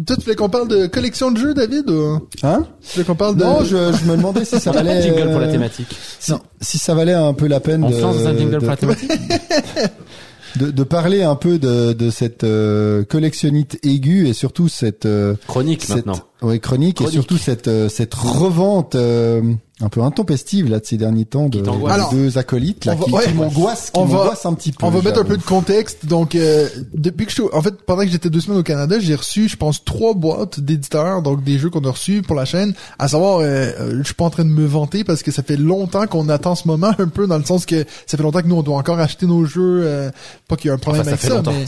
Toi, tu voulais qu'on parle de collection de jeux, David, ou? Hein? Tu voulais qu'on parle de... Non, je, je me demandais si ça On valait jingle pour la euh, thématique. si, si ça valait un peu la peine On de, dans un jingle de, pour la thématique? de, de parler un peu de, de cette euh, collectionnite aiguë et surtout cette, euh, Chronique cette maintenant. ouais, chronique, et surtout cette euh, cette revente euh, un peu intempestive là de ces derniers temps de, Alors, deux acolytes là on va- qui, ouais. qui m'angoissent, qui On va- m'angoissent un petit peu. On va mettre un peu de contexte. Donc, euh, depuis que je suis, en fait, pendant que j'étais deux semaines au Canada, j'ai reçu, je pense, trois boîtes d'éditeurs, donc des jeux qu'on a reçus pour la chaîne. À savoir, euh, euh, je suis pas en train de me vanter parce que ça fait longtemps qu'on attend ce moment, un peu dans le sens que ça fait longtemps que nous on doit encore acheter nos jeux. euh, pas qu'il y a un problème Enfin, ça avec fait ça, longtemps. mais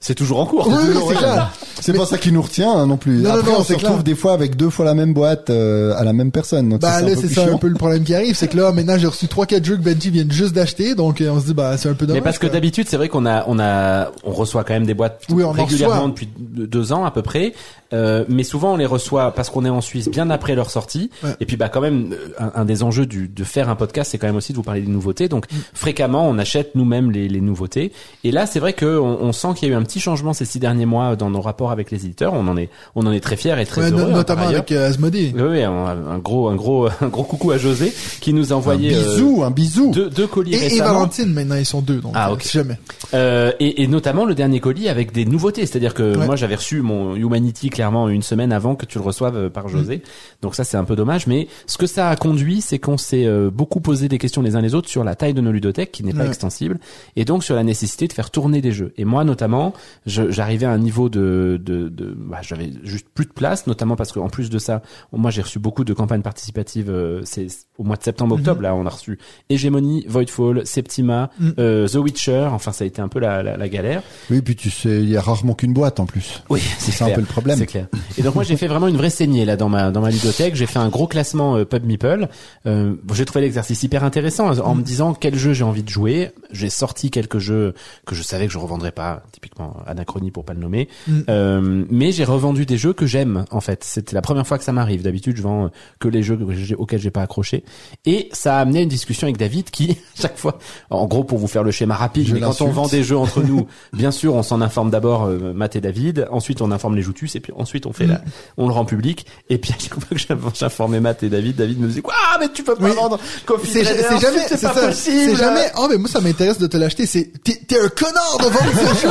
C'est toujours en cours. oui, c'est clair. C'est pas ça qui nous retient hein, non plus. Non, Après, non, on se retrouve clair. des fois avec deux fois la même boîte euh, à la même personne. Donc Bah là, c'est ça un peu le problème qui arrive, c'est que là, maintenant, j'ai reçu trois, quatre jeux que Benji vient juste d'acheter, donc euh, on se dit, bah, c'est un peu dommage. Mais parce que quoi. d'habitude, c'est vrai qu'on a, on a, on reçoit quand même des boîtes Oui, régulièrement depuis deux ans à peu près. Euh, mais souvent, on les reçoit parce qu'on est en Suisse bien après leur sortie. Ouais. Et puis, bah, quand même, euh, un, un des enjeux du, de faire un podcast, c'est quand même aussi de vous parler des nouveautés. Donc, Mm. fréquemment, on achète nous-mêmes les, les nouveautés. Et là, c'est vrai que on, on sent qu'il y a eu un petit changement ces six derniers mois dans nos rapports avec les éditeurs. On en est, on en est très fiers et très Ouais, heureux. hein, notamment avec euh, Asmodee. Oui, oui, un, un gros, un gros, un gros coucou à José qui nous a Un envoyé euh, bisou, un bisou. deux, deux colis Et, et récemment. Valentine, maintenant, ils sont deux, donc Ah, euh, ok. si jamais. Euh, et, et notamment le dernier colis avec des nouveautés. C'est-à-dire que Ouais. moi j'avais reçu mon Humanity clairement une semaine avant que tu le reçoives euh, par José. Donc ça c'est un peu dommage. Mais ce que ça a conduit, c'est qu'on s'est euh, beaucoup posé des questions les uns les autres sur la taille de nos ludothèques qui n'est pas Ouais. extensible et donc sur la nécessité de faire tourner des jeux. Et moi notamment, j'arrivais à un niveau de, de, de bah, j'avais juste plus de place, notamment parce qu'en plus de ça, moi j'ai reçu beaucoup de campagnes participatives. euh, c'est au mois de septembre-octobre là, on a reçu Hegemony, Voidfall, Septima, Mhm. euh, The Witcher. Enfin ça a été un peu la, la, la galère. Oui, puis tu sais, il y a rarement qu'une boîte en plus. Oui, C'est ça un peu le problème. C'est clair. Et donc moi j'ai fait vraiment une vraie saignée là dans ma dans ma ludothèque. J'ai fait un gros classement euh, Pub Meeple. Euh, bon, j'ai trouvé l'exercice hyper intéressant en me disant quel jeu j'ai envie de jouer. J'ai sorti quelques jeux que je savais que je revendrais pas, typiquement Anachronie pour pas le nommer. Mm. Euh, mais j'ai revendu des jeux que j'aime en fait. C'était la première fois que ça m'arrive. D'habitude je vends euh, que les jeux auxquels j'ai pas accroché. Et ça a amené une discussion avec David qui chaque fois, en gros pour vous faire le schéma rapide, Je mais quand on vend des jeux entre nous, bien sûr on s'en informe d'abord euh, Matt et David. Ensuite on informe les joutus et puis ensuite on fait la, on le rend public. Et puis à chaque fois que j'informais Matt et David, David me disait quoi Ah mais tu peux pas Oui. vendre Coffee C'est jamais, c'est c'est pas ça. possible. C'est jamais, oh, mais moi, ça m'intéresse de te l'acheter. C'est, t'es, t'es un connard de vendre ce jeu,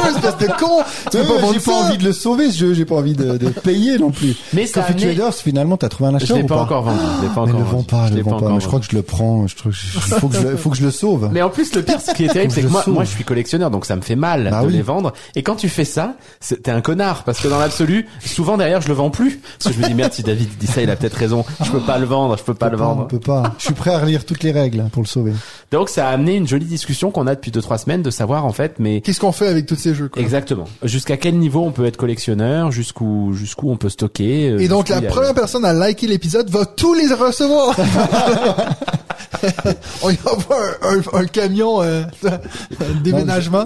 de con. Tu peux Ouais, pas j'ai pas envie de le sauver ce jeu, j'ai pas envie de, de payer non plus. Mais ça a Coffee amené- Traders, finalement, t'as trouvé un Je acheteur l'ai ou pas encore vendu. Je l'ai pas Mais encore le vends vendu. pas, Je le l'ai vends pas. Mais je crois que je le prends. Je trouve, il faut que je, le- faut que je le sauve. Mais en plus, le pire, ce qui est terrible, c'est que je moi, moi, je suis collectionneur, donc ça me fait mal Bah de oui. les vendre. Et quand tu fais ça, t'es un connard, parce que dans l'absolu, souvent derrière, je le vends plus. Parce que je me dis merde, si David dit ça, il a peut-être raison. Je peux pas le vendre, je peux pas le On vendre. peut pas. Je suis prêt à relire toutes les règles pour le sauver. Donc ça a amené une jolie discussion qu'on a depuis deux trois semaines de savoir en fait, mais Qu'est-ce qu'on fait avec tous ces jeux, quoi? Exactement, jusqu'à quel niveau on peut être collectionneur, jusqu'où jusqu'où on peut stocker. euh, Et donc, la première personne à liker l'épisode va tous les recevoir. On y envoie un, un, un camion, euh, un déménagement.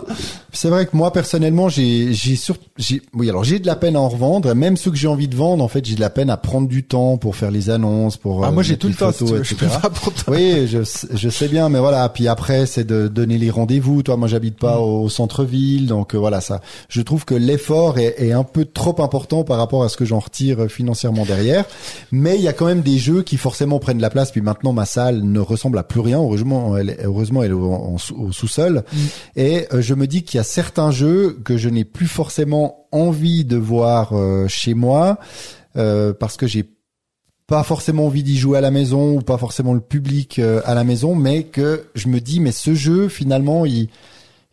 C'est vrai que moi personnellement, j'ai j'ai sur j'ai oui, alors j'ai de la peine à en revendre, même ceux que j'ai envie de vendre, en fait, j'ai de la peine à prendre du temps pour faire les annonces, pour Ah, euh, moi, j'ai tout le temps, si photos, tu veux. Je peux etc. pas pour toi. Oui, je, sais- je sais bien, mais voilà. Puis après, c'est de donner les rendez-vous. Toi, moi, j'habite pas au centre-ville, donc euh, voilà, ça. Je trouve que l'effort est, est un peu trop important par rapport à ce que j'en retire euh, financièrement derrière. Mais il y a quand même des jeux qui forcément prennent la place. Puis maintenant, ma salle ne ressemble à plus rien. Heureusement, elle, est- heureusement, elle est au, en sous- au sous-sol. Et euh, je me dis qu'il y a certains jeux que je n'ai plus forcément envie de voir euh, chez moi euh, parce que j'ai pas forcément envie d'y jouer à la maison ou pas forcément le public à la maison, mais que je me dis mais ce jeu finalement il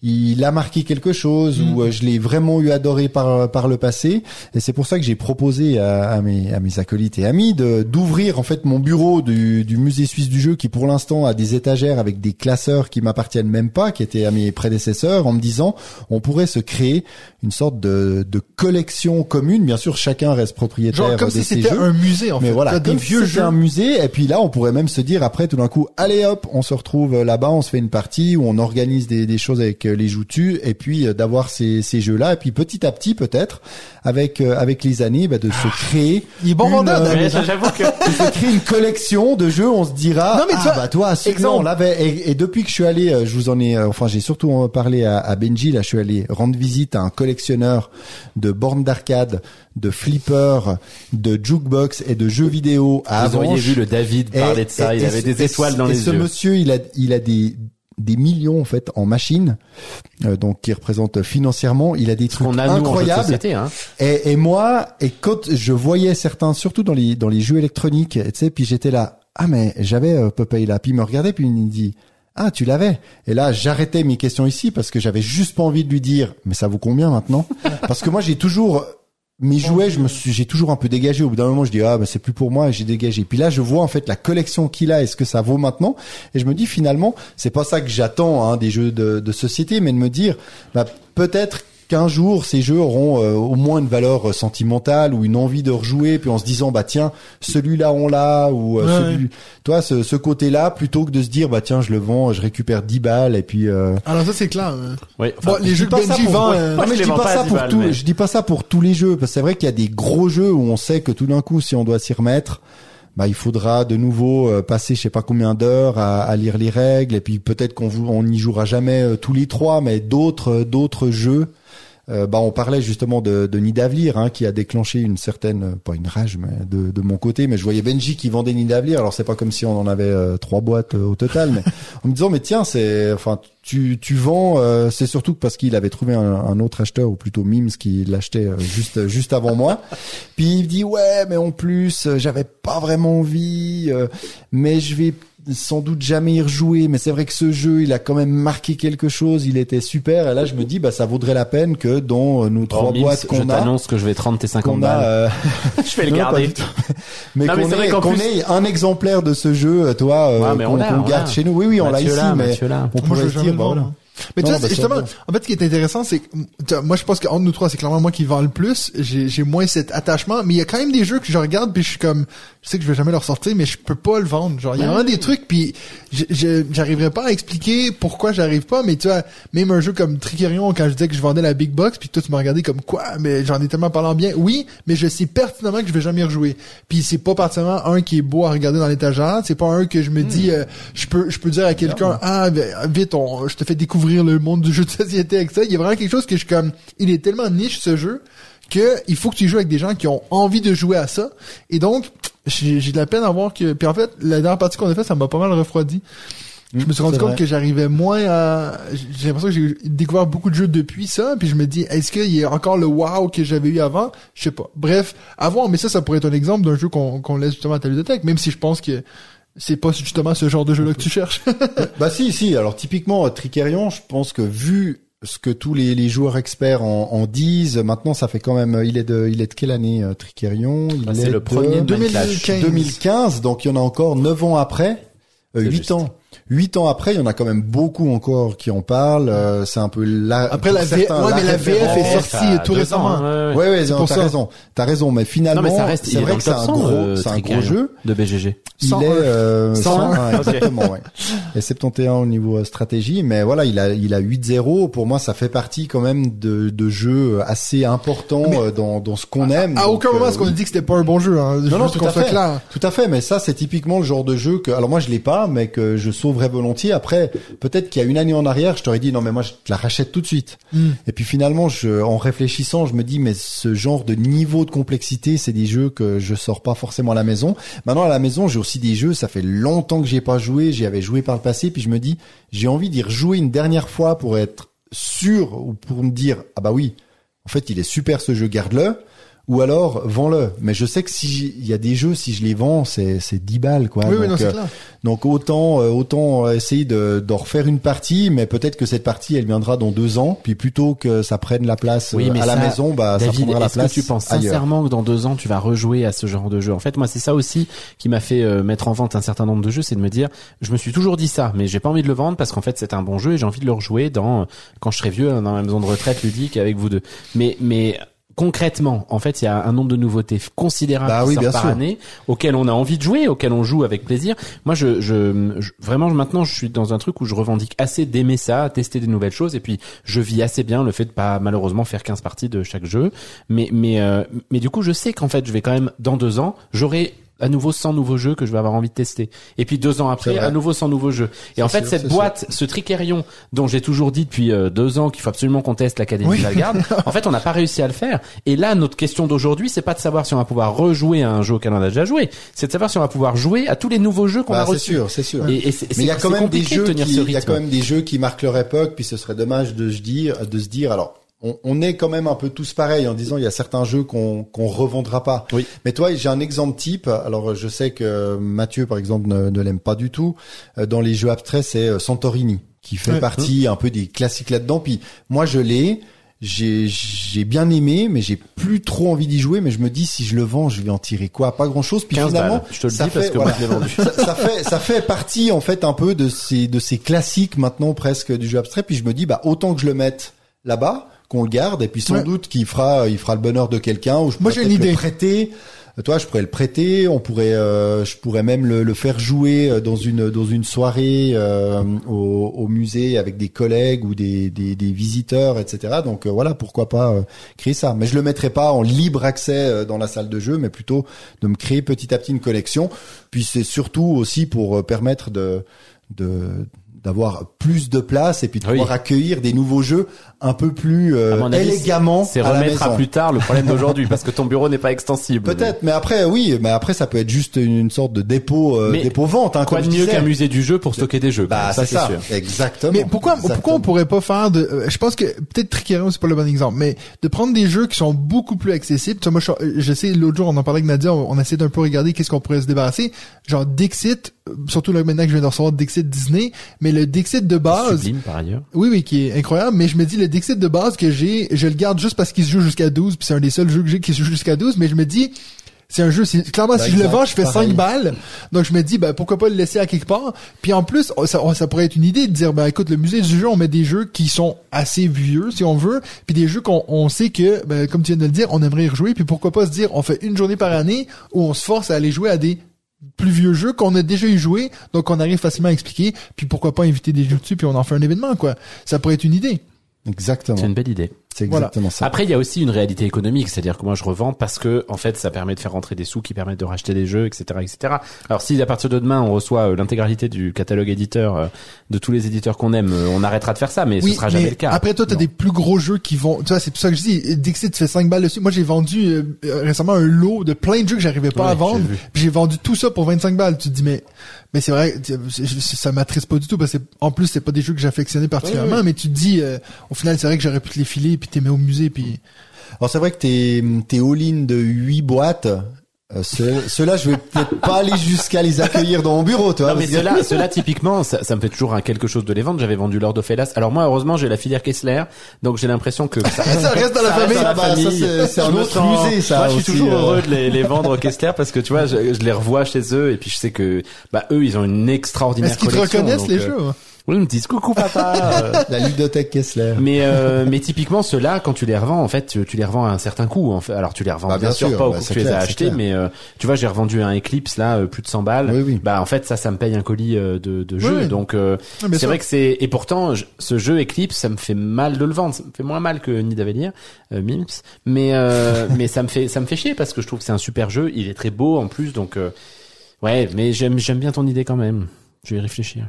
il a marqué quelque chose ou euh, je l'ai vraiment eu adoré par par le passé et c'est pour ça que j'ai proposé à, à mes à mes acolytes et amis de d'ouvrir en fait mon bureau du, du musée suisse du jeu qui pour l'instant a des étagères avec des classeurs qui m'appartiennent même pas qui étaient à mes prédécesseurs en me disant on pourrait se créer une sorte de de collection commune bien sûr chacun reste propriétaire Genre comme de si ses c'était jeux un musée, en mais fait. voilà, as des comme si vieux jeux. un musée. Et puis là, on pourrait même se dire après, tout d'un coup, allez hop, on se retrouve là-bas, on se fait une partie où on organise des, des choses avec euh, les joutus, et puis euh, d'avoir ces, ces jeux-là. Et puis petit à petit, peut-être, avec euh, avec les années, bah, de se créer, Il est bon une, vendeur, euh, J'avoue que de se créer une collection de jeux. On se dira, Non, mais tu ah bah toi, on l'avait. Et, et depuis que je suis allé, euh, je vous en ai, euh, enfin, j'ai surtout parlé à, à Benji. Là, je suis allé rendre visite à un collectionneur de bornes d'arcade, de flippers, de jukebox et de jeux vidéo à vous auriez Avanches. vu le David Et- parler de ça, et- il et avait ce- des et étoiles ce- dans et les ce yeux. monsieur, il a, il a des des millions en fait en machines, euh, donc qui représentent financièrement. Il a des trucs qu'on a nous incroyables. société, hein. Et, et moi, et quand je voyais certains, surtout dans les dans les jeux électroniques, tu sais, puis j'étais là. ah mais j'avais euh, Popeye là. Puis il me regardait puis il me dit ah tu l'avais. Et là j'arrêtais mes questions ici parce que j'avais juste pas envie de lui dire mais ça vaut combien maintenant? Parce que moi j'ai toujours mes jouets, je me suis, j'ai toujours un peu dégagé. Au bout d'un moment, je dis ah ben c'est plus pour moi, et j'ai dégagé. Puis là, je vois en fait la collection qu'il a et ce que ça vaut maintenant, et je me dis finalement, c'est pas ça que j'attends hein, des jeux de, de société, mais de me dire bah, peut-être qu'un jour ces jeux auront euh, au moins une valeur euh, sentimentale ou une envie de rejouer puis en se disant bah tiens celui-là on l'a ou euh, Ouais, celui toi ce, ce côté-là plutôt que de se dire bah tiens je le vends je récupère 10 balles et puis euh, Alors ça c'est clair. hein. Oui, Bon, enfin, les je jeux Benji pour- vend, ouais. euh, Non, mais je dis pas ça 10 pour balles, tout, mais- je dis pas ça pour tous les jeux parce que c'est vrai qu'il y a des gros jeux où on sait que tout d'un coup si on doit s'y remettre bah il faudra de nouveau euh, passer je sais pas combien d'heures à, lire les règles. Et puis peut-être qu'on on n'y jouera jamais euh, tous les trois mais d'autres euh, d'autres jeux euh, bah on parlait justement de, de Nidavellir hein, qui a déclenché une certaine euh, pas une rage mais de, de mon côté mais je voyais Benji qui vendait Nidavellir alors c'est pas comme si on en avait euh, trois boîtes au total mais en me disant mais tiens c'est enfin tu tu vends euh, c'est surtout parce qu'il avait trouvé un, un autre acheteur ou plutôt Mims qui l'achetait juste juste avant moi. Puis il dit ouais mais en plus j'avais pas vraiment envie euh, mais je vais sans doute jamais y rejouer mais c'est vrai que ce jeu il a quand même marqué quelque chose il était super et là je me dis bah ça vaudrait la peine que dans euh, nos trois Bon, boîtes je qu'on a t'annonce que je vais 30 et 50 qu'on a balles. euh, je vais le non, garder. mais Non, mais qu'on ait, plus- un exemplaire de ce jeu toi euh, Ouais, qu'on garde chez nous oui oui on l'a ici là, mais là. on je pourrait se dire le bah. Mais tu Non, sais, bah, c'est justement, en fait, ce qui est intéressant, c'est que tu vois, moi, je pense qu'entre nous trois, c'est clairement moi qui vends le plus. J'ai, j'ai moins cet attachement, mais il y a quand même des jeux que je regarde puis je suis comme, je sais que je vais jamais leur sortir, mais je peux pas le vendre. Genre, il y a vraiment des trucs puis j'arriverai pas à expliquer pourquoi j'arrive pas, mais tu vois, même un jeu comme Tricerion, quand je disais que je vendais la big box, puis toi tu m'as regardé comme quoi, mais j'en ai tellement parlé en bien. Oui, mais je sais pertinemment que je vais jamais y rejouer. Puis c'est pas particulièrement un qui est beau à regarder dans l'étagère, c'est pas un que je me dis, euh, je peux, je peux dire à quelqu'un, ah, ben, vite, on, je te fais découvrir le monde du jeu de société avec ça. Il y a vraiment quelque chose que je comme, il est tellement niche ce jeu que il faut que tu joues avec des gens qui ont envie de jouer à ça. Et donc, j'ai de la peine à voir que, puis en fait, la dernière partie qu'on a fait, ça m'a pas mal refroidi. Je me suis rendu c'est compte vrai. que j'arrivais moins à, j'ai l'impression que j'ai découvert beaucoup de jeux depuis ça, puis je me dis, est-ce qu'il y a encore le wow que j'avais eu avant? Je sais pas. Bref, à voir, mais ça, ça pourrait être un exemple d'un jeu qu'on qu'on laisse justement à ta bibliothèque, même si je pense que c'est pas justement ce genre de jeu-là que tu cherches. Bah si, si. Alors typiquement, Tricerion, je pense que vu ce que tous les, les joueurs experts en, en disent, maintenant ça fait quand même. euh, Il est de, il est de quelle année euh, Tricerion Il est c'est le de premier de 2015. 2015, donc il y en a encore 9 ans après. Euh, C'est 8 juste. ans. 8 ans après, il y en a quand même beaucoup encore qui en parlent. euh, c'est un peu là. Après, la V- ouais, mais la VF est sortie tout récemment. ans, hein, ouais, ouais. Ouais, ouais, non, pour t'as raison. T'as raison, mais finalement, Non, mais ça reste, il c'est est vrai que le c'est un 100, gros, euh, c'est un gros jeu. de BGG. Il 101. est euh, 101. 101, exactement, ouais. Et 71 au niveau euh, stratégie, mais voilà, il a il a 8-0. Pour moi, ça fait partie quand même de, de jeux assez importants Mais- euh, dans dans ce qu'on aime. à aucun moment euh, est-ce qu'on a dit que c'était pas un bon jeu, hein. non, non, tout qu'on à fait. Tout à fait, mais ça, c'est typiquement le genre de jeu que, alors moi, je l'ai pas, mais que je sauverais volontiers. Après, peut-être qu'il y a une année en arrière, je t'aurais dit, non, mais moi, je te la rachète tout de suite. Hmm. Et puis finalement, je, en réfléchissant, je me dis, mais ce genre de niveau de complexité, c'est des jeux que je sors pas forcément à la maison. Maintenant, à la maison, j'ai aussi des jeux, ça fait longtemps que j'ai pas joué, j'y avais joué par le passé, puis je me dis, j'ai envie d'y rejouer une dernière fois pour être sûr, ou pour me dire, ah bah oui, en fait, il est super ce jeu, garde-le. Ou alors, vends-le. Mais je sais que si il y a des jeux, si je les vends, c'est, c'est 10 balles, quoi. Oui, oui, donc, non, c'est euh, clair. donc autant euh, autant essayer de d'en refaire une partie, mais peut-être que cette partie elle viendra dans deux ans, puis plutôt que ça prenne la place Oui, euh, mais à la ça, maison, bah ça David, prendra la est-ce place que tu penses ailleurs. sincèrement que dans deux ans tu vas rejouer à ce genre de jeu? En fait, moi, c'est ça aussi qui m'a fait euh, mettre en vente un certain nombre de jeux, c'est de me dire, je me suis toujours dit ça, mais j'ai pas envie de le vendre parce qu'en fait c'est un bon jeu et j'ai envie de le rejouer dans quand je serai vieux dans ma maison de retraite ludique avec vous deux. Mais mais concrètement, en fait, il y a un nombre de nouveautés considérables Bah oui, par sûr. année, auxquelles on a envie de jouer, auxquelles on joue avec plaisir. Moi, je, je, je- vraiment maintenant, je suis dans un truc où je revendique assez d'aimer ça, tester des nouvelles choses, et puis je vis assez bien le fait de pas malheureusement faire 15 parties de chaque jeu. Mais mais euh, mais du coup, je sais qu'en fait, je vais quand même dans deux ans, j'aurai à nouveau 100 nouveaux jeux que je vais avoir envie de tester. Et puis deux ans après, C'est à nouveau 100 nouveaux jeux. Et en fait, sûr, cette c'est boîte, ce Tricerion, dont j'ai toujours dit depuis euh, deux ans qu'il faut absolument qu'on teste l'Académie Oui. de Valgarde, en fait, on n'a pas réussi à le faire. Et là, notre question d'aujourd'hui, c'est pas de savoir si on va pouvoir rejouer à un jeu auquel on a déjà joué, c'est de savoir si on va pouvoir jouer à tous les nouveaux jeux qu'on Bah, a c'est reçus. sûr, c'est sûr. Et, et c'est, Mais il y a c'est- quand c'est même des de jeux qui, il y a quand même des jeux qui marquent leur époque, puis ce serait dommage de se dire, de se dire, alors, on, on est quand même un peu tous pareils en disant il y a certains jeux qu'on qu'on revendra pas. Oui. Mais toi, j'ai un exemple type. Alors, je sais que Mathieu, par exemple, ne, ne l'aime pas du tout. Euh, Dans les jeux abstraits, c'est euh, Santorini qui fait Ouais. partie un peu des classiques là-dedans. Puis moi, je l'ai. J'ai j'ai bien aimé, mais j'ai plus trop envie d'y jouer. Mais je me dis si je le vends, je vais en tirer quoi? Pas grand-chose. Puis 15 finalement, balles. Je te le ça dis parce que moi, je l'ai vendu. ça, ça fait ça fait partie en fait un peu de ces de ces classiques maintenant presque du jeu abstrait. Puis je me dis bah autant que je le mette là-bas, qu'on le garde, et puis sans Ouais. doute qu'il fera il fera le bonheur de quelqu'un. Ou je Moi, pourrais j'ai une peut-être le idée. prêter. Toi, je pourrais le prêter. On pourrait, euh, je pourrais même le, le faire jouer euh, dans une dans une soirée euh, au, au musée avec des collègues ou des, des, des visiteurs, etc. Donc euh, voilà, pourquoi pas euh, créer ça. Mais je le mettrai pas en libre accès euh, dans la salle de jeu, mais plutôt de me créer petit à petit une collection. Puis c'est surtout aussi pour euh, permettre de de d'avoir plus de place et puis de Oui. pouvoir accueillir des nouveaux jeux un peu plus euh, À mon avis, élégamment C'est à la remettre à plus tard le problème d'aujourd'hui parce que ton bureau n'est pas extensible. Peut-être, mais après, oui, mais après, ça peut être juste une sorte de dépôt, euh, dépôt vente, hein, Quoi comme de mieux qu'un musée du jeu pour stocker des jeux Bah, ça c'est ça, sûr. exactement. Mais pourquoi, pourquoi on Exactement. pourrait pas faire de, euh, je pense que peut-être Trickerion c'est pas le bon exemple, mais de prendre des jeux qui sont beaucoup plus accessibles. Tu vois, moi, je, je sais, l'autre jour, on en parlait avec Nadia, on, on essaie d'un peu regarder qu'est-ce qu'on pourrait se débarrasser. Genre Dixit, euh, surtout là maintenant que je viens de recevoir Dixit Disney, mais le Dixit de base, Sublime par ailleurs. oui, oui, qui est incroyable, mais je me dis, le Dixit de base que j'ai, je le garde juste parce qu'il se joue jusqu'à 12, puis c'est un des seuls jeux que j'ai qui se joue jusqu'à 12, mais je me dis, c'est un jeu, c'est, clairement, si je le vends, je fais pareil. 5 balles. Donc, je me dis, ben, pourquoi pas le laisser à quelque part. Puis en plus, oh, ça, oh, ça pourrait être une idée de dire, ben, écoute, le musée du jeu, on met des jeux qui sont assez vieux, si on veut, puis des jeux qu'on on sait que, ben, comme tu viens de le dire, on aimerait y rejouer, puis pourquoi pas se dire, on fait une journée par année où on se force à aller jouer à des plus vieux jeux qu'on a déjà eu joué, donc on arrive facilement à expliquer, puis pourquoi pas inviter des jeux dessus, puis on en fait un événement, quoi. Ça pourrait être une idée. Exactement. C'est une belle idée. C'est Voilà. exactement ça. Après, il y a aussi une réalité économique, c'est-à-dire que moi, je revends parce que, en fait, ça permet de faire rentrer des sous qui permettent de racheter des jeux, etc., etc. Alors, si à partir de demain, on reçoit euh, l'intégralité du catalogue éditeur euh, de tous les éditeurs qu'on aime, euh, on arrêtera de faire ça, mais ce sera jamais le cas. Après, toi, t'as des plus gros jeux qui vont, tu vois, c'est pour ça que je dis, Dixit fait 5 balles dessus. Moi, j'ai vendu récemment un lot de plein de jeux que j'arrivais pas Ouais, à vendre. j'ai vu. Puis j'ai vendu tout ça pour 25 balles. Tu te dis, mais, mais c'est vrai, tu- ça m'attriste pas du tout parce que, en plus, c'est pas des jeux que j'affectionnais particulièrement, mais tu te dis, euh, au final, c'est vrai que j'aurais pu te les filer puis t'es mis au musée puis, Alors c'est vrai que tes, tes all-in de 8 boîtes, euh, ce- ceux-là, je vais peut-être pas aller jusqu'à les accueillir dans mon bureau, tu vois. Non mais cela, cela typiquement, ça, ça me fait toujours un quelque chose de les vendre. J'avais vendu Lord of Hellas. Alors moi, heureusement, j'ai la filière Kessler, donc j'ai l'impression que ça reste, Ça reste dans la ça reste famille. dans la Ah bah, ça, famille. c'est- un autre sens- musée, ça Moi, je suis toujours euh. heureux de les, les vendre Kessler parce que tu vois, je, je les revois chez eux et puis je sais que bah eux, ils ont une extraordinaire est-ce qu'ils te reconnaissent donc, les euh, jeux? Oui, ils me disent coucou papa. La ludothèque Kessler. mais euh, mais typiquement ceux-là quand tu les revends en fait tu, tu les revends à un certain coût en fait alors tu les revends Bah, bien, bien sûr, sûr, pas au bah, coût que c'est tu les clair, as achetés clair. mais euh, tu vois j'ai revendu un Eclipse là euh, plus de 100 balles Oui, oui. bah en fait ça ça me paye un colis euh, de, de jeu oui. donc euh, Ah, c'est vrai que c'est et pourtant je- ce jeu Eclipse ça me fait mal de le vendre ça me fait moins mal que Nidavellir euh, Mims mais euh, mais ça me fait ça me fait chier parce que je trouve que c'est un super jeu il est très beau en plus donc euh, ouais mais j'aime j'aime bien ton idée quand même je vais y réfléchir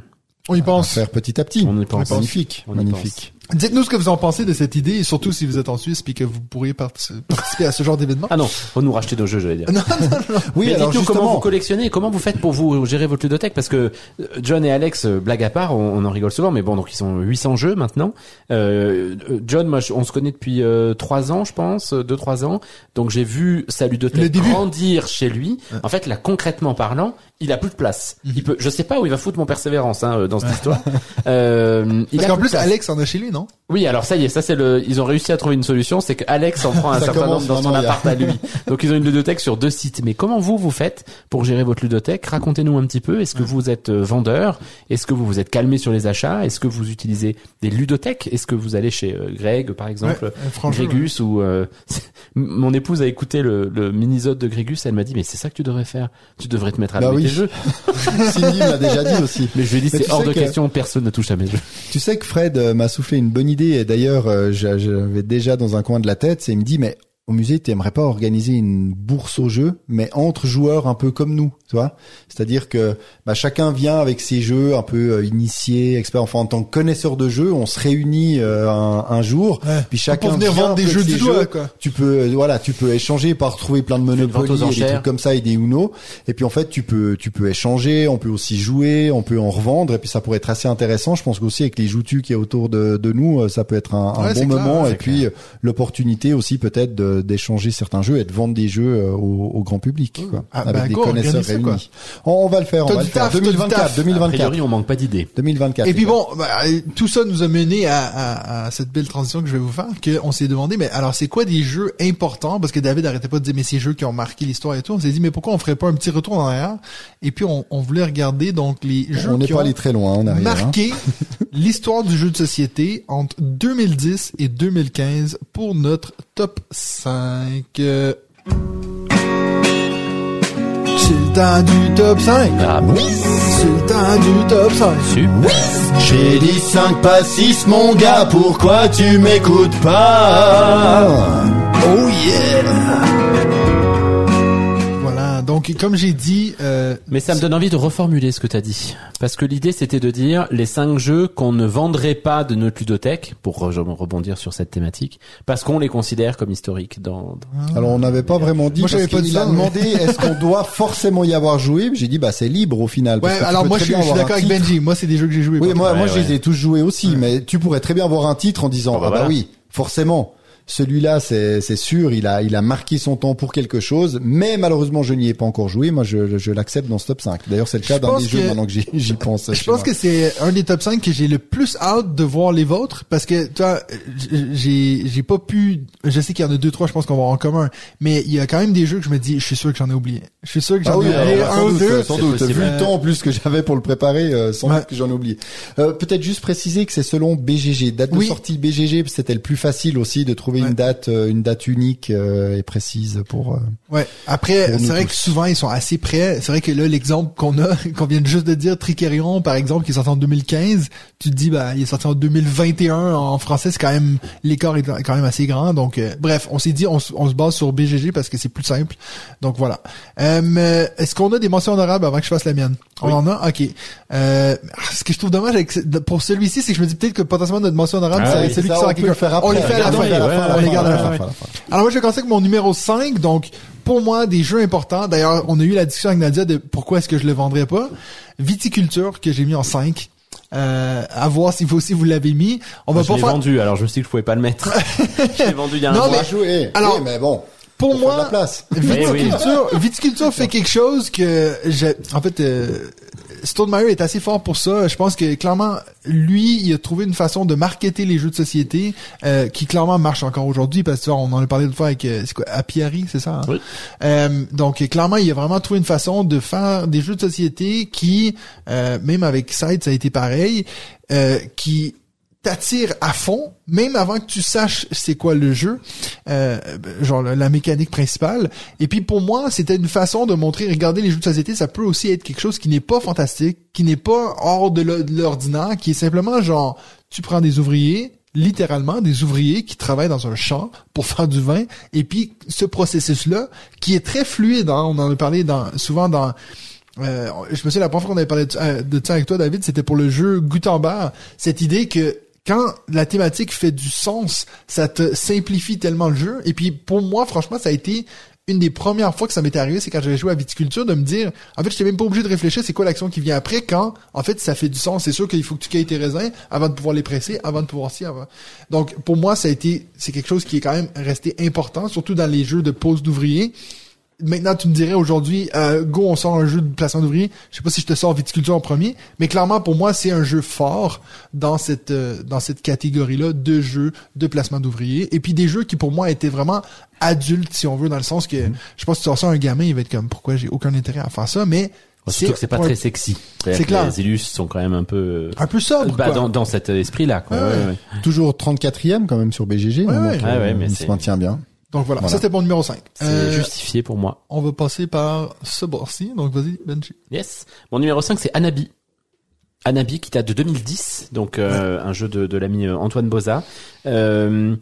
On y pense. faire petit à petit. On y pense. Magnifique, On y magnifique. Dites-nous ce que vous en pensez de cette idée et surtout si vous êtes en Suisse puis que vous pourriez partic- participer à ce genre d'événement. ah non faut nous racheter nos jeux j'allais dire Non, non, non. Oui, mais alors dites-nous comment vous collectionnez, comment vous faites pour vous gérer votre ludothèque parce que euh, John et Alex, euh, blague à part, on, on en rigole souvent, mais bon, donc ils sont 800 jeux maintenant. Euh, euh, John, moi, on se connaît depuis euh, trois ans, je pense, deux trois ans. Donc j'ai vu sa ludothèque grandir chez lui. En fait, là, concrètement parlant, il a plus de place. Mhm. Il peut, je sais pas où il va foutre mon persévérance hein, dans cette histoire. Euh, Parce qu'en plus, place. Alex en a chez lui, non? Oui, alors ça y est, ça c'est le, ils ont réussi à trouver une solution, c'est que Alex en prend un Ça certain commence nombre dans son vraiment, il y a- appart à lui. Donc ils ont une ludothèque sur deux sites. Mais comment vous vous faites pour gérer votre ludothèque? Racontez-nous un petit peu. Est-ce que vous êtes euh, vendeur? Est-ce que vous vous êtes calmé sur les achats? Est-ce que vous utilisez des ludothèques? Est-ce que vous allez chez euh, Greg par exemple Ouais, jeu, Grégus ou euh, mon épouse a écouté le, le mini-zode de Grégus, elle m'a dit mais c'est ça que tu devrais faire. Tu devrais te mettre à Bah oui. tes jeux. Cindy m'a déjà dit aussi. Mais je lui ai dit Mais c'est tu hors sais de que- question, personne ne touche à mes jeux. Tu sais que Fred euh, m'a soufflé une bonne idée. Et d'ailleurs euh, j'a- j'avais déjà dans un coin de la tête, c'est il me dit mais au musée, t'aimerais pas organiser une bourse au jeu, mais entre joueurs un peu comme nous, tu vois? C'est-à-dire que bah, chacun vient avec ses jeux un peu euh, initiés, experts. Enfin, en tant que connaisseur de jeux, on se réunit euh, un, un jour, Ouais. puis Pour chacun venir vient vendre des jeux du doigt, quoi. Tu peux, euh, voilà, tu peux échanger par retrouver plein de Monopoly et des trucs comme ça et des Uno. Et puis en fait, tu peux, tu peux échanger, on peut aussi jouer, on peut en revendre, et puis ça pourrait être assez intéressant. Je pense qu'aussi avec les joutus qui est autour de, de nous, euh, ça peut être un, un Ouais, c'est bon clair, moment. ouais, et puis l'opportunité aussi peut-être de- d'échanger certains jeux et de vendre des jeux euh, au, au grand public, quoi, Ah, avec bah, des go, connaisseurs organise ça, quoi. réunis. On, on va le faire, on T'as va du le faire. taf, t'as du 2024, taf. A 2024, priori, on manque pas d'idées. 2024. Et puis bon, bah, euh, tout ça nous a mené à, à, à cette belle transition que je vais vous faire, qu'on s'est demandé, mais alors c'est quoi des jeux importants? Parce que David arrêtait pas de dire, mais ces jeux qui ont marqué l'histoire et tout. On s'est dit, mais pourquoi on ferait pas un petit retour en arrière? Et puis on, on voulait regarder donc les jeux on n'est qui pas ont allé très loin arrière. hein. marqué l'histoire du jeu de société entre 2010 et 2015 pour notre top 5. Euh, C'est le temps du top 5. Ah bon C'est le temps du top 5. Super. J'ai dit 5 pas 6 mon gars, pourquoi tu m'écoutes pas? Oh yeah! Donc comme j'ai dit, euh, Mais ça me donne envie de reformuler ce que t'as dit. Parce que l'idée, c'était de dire les cinq jeux qu'on ne vendrait pas de notre ludothèque, pour re- rebondir sur cette thématique, parce qu'on les considère comme historiques dans... dans- Alors on n'avait pas vraiment dit Moi, j'avais pas dit ça, mais- demandé est-ce qu'on doit forcément y avoir joué J'ai dit bah c'est libre au final. ouais, tu alors moi je suis, je d'accord avec. Benji. Moi c'est des jeux que j'ai joués. Oui, moi, Ouais, moi je les ai tous joués aussi, mais tu pourrais très bien avoir un titre en disant Ah bah ah bah voilà. oui, forcément. Celui-là, c'est c'est sûr, il a il a marqué son temps pour quelque chose, mais malheureusement je n'y ai pas encore joué. Moi, je, je l'accepte dans ce top 5. D'ailleurs, c'est le cas pense des jeux maintenant que j'y j'y pense. Je pense moi. que c'est un des top 5 que j'ai le plus hâte de voir les vôtres parce que toi j'ai j'ai pas pu je sais qu'il y en a deux trois je pense qu'on va en commun mais il y a quand même des jeux que je me dis je suis sûr que j'en ai oublié. Je suis sûr que j'en Ah oui, ai oublié un sans ou doute, deux. sans c'est doute. possible. Vu le temps en plus que j'avais pour le préparer, euh, sans Ouais. doute que j'en ai oublié. Euh, Peut-être juste préciser que c'est selon BGG, date de Oui. sortie BGG, c'était le plus facile aussi de trouver Ouais. une date, euh, une date unique euh, et précise pour. euh, Ouais. Après, c'est vrai tous. que souvent ils sont assez près. C'est vrai que là, l'exemple qu'on a, qu'on vient de juste de dire, Tricerion, par exemple, qui est sorti en 2015, tu te dis, bah, il est sorti en 2021 en français, c'est quand même, l'écart est quand même assez grand. Donc, euh, bref, on s'est dit, on, on se base sur BGG parce que c'est plus simple. Donc voilà. Euh, mais Est-ce qu'on a des mentions honorables avant que je fasse la mienne? On Oui. en a? Ok. Euh, ce que je trouve dommage avec, pour celui-ci, c'est que je me dis peut-être que potentiellement notre mention honorable, Ah c'est oui, celui ça, qui on sort à quelqu'un. le. On les fait à la fin. Regardons, ouais, On les ouais, garde à la ouais, fin. ouais. Alors moi je vais commencer avec mon numéro 5, donc pour moi des jeux importants. D'ailleurs, on a eu la discussion avec Nadia de pourquoi est-ce que je le vendrais pas. Viticulture que j'ai mis en 5. Euh, à voir si vous aussi vous l'avez mis. On va Moi, je pas l'ai faire vendu, alors je me suis dit que je pouvais pas le mettre. je l'ai vendu il y a un Non, mois. mais- On va jouer. alors, Oui, mais bon. pour moi place. viticulture, viticulture fait quelque chose que j'ai en fait euh, Stone Meyer est assez fort pour ça. Je pense que clairement, lui, il a trouvé une façon de marketer les jeux de société euh, qui clairement marche encore aujourd'hui parce que tu vois, on en a parlé une fois avec euh, c'est quoi, Apiari, c'est ça. hein? Oui. Euh, donc clairement, il a vraiment trouvé une façon de faire des jeux de société qui, euh, même avec Side, ça a été pareil, euh, qui t'attire à fond, même avant que tu saches c'est quoi le jeu, euh, genre la, mécanique principale. Et puis pour moi, c'était une façon de montrer, regardez les jeux de société, ça peut aussi être quelque chose qui n'est pas fantastique, qui n'est pas hors de l'o- de l'ordinaire, qui est simplement genre, tu prends des ouvriers, littéralement des ouvriers qui travaillent dans un champ pour faire du vin, et puis ce processus-là, qui est très fluide, hein, on en a parlé souvent dans euh, je me souviens la première fois qu'on avait parlé de, euh, ça avec toi, David, c'était pour le jeu Gutenberg. Cette idée que quand la thématique fait du sens, ça te simplifie tellement le jeu. Et puis pour moi, franchement, ça a été une des premières fois que ça m'était arrivé, c'est quand j'avais joué à Viticulture, de me dire, en fait, j'étais même pas obligé de réfléchir, c'est quoi l'action qui vient après, quand, en fait, ça fait du sens. C'est sûr qu'il faut que tu cueilles tes raisins avant de pouvoir les presser, avant de pouvoir s'y avant. Donc, pour moi, ça a été, c'est quelque chose qui est quand même resté important, surtout dans les jeux de pose d'ouvriers. Maintenant, tu me dirais aujourd'hui, euh, go, on sort un jeu de placement d'ouvriers. Je sais pas si je te sors viticulture en premier, mais clairement pour moi, c'est un jeu fort dans cette euh, dans cette catégorie-là de jeux de placement d'ouvriers. Et puis des jeux qui pour moi étaient vraiment adultes, si on veut, dans le sens que je pense que tu sors ça à un gamin, il va être comme pourquoi j'ai aucun intérêt à faire ça, mais Surtout que c'est pas très sexy. C'est C'est clair. Les élus sont quand même un peu... un peu sobre. Bah, quoi. dans, dans cet esprit-là, quoi. Ouais, Ouais, ouais. ouais. Toujours 34e quand même sur BGG. Ouais, donc, ouais. Ouais, ouais, mais il c'est- se maintient bien. Donc voilà, Voilà. ça c'était mon numéro 5. C'est justifié pour moi. on va passer par ce bord-ci, donc vas-y, Benji. Yes. Mon numéro 5, c'est Anabi. Anabi qui date de 2010, donc euh, un jeu de, de l'ami euh, Antoine Boza. Euh,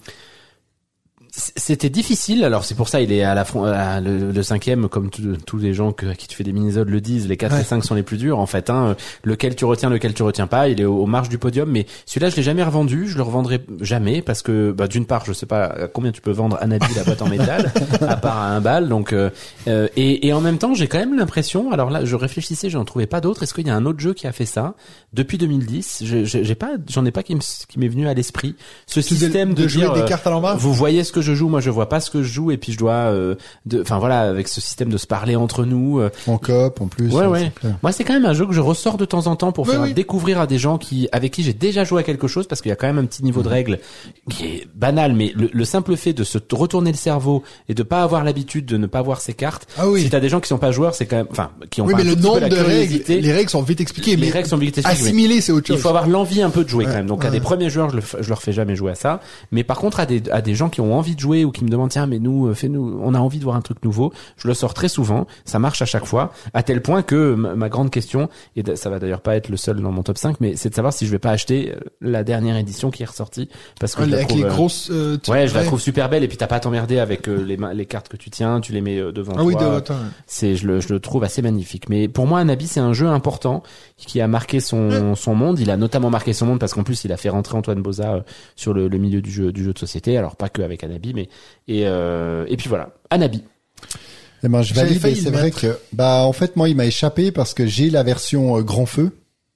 C'était difficile, alors c'est pour ça il est à la fron- à le, le cinquième, comme tous- tous les gens que, à qui tu fais des minisodes le disent, les 4 Ouais. et 5 sont les plus durs en fait. Hein, lequel tu retiens, lequel tu retiens pas, il est aux, aux marges du podium, mais celui-là je l'ai jamais revendu, je le revendrai jamais parce que bah, d'une part je sais pas à combien tu peux vendre Anabi la boîte en métal, à part à un bal, donc euh, euh, et, et en même temps j'ai quand même l'impression, alors là je réfléchissais, je n'en trouvais pas d'autres, est-ce qu'il y a un autre jeu qui a fait ça depuis 2010 Je- je- J'ai pas, j'en ai pas qui me- qui m'est venu à l'esprit. Ce Tu système de, de jouer dire, des euh, cartes à l'envers. vous voyez ce que je joue, moi je vois pas ce que je joue et puis je dois, euh, de, enfin voilà, avec ce système de se parler entre nous. euh, En coop, en plus. Ouais, euh, ouais. moi c'est quand même un jeu que je ressors de temps en temps pour faire oui. découvrir à des gens qui, avec qui j'ai déjà joué à quelque chose parce qu'il y a quand même un petit niveau de règle qui est banal, mais le, le simple fait de se retourner le cerveau et de pas avoir l'habitude de ne pas voir ses cartes. Ah oui. Si t'as des gens qui sont pas joueurs, c'est quand même, enfin, qui ont Oui, pas mais un le nombre de règles, curiosité. les règles sont vite expliquées, Les mais règles sont vite expliquées, assimiler, c'est autre il chose. faut avoir l'envie un peu de jouer Ouais. quand même. Donc à des premiers joueurs, je, le je leur fais jamais jouer à ça. Mais par contre à des à des gens qui ont envie de jouer ou qui me demandent tiens mais nous euh, fais-nous, on a envie de voir un truc nouveau. Je le sors très souvent. Ça marche à chaque fois. À tel point que ma, grande question et ça va d'ailleurs pas être le seul dans mon top 5, mais c'est de savoir si je vais pas acheter euh, la dernière édition qui est ressortie parce que Ouais, je la trouve, les euh, grosses. euh, Ouais, je la trouve super belle et puis t'as pas à t'emmerder avec euh, les, les cartes que tu tiens, tu les mets euh, devant Ah oui, toi. de attends. C'est, je le, je le trouve assez magnifique. Mais pour moi, Anabi, c'est un jeu important qui a marqué son, son monde. Il a notamment marqué son monde parce qu'en plus, il a fait rentrer Antoine Boza euh, sur le, le milieu du jeu, du jeu de société. Alors pas que avec Anabi, mais et euh, et puis voilà, Anabi. Eh ben, je valide. C'est vrai que, bah, en fait, moi, il m'a échappé parce que j'ai la version euh, grand feu.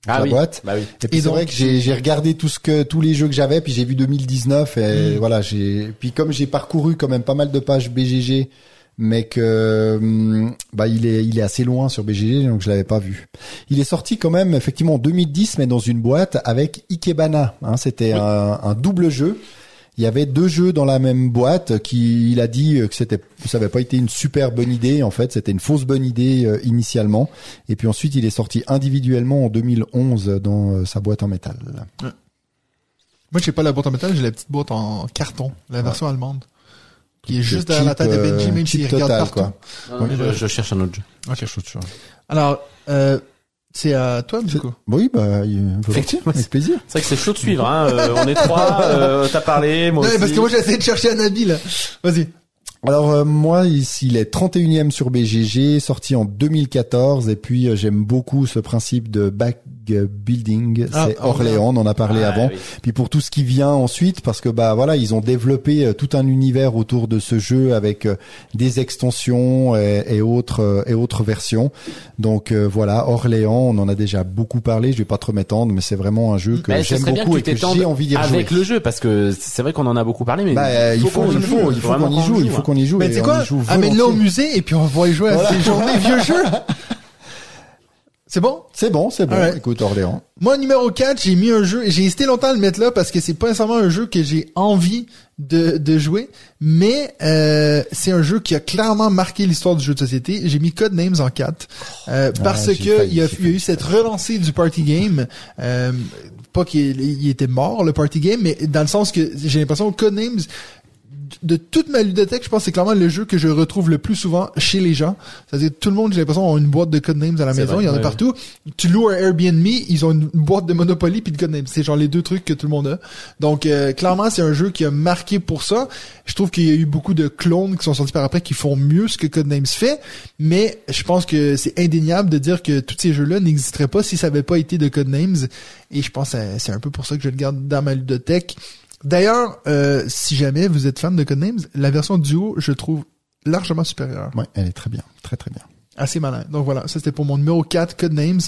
Ah la oui. boîte. Bah oui. Et puis c'est vrai que j'ai j'ai regardé tout ce que tous les jeux que j'avais, puis j'ai vu 2019 et Mm. voilà, j'ai puis comme j'ai parcouru quand même pas mal de pages BGG, mais que hum, bah il est il est assez loin sur BGG donc je l'avais pas vu. Il est sorti quand même effectivement en 2010 mais dans une boîte avec Ikebana, hein, c'était un, un double jeu. Il y avait deux jeux dans la même boîte qui il a dit que c'était ça avait pas été une super bonne idée en fait, c'était une fausse bonne idée euh, initialement et puis ensuite il est sorti individuellement en 2011 dans euh, sa boîte en métal. Moi, j'ai pas la boîte en métal, j'ai la petite boîte en carton, la version allemande. Qui est juste Cheap, derrière la tête de Benji, euh, même cheap s'il regarde partout. quoi. Non, je, je cherche un autre jeu. Ok. Alors, euh, c'est à toi, du coup. Oui, bah, Effectivement, avec plaisir. C'est vrai que c'est chaud de suivre. Hein. Euh, on est trois. Euh, T'as parlé, moi Non, aussi. parce que moi, j'ai essayé de chercher un habit, là. Vas-y. Alors euh, moi, ici, il est 31e sur BGG, sorti en 2014, et puis euh, j'aime beaucoup ce principe de back building. Ah, c'est Orléans, on en a parlé Ah, avant. oui. Puis pour tout ce qui vient ensuite, parce que bah voilà, ils ont développé euh, tout un univers autour de ce jeu avec euh, des extensions et, et autres euh, et autres versions. Donc euh, voilà, Orléans, on en a déjà beaucoup parlé. Je vais pas trop m'étendre, mais c'est vraiment un jeu que Bah, j'aime beaucoup que et que j'ai envie d'y rejouer. avec le jeu parce que c'est vrai qu'on en a beaucoup parlé, mais Bah, il faut, qu'on il y faut, joue, il faut qu'on y joue, joue, il faut hein. Qu'on y joue. Mais sais on quoi? joue Amène-le au musée et puis on va y jouer à ces journées vieux jeux. C'est bon? C'est bon, c'est bon. Alright. Écoute, Orléans. Moi, numéro 4, j'ai mis un jeu, j'ai hésité longtemps à le mettre là parce que c'est pas nécessairement un jeu que j'ai envie de, de jouer, mais euh, c'est un jeu qui a clairement marqué l'histoire du jeu de société. J'ai mis Codenames en 4 euh, parce j'ai que il y, a, il y a eu cette relancée du party game. Euh, pas qu'il il était mort le party game, mais dans le sens que j'ai l'impression que Codenames de toute ma ludothèque, je pense que c'est clairement le jeu que je retrouve le plus souvent chez les gens. C'est-à-dire tout le monde, j'ai l'impression, a une boîte de codenames à la maison. vrai, il y en a ouais, partout. Tu loues un Airbnb, ils ont une boîte de Monopoly puis de codenames. C'est genre les deux trucs que tout le monde a. Donc euh, clairement, c'est un jeu qui a marqué pour ça. Je trouve qu'il y a eu beaucoup de clones qui sont sortis par après qui font mieux ce que Codenames fait, mais je pense que c'est indéniable de dire que tous ces jeux-là n'existeraient pas si ça avait pas été de Codenames. Et je pense que c'est un peu pour ça que je le garde dans ma ludothèque. D'ailleurs, euh, si jamais vous êtes fan de Codenames, la version duo, je trouve largement supérieure. Ouais, elle est très bien, très très bien. Assez malin. Donc voilà, ça c'était pour mon numéro 4, Codenames.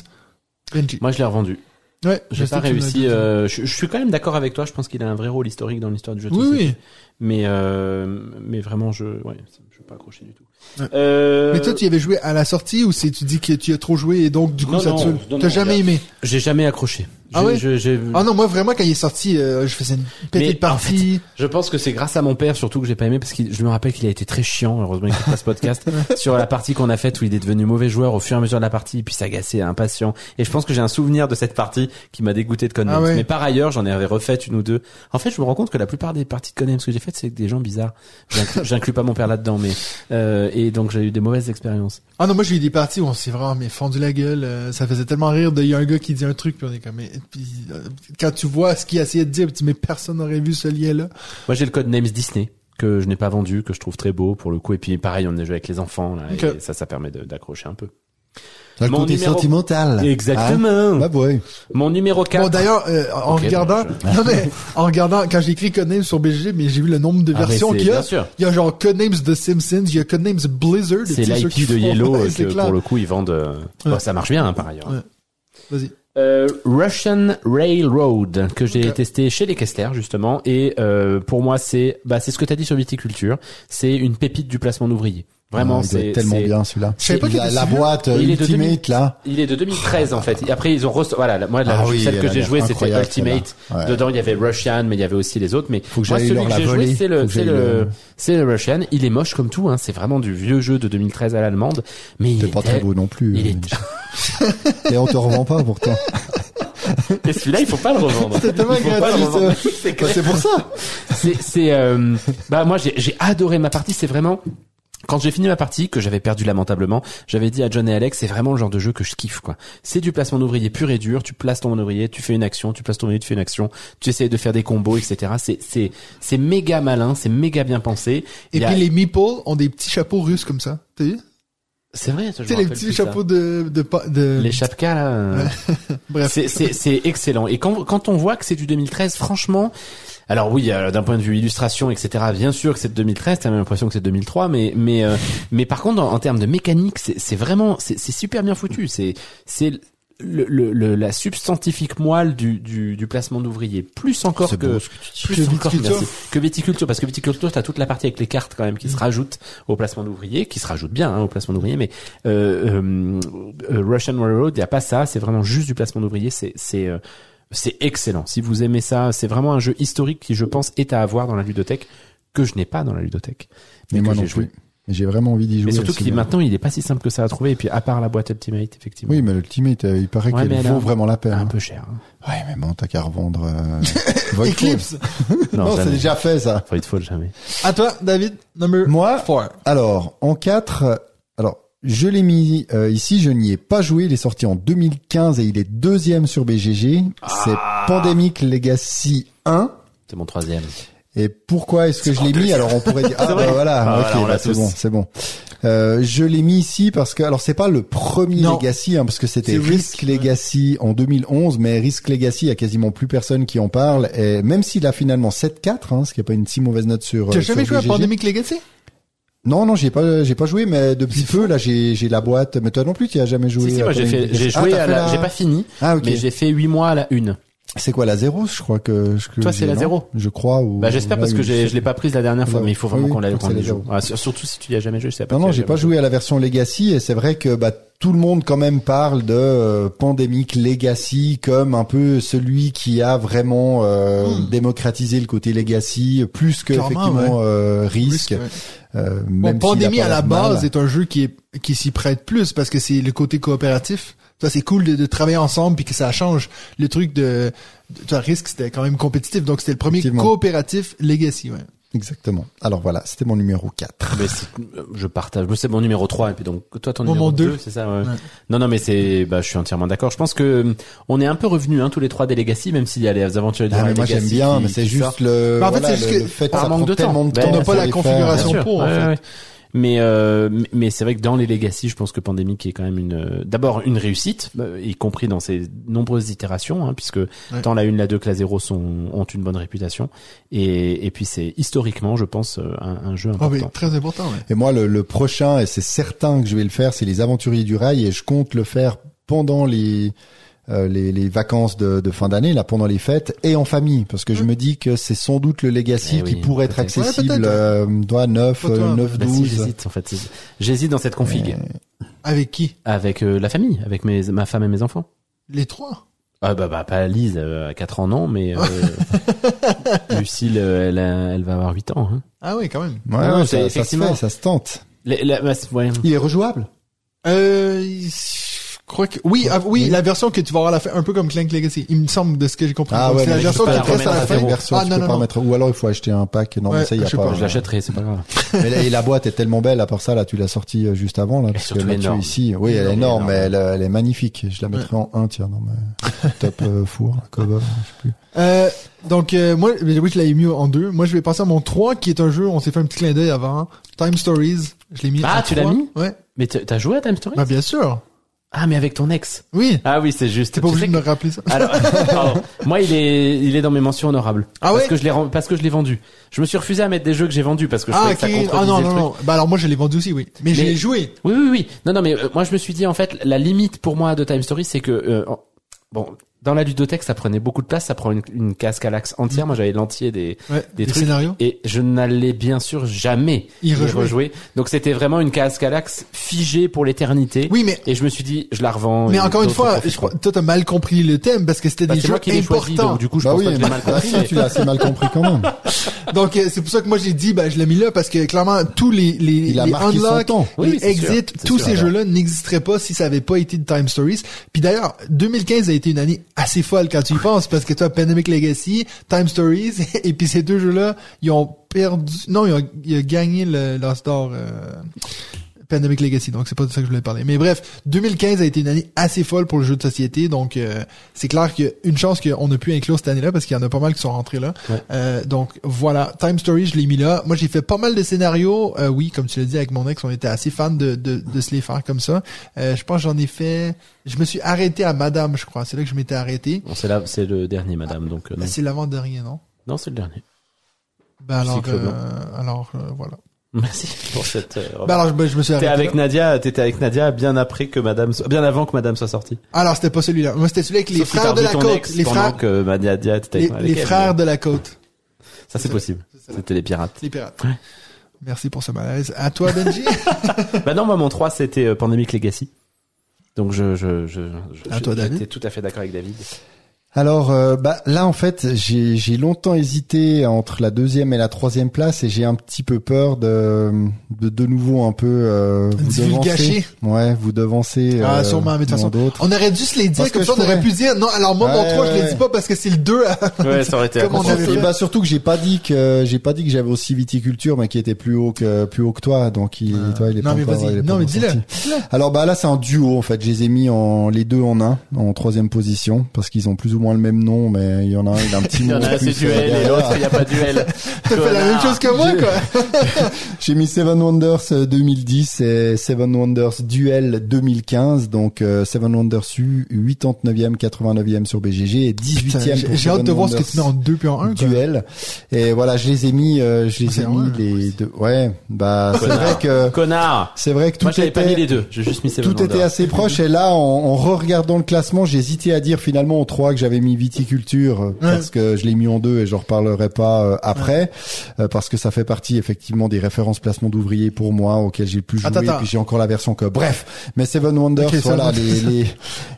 Benji. Moi, je l'ai revendu. Ouais, J'ai je pas réussi. euh, je, je suis quand même d'accord avec toi. Je pense qu'il a un vrai rôle historique dans l'histoire du jeu. de Oui, société. oui. Mais euh, mais vraiment, je ouais, je suis pas accroché du tout. Ouais. Euh, Mais toi, tu y avais joué à la sortie ou c'est tu dis que tu as trop joué et donc du coup Non, ça non, te T'as non, jamais aimé? J'ai jamais accroché. Ah ouais je, j'ai- Ah non, moi vraiment quand il est sorti, euh, je faisais une petite en partie. Je pense que c'est grâce à mon père surtout que j'ai pas aimé parce que je me rappelle qu'il a été très chiant. Heureusement qu'il fait pas ce podcast sur la partie qu'on a faite où il est devenu mauvais joueur au fur et à mesure de la partie puis s'agacer, impatient. Et je pense que j'ai un souvenir de cette partie qui m'a dégoûté de Codenames. Ah ouais. Mais par ailleurs, j'en avais refait une ou deux. En fait, je me rends compte que la plupart des parties de Codenames que j'ai faites, c'est avec des gens bizarres. J'inclus- pas mon père là-dedans, mais euh, et donc j'ai eu des mauvaises expériences. Ah non, moi j'ai eu des parties où on s'est vraiment mais fendu la gueule. euh, ça faisait tellement rire de il y a un gars qui dit un truc puis on est comme mais puis, euh, quand tu vois ce qu'il essayait de dire, tu dis mais personne n'aurait vu ce lien là. Moi, j'ai le Codenames Disney que je n'ai pas vendu, que je trouve très beau pour le coup. Et puis pareil, on est joué avec les enfants là, et ça, ça permet d'accrocher un peu. Le Mon côté numéro- sentimental. Exactement. Hein? Bah ouais. Mon numéro 4. Bon d'ailleurs, euh, en regardant, bon, non mais en regardant, quand j'ai écrit Codenames sur BGG, mais j'ai vu le nombre de Ah, versions qu'il y a. bien sûr. Il y a genre Codenames de Simpsons, il y a Codenames Blizzard. c'est l'IP de font- Yellow Ouais, euh, que pour le coup ils vendent. euh, Ouais. bon, ça marche bien hein, par ailleurs. Ouais. Vas-y. Euh, Russian Railroad que j'ai testé chez les Kessler justement. Et euh, pour moi c'est bah c'est ce que t'as dit sur viticulture. C'est une pépite du placement d'ouvrier vraiment Ah, c'est tellement bien celui-là. Je pas la, la boîte Il est de 2000. Ultimate là. il est de 2013 en fait. Après ils ont rest... voilà, moi la, Ah oui, celle elle que j'ai jouée c'était Ultimate. Ouais. Dedans il y avait Russian mais il y avait aussi les autres mais Faut que moi celui que j'ai joué c'est le c'est le c'est le Russian, il est moche comme tout hein, c'est vraiment du vieux jeu de 2013 à l'allemande mais il C'est pas très beau non plus. il est-. Et on te revend pas pourtant. Et celui-là il faut pas le revendre. C'est pour ça. c'est c'est euh, bah moi j'ai j'ai adoré ma partie c'est vraiment quand j'ai fini ma partie, que j'avais perdu lamentablement, j'avais dit à John et Alex, c'est vraiment le genre de jeu que je kiffe, quoi. C'est du placement d'ouvrier pur et dur. Tu places ton ouvrier, tu fais une action, tu places ton ouvrier, tu fais une action, tu essayes de faire des combos, etc. C'est, c'est, c'est méga malin, c'est méga bien pensé. Et Il y a- puis les meeples ont des petits chapeaux russes comme ça. T'as vu? c'est vrai, ça, je Tu sais, me les petits chapeaux de, de, de, Les chapkas, là. bref. C'est, c'est, c'est excellent. Et quand, quand on voit que c'est du 2013, franchement, alors oui, euh, d'un point de vue illustration, etc., bien sûr que c'est de 2013, t'as même l'impression que c'est 2003, mais, mais, euh, mais par contre, en, en termes de mécanique, c'est, vraiment, c'est, super bien foutu. C'est, c'est le, le, le- la substantifique moelle du, du, du placement d'ouvrier. Plus encore que, plus Que encore, viticulture. merci. que viticulture, parce que viticulture, t'as toute la partie avec les cartes quand même qui se rajoutent au placement d'ouvrier, qui se rajoute bien hein, au placement d'ouvrier, mais euh, euh, euh, Russian Railroad, il y a pas ça, c'est vraiment juste du placement d'ouvrier, c'est c'est euh, c'est excellent. Si vous aimez ça, c'est vraiment un jeu historique qui, je pense, est à avoir dans la ludothèque que je n'ai pas dans la ludothèque, Mais moi j'ai non joué. plus. J'ai vraiment envie d'y jouer. Mais surtout qu'il maintenant, il est pas si simple que ça à trouver. Et puis à part la boîte Ultimate, effectivement, Oui, mais l'Ultimate, euh, il paraît Ouais, qu'elle elle vaut a- vraiment la peine. un hein. peu cher. hein. Ouais, mais bon, t'as qu'à revendre. Euh... Eclipse. Non, Non, c'est déjà fait ça. Voidfall, jamais. À toi, David, number Moi, four. Alors, en 4, alors, je l'ai mis euh, ici, je n'y ai pas joué, il est sorti en 2015 et il est deuxième sur BGG. C'est Pandemic Legacy 1. C'est mon troisième. Et pourquoi est-ce que je l'ai mis Alors on pourrait dire ah bah voilà, Ah, ok, voilà, bah, c'est bon, c'est bon. Euh, je l'ai mis ici parce que alors c'est pas le premier Non. Legacy hein, parce que c'était Risk Legacy en 2011 mais Risk Legacy il y a quasiment plus personne qui en parle et même s'il a finalement 7-4 hein, ce qui est pas une si mauvaise note sur Tu as euh, jamais joué à. Pandemic Legacy? Non, non, j'ai pas, j'ai pas joué, mais depuis peu, là, j'ai, j'ai la boîte. Mais toi non plus, tu as jamais joué. Si, si, moi j'ai fait, j'ai. Ah, joué à la, j'ai pas fini, Ah, mais j'ai fait huit mois à la une. C'est quoi la zéro, je crois que. que Toi, c'est la zéro. Je crois. Ou, Bah j'espère parce que je l'ai pas prise la dernière fois, mais il faut vraiment Oui, qu'on la, zéros. Ah, sur- surtout si tu y as jamais joué, je sais pas. Non, non, j'ai as pas joué à la version Legacy et c'est vrai que bah tout le monde quand même parle de euh, Pandemic Legacy comme un peu celui qui a vraiment euh, démocratisé le côté Legacy plus que Hmm. Clairement, effectivement euh, ouais. Euh, Bon, Pandémie à la mal. base est un jeu qui est qui s'y prête plus parce que c'est le côté coopératif. Ça c'est cool de, de travailler ensemble puis que ça change le truc de, de tu vois, risque c'était quand même compétitif donc c'était le premier coopératif legacy ouais. Exactement. Alors voilà, c'était mon numéro 4. Mais c'est- je partage. Moi, C'est mon numéro 3 et puis donc toi ton numéro mon 2, deux. c'est ça. Ouais. Ouais. Non non mais c'est bah je suis entièrement d'accord. Je pense que hum, on est un peu revenus hein, tous les trois des Legacy même s'il y a les aventures du Ah, mais moi j'aime bien, qui- mais c'est juste le, Bah, en fait, voilà, c'est juste le, que le fait que ça manque prend de temps. tellement de Ben, temps. on n'a pas la configuration pour, en Ouais, fait. ouais. Mais euh, mais- c'est vrai que dans les Legacy, je pense que Pandemic est quand même une euh, d'abord une réussite, euh, y compris dans ses nombreuses itérations, hein, puisque tant la 1, la 2 que la 0 sont ont une bonne réputation. Et et puis c'est historiquement, je pense, euh, un, un jeu Oh, important. mais très important ouais. Et moi, le, le prochain, et c'est certain que je vais le faire, c'est les Aventuriers du Rail, et je compte le faire pendant les euh, les, les vacances de, de fin d'année, là, pendant les fêtes, et en famille, parce que je me dis que c'est sans doute le Legacy Eh qui oui, pourrait être accessible, peut-être. euh, doit 9, Pas toi. euh, 9, Bah, si, 12. j'hésite en fait. J'hésite dans cette config avec qui? Avec euh, la famille, avec mes ma femme et mes enfants. les trois? Ah bah, bah pas Lise euh, à 4 ans non, mais euh, Lucille euh, elle, a- elle va avoir 8 ans. Hein. ah oui quand même Ouais, Non, ouais, c'est ça, ça se fait, ça se tente. Les- la- bah, c'est- ouais. Il est rejouable? Euh, crois que oui ah, oui Oui. la version que tu vas avoir à la fin un peu comme Clank Legacy il me semble de ce que j'ai compris Ah ouais, c'est la version qui reste à la fin version, ah tu non peux non mettre, ou alors il faut acheter un pack. Non, Ouais, mais ça, il y a je sais pas. pas, Je l'achèterai, c'est pas grave. Mais la, et la boîte est tellement belle, à part ça, là, tu l'as sortie euh, juste avant, là, parce que surtout là, tu énorme. ici, oui, elle est Énorme, mais elle, elle est magnifique. Je la mettrais en 1, tiens, non, mais top euh, four, cover, je sais plus. Euh, Donc, euh, moi, oui, je l'avais mis en deux. Moi, je vais passer à mon 3, qui est un jeu, on s'est fait un petit clin d'œil avant. Time Stories. Je l'ai mis Ah, tu l'as mis? Ouais. Mais t'as joué à Time Story Bah, bien sûr. Ah, mais avec ton ex. Oui. Ah oui, c'est juste. T'es pas obligé de me rappeler ça. Alors, pardon. moi, il est, il est dans mes mentions honorables. Ah parce ouais que je parce que je l'ai vendu. Je me suis refusé à mettre des jeux que j'ai vendus parce que je Ah, que ça Ah, non, non, non. Bah, alors, moi, je l'ai vendu aussi, oui. Mais, je Mais- l'ai joué. Oui, oui, oui. Non, non, mais euh, moi je me suis dit en fait la limite pour moi de Time Story, c'est que euh, bon, dans la ludothèque, ça prenait beaucoup de place, ça prend une, une casque à l'axe entière. Moi, j'avais l'entier des Ouais. des Des trucs scénarios. et je n'allais bien sûr jamais Y rejouer. Donc c'était vraiment une casque à l'axe figée pour l'éternité. Oui, mais, Et je me suis dit, je la revends. mais encore une fois, je crois, toi, t'as mal compris le thème parce que c'était Bah, des jeux qui choisi, importants. donc du coup, je bah pense oui, pas que mal bah compris. tu l'as assez mal compris quand même. Donc euh, c'est pour ça que moi j'ai dit bah je l'ai mis là parce que clairement tous les les Il a les unlock. Oui, les sûr, exit, tous ces jeux-là n'existeraient pas si ça avait pas été de Time Stories. Puis d'ailleurs 2015 a été une année assez folle quand tu y penses parce que tu as Pandemic Legacy, Time Stories et puis ces deux jeux-là ils ont perdu non ils ont, ils ont gagné le Lost d'or euh, Pandemic Legacy, donc c'est pas de ça que je voulais parler. Mais bref, 2015 a été une année assez folle pour le jeu de société, donc euh, c'est clair qu'il y a une chance qu'on a pu inclure cette année-là parce qu'il y en a pas mal qui sont rentrés là. Ouais. Euh, donc voilà, Time Story, je l'ai mis là. Moi, j'ai fait pas mal de scénarios. Euh, oui, comme tu l'as dit avec mon ex, on était assez fan de, de, de se les faire comme ça. Euh, je pense j'en ai fait. Je me suis arrêté à Madame, je crois. C'est là que je m'étais arrêté. Bon, c'est là, c'est le dernier, madame. Donc euh, non. C'est l'avant-dernier, non? Non, c'est le dernier. Ben alors, euh, alors voilà. Merci pour cette. euh, Ben alors, je, ben, je me suis T'es avec là. Nadia, t'étais avec Nadia bien après que Madame, soit- bien avant que Madame soit sortie. Alors, c'était pas celui-là. Moi, c'était celui avec les Sauf frères de la côte. Les frères, que Nadia était les, avec, les elle, frères de la côte. Ça c'est possible. C'était les pirates. Les pirates. Ouais. Merci pour ce malaise. À toi, Benji. bah non, moi mon 3 c'était euh, Pandemic Legacy. Donc je je je, je À toi, David. Tout à fait d'accord avec David. Alors euh, bah là en fait j'ai j'ai longtemps hésité entre la deuxième et la troisième place et j'ai un petit peu peur de de de nouveau un peu euh, vous devancer. Ouais, vous devancer. Ah, euh, sûrement, mais de toute façon, on aurait dû se les dire, Parce comme que ça, je on aurait pu dire, non, alors moi, mon Ouais, 3, je ouais. le dis pas parce que c'est le 2. Ouais, ça aurait été Comme on Et bah surtout que j'ai pas dit que j'ai pas dit que j'avais aussi viticulture mais qui était plus haut que plus haut que toi donc il toi il est non, pas mais encore- vas-y. il est Non, pas mais. Dis-le. Alors bah là c'est un duo en fait, je les ai mis en les deux en un en troisième position parce qu'ils ont plus ou moins le même nom mais il y en a un il a un petit Il y mot en a en un c'est euh, duel et l'autre il y a pas duel. T'as fait la même chose que moi, quoi. J'ai mis Seven Wonders euh, 2010 et Seven Wonders Duel 2015 donc euh, Seven Wonders U 89e 89e sur BGG et 18e Putain, pour J'ai hâte de voir ce que tu mets en 2 puis en 1, quoi. Duel et voilà je les ai mis euh, je les ai mis les deux ouais bah c'est vrai que Connard. c'est vrai que tout Moi j'avais pas mis était les deux. J'ai juste mis Seven tout était assez proche et là en, en re-regardant le classement j'ai hésité à dire finalement aux trois que j'avais mis viticulture euh, parce que je l'ai mis en deux et je reparlerai pas euh, après euh, parce que ça fait partie effectivement des références placement d'ouvriers pour moi auxquels j'ai le plus joué Attends, et puis j'ai encore la version que bref. Mais Seven Wonders Ok, voilà les, les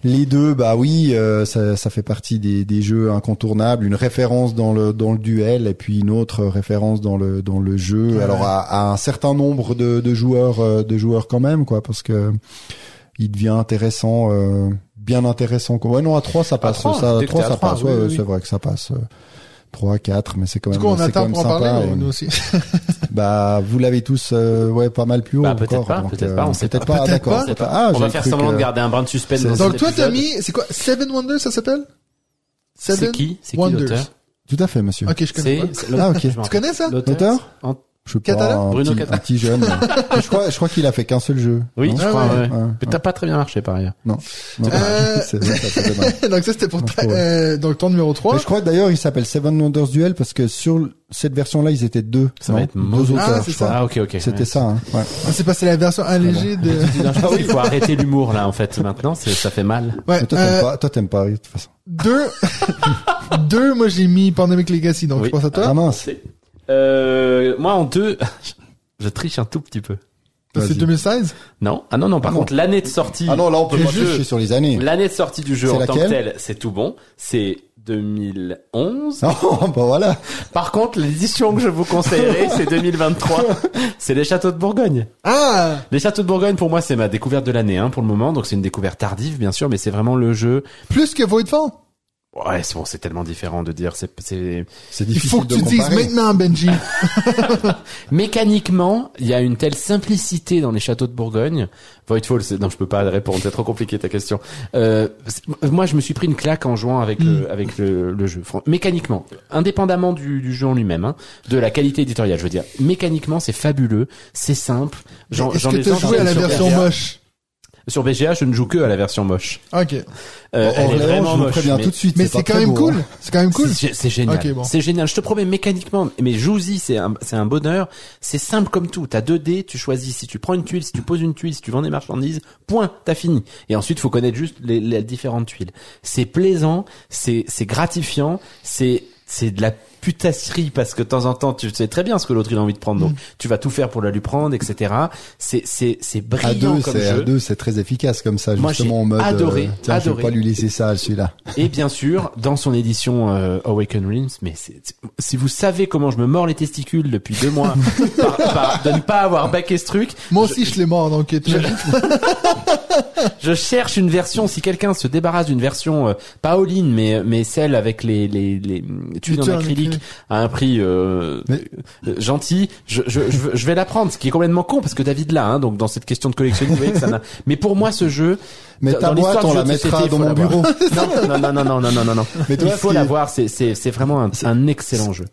les deux bah oui euh, ça, ça fait partie des, des jeux incontournables. Une référence dans le dans le duel et puis une autre référence dans le dans le jeu. Ouais. alors à, à un certain nombre de, de joueurs de joueurs quand même quoi parce que il devient intéressant euh, bien intéressant ouais non à 3 ça passe ça à que 3 t'es à ça trois, passe. oui, ouais, oui, c'est vrai que ça passe euh, 3 4 mais c'est quand Du même coup, on c'est attend quand même sympa parler, ou nous aussi. bah vous l'avez tous euh, ouais pas mal plus haut Bah, peut-être encore, pas, peut-être euh, pas, on sait peut-être pas. pas, Peut-être d'accord pas. c'est pas- ah On va faire semblant que- de garder un brin de suspense C'est- dans Donc toi, t'as mis, c'est quoi, Seven Wonders, ça s'appelle? C'est Seven qui? C'est qui l'auteur? Tout à fait monsieur. Ok, je connais C'est c'est. Ah, ok. Tu connais ça? L'auteur? Je sais pas Catalan un Bruno petit, Catalan. un petit jeune je crois je crois qu'il a fait qu'un seul jeu Oui, non je Ah crois. ouais. ouais. Ouais, Mais t'as pas très bien marché par ailleurs. non, non Euh, c'est vrai, ça. Donc ça, c'était pour ta- euh, donc ton numéro 3. Mais je crois que d'ailleurs il s'appelle Seven Wonders Duel parce que sur cette version-là ils étaient deux. Ça non va être deux auteurs. Ah, c'est ça. Ah ok ok. C'était Ouais. ça. Hein. Ouais. C'est parce que c'est la version allégée de... Qu'il faut arrêter l'humour là en fait maintenant, ça fait mal. Ouais, Mais toi t'aimes euh, pas. Toi t'aimes pas de toute façon. deux, deux, moi j'ai mis Pandemic Legacy, donc Oui. je pense à toi. Ah mince. Euh, moi en deux, je triche un tout petit peu. c'est vas-y. 2016. Non, ah non non. Par Ah non. contre l'année de sortie, Ah non là on peut tricher sur les années. l'année de sortie du jeu C'est en tant que tel, c'est tout bon. C'est 2011. Oh bah voilà. Par contre, l'édition que je vous conseillerais, c'est 2023. C'est les châteaux de Bourgogne. Ah! Les châteaux de Bourgogne, pour moi, c'est ma découverte de l'année, hein, pour le moment. Donc, c'est une découverte tardive, bien sûr, mais c'est vraiment le jeu. Plus que Voidfall. Ouais, c'est bon, c'est tellement différent de dire c'est c'est C'est Il faut que de tu dises maintenant, Benji. mécaniquement, il y a une telle simplicité dans les châteaux de Bourgogne. Voidfall, c'est non, je peux pas répondre, c'est trop compliqué ta question. Euh, moi, je me suis pris une claque en jouant avec le avec le, le jeu. Mécaniquement, indépendamment du, du jeu en lui-même, hein, de la qualité éditoriale, je veux dire. Mécaniquement, c'est fabuleux, c'est simple. J'en Est-ce j'en que ai t'as joué à la version moche? Sur BGA, je ne joue que à la version moche. Ok. Euh, elle est vraiment je vous moche. préviens mais- tout de suite. Mais pas c'est quand très même beau, cool. hein. C'est quand même cool. C'est c'est génial. Ok, bon. C'est génial. Je te promets, mécaniquement, mais joue-y, c'est un, c'est un bonheur. C'est simple comme tout. T'as deux dés, tu choisis si tu prends une tuile, si tu poses une tuile, si tu vends des marchandises, point, t'as fini. Et ensuite, faut connaître juste les, les différentes tuiles. C'est plaisant, c'est, c'est gratifiant, c'est, c'est de la putasserie parce que de temps en temps, tu sais très bien ce que l'autre il a envie de prendre, donc tu vas tout faire pour la lui prendre, etc. C'est, c'est, c'est À brillant deux, comme c'est à jeu. deux, c'est très efficace comme ça, Moi, justement j'ai en mode. adoré, euh, tiens, je adoré. vais pas lui laisser ça, celui-là. Et bien sûr, dans son édition euh, Awaken Realms, mais si vous savez comment je me mords les testicules depuis deux mois par, par- de ne pas avoir baqué ce truc, Moi aussi, je l'ai mort, donc t'imagines? je cherche une version. Si quelqu'un se débarrasse d'une version euh, pas all-in, mais mais celle avec les les, les tuiles en acrylique à un prix euh, Mais- euh, gentil, je, je, je, vais la prendre. Ce qui est complètement con parce que David l'a, hein, donc dans cette question de collectionning, vous voyez que ça n'a. Mais pour moi, ce jeu. Mais ta boîte, on la mettra dans mon bureau. Non, non, non, non, non, non, non, non. Mais toi, Il faut l'avoir. C'est c'est c'est vraiment un, un excellent jeu.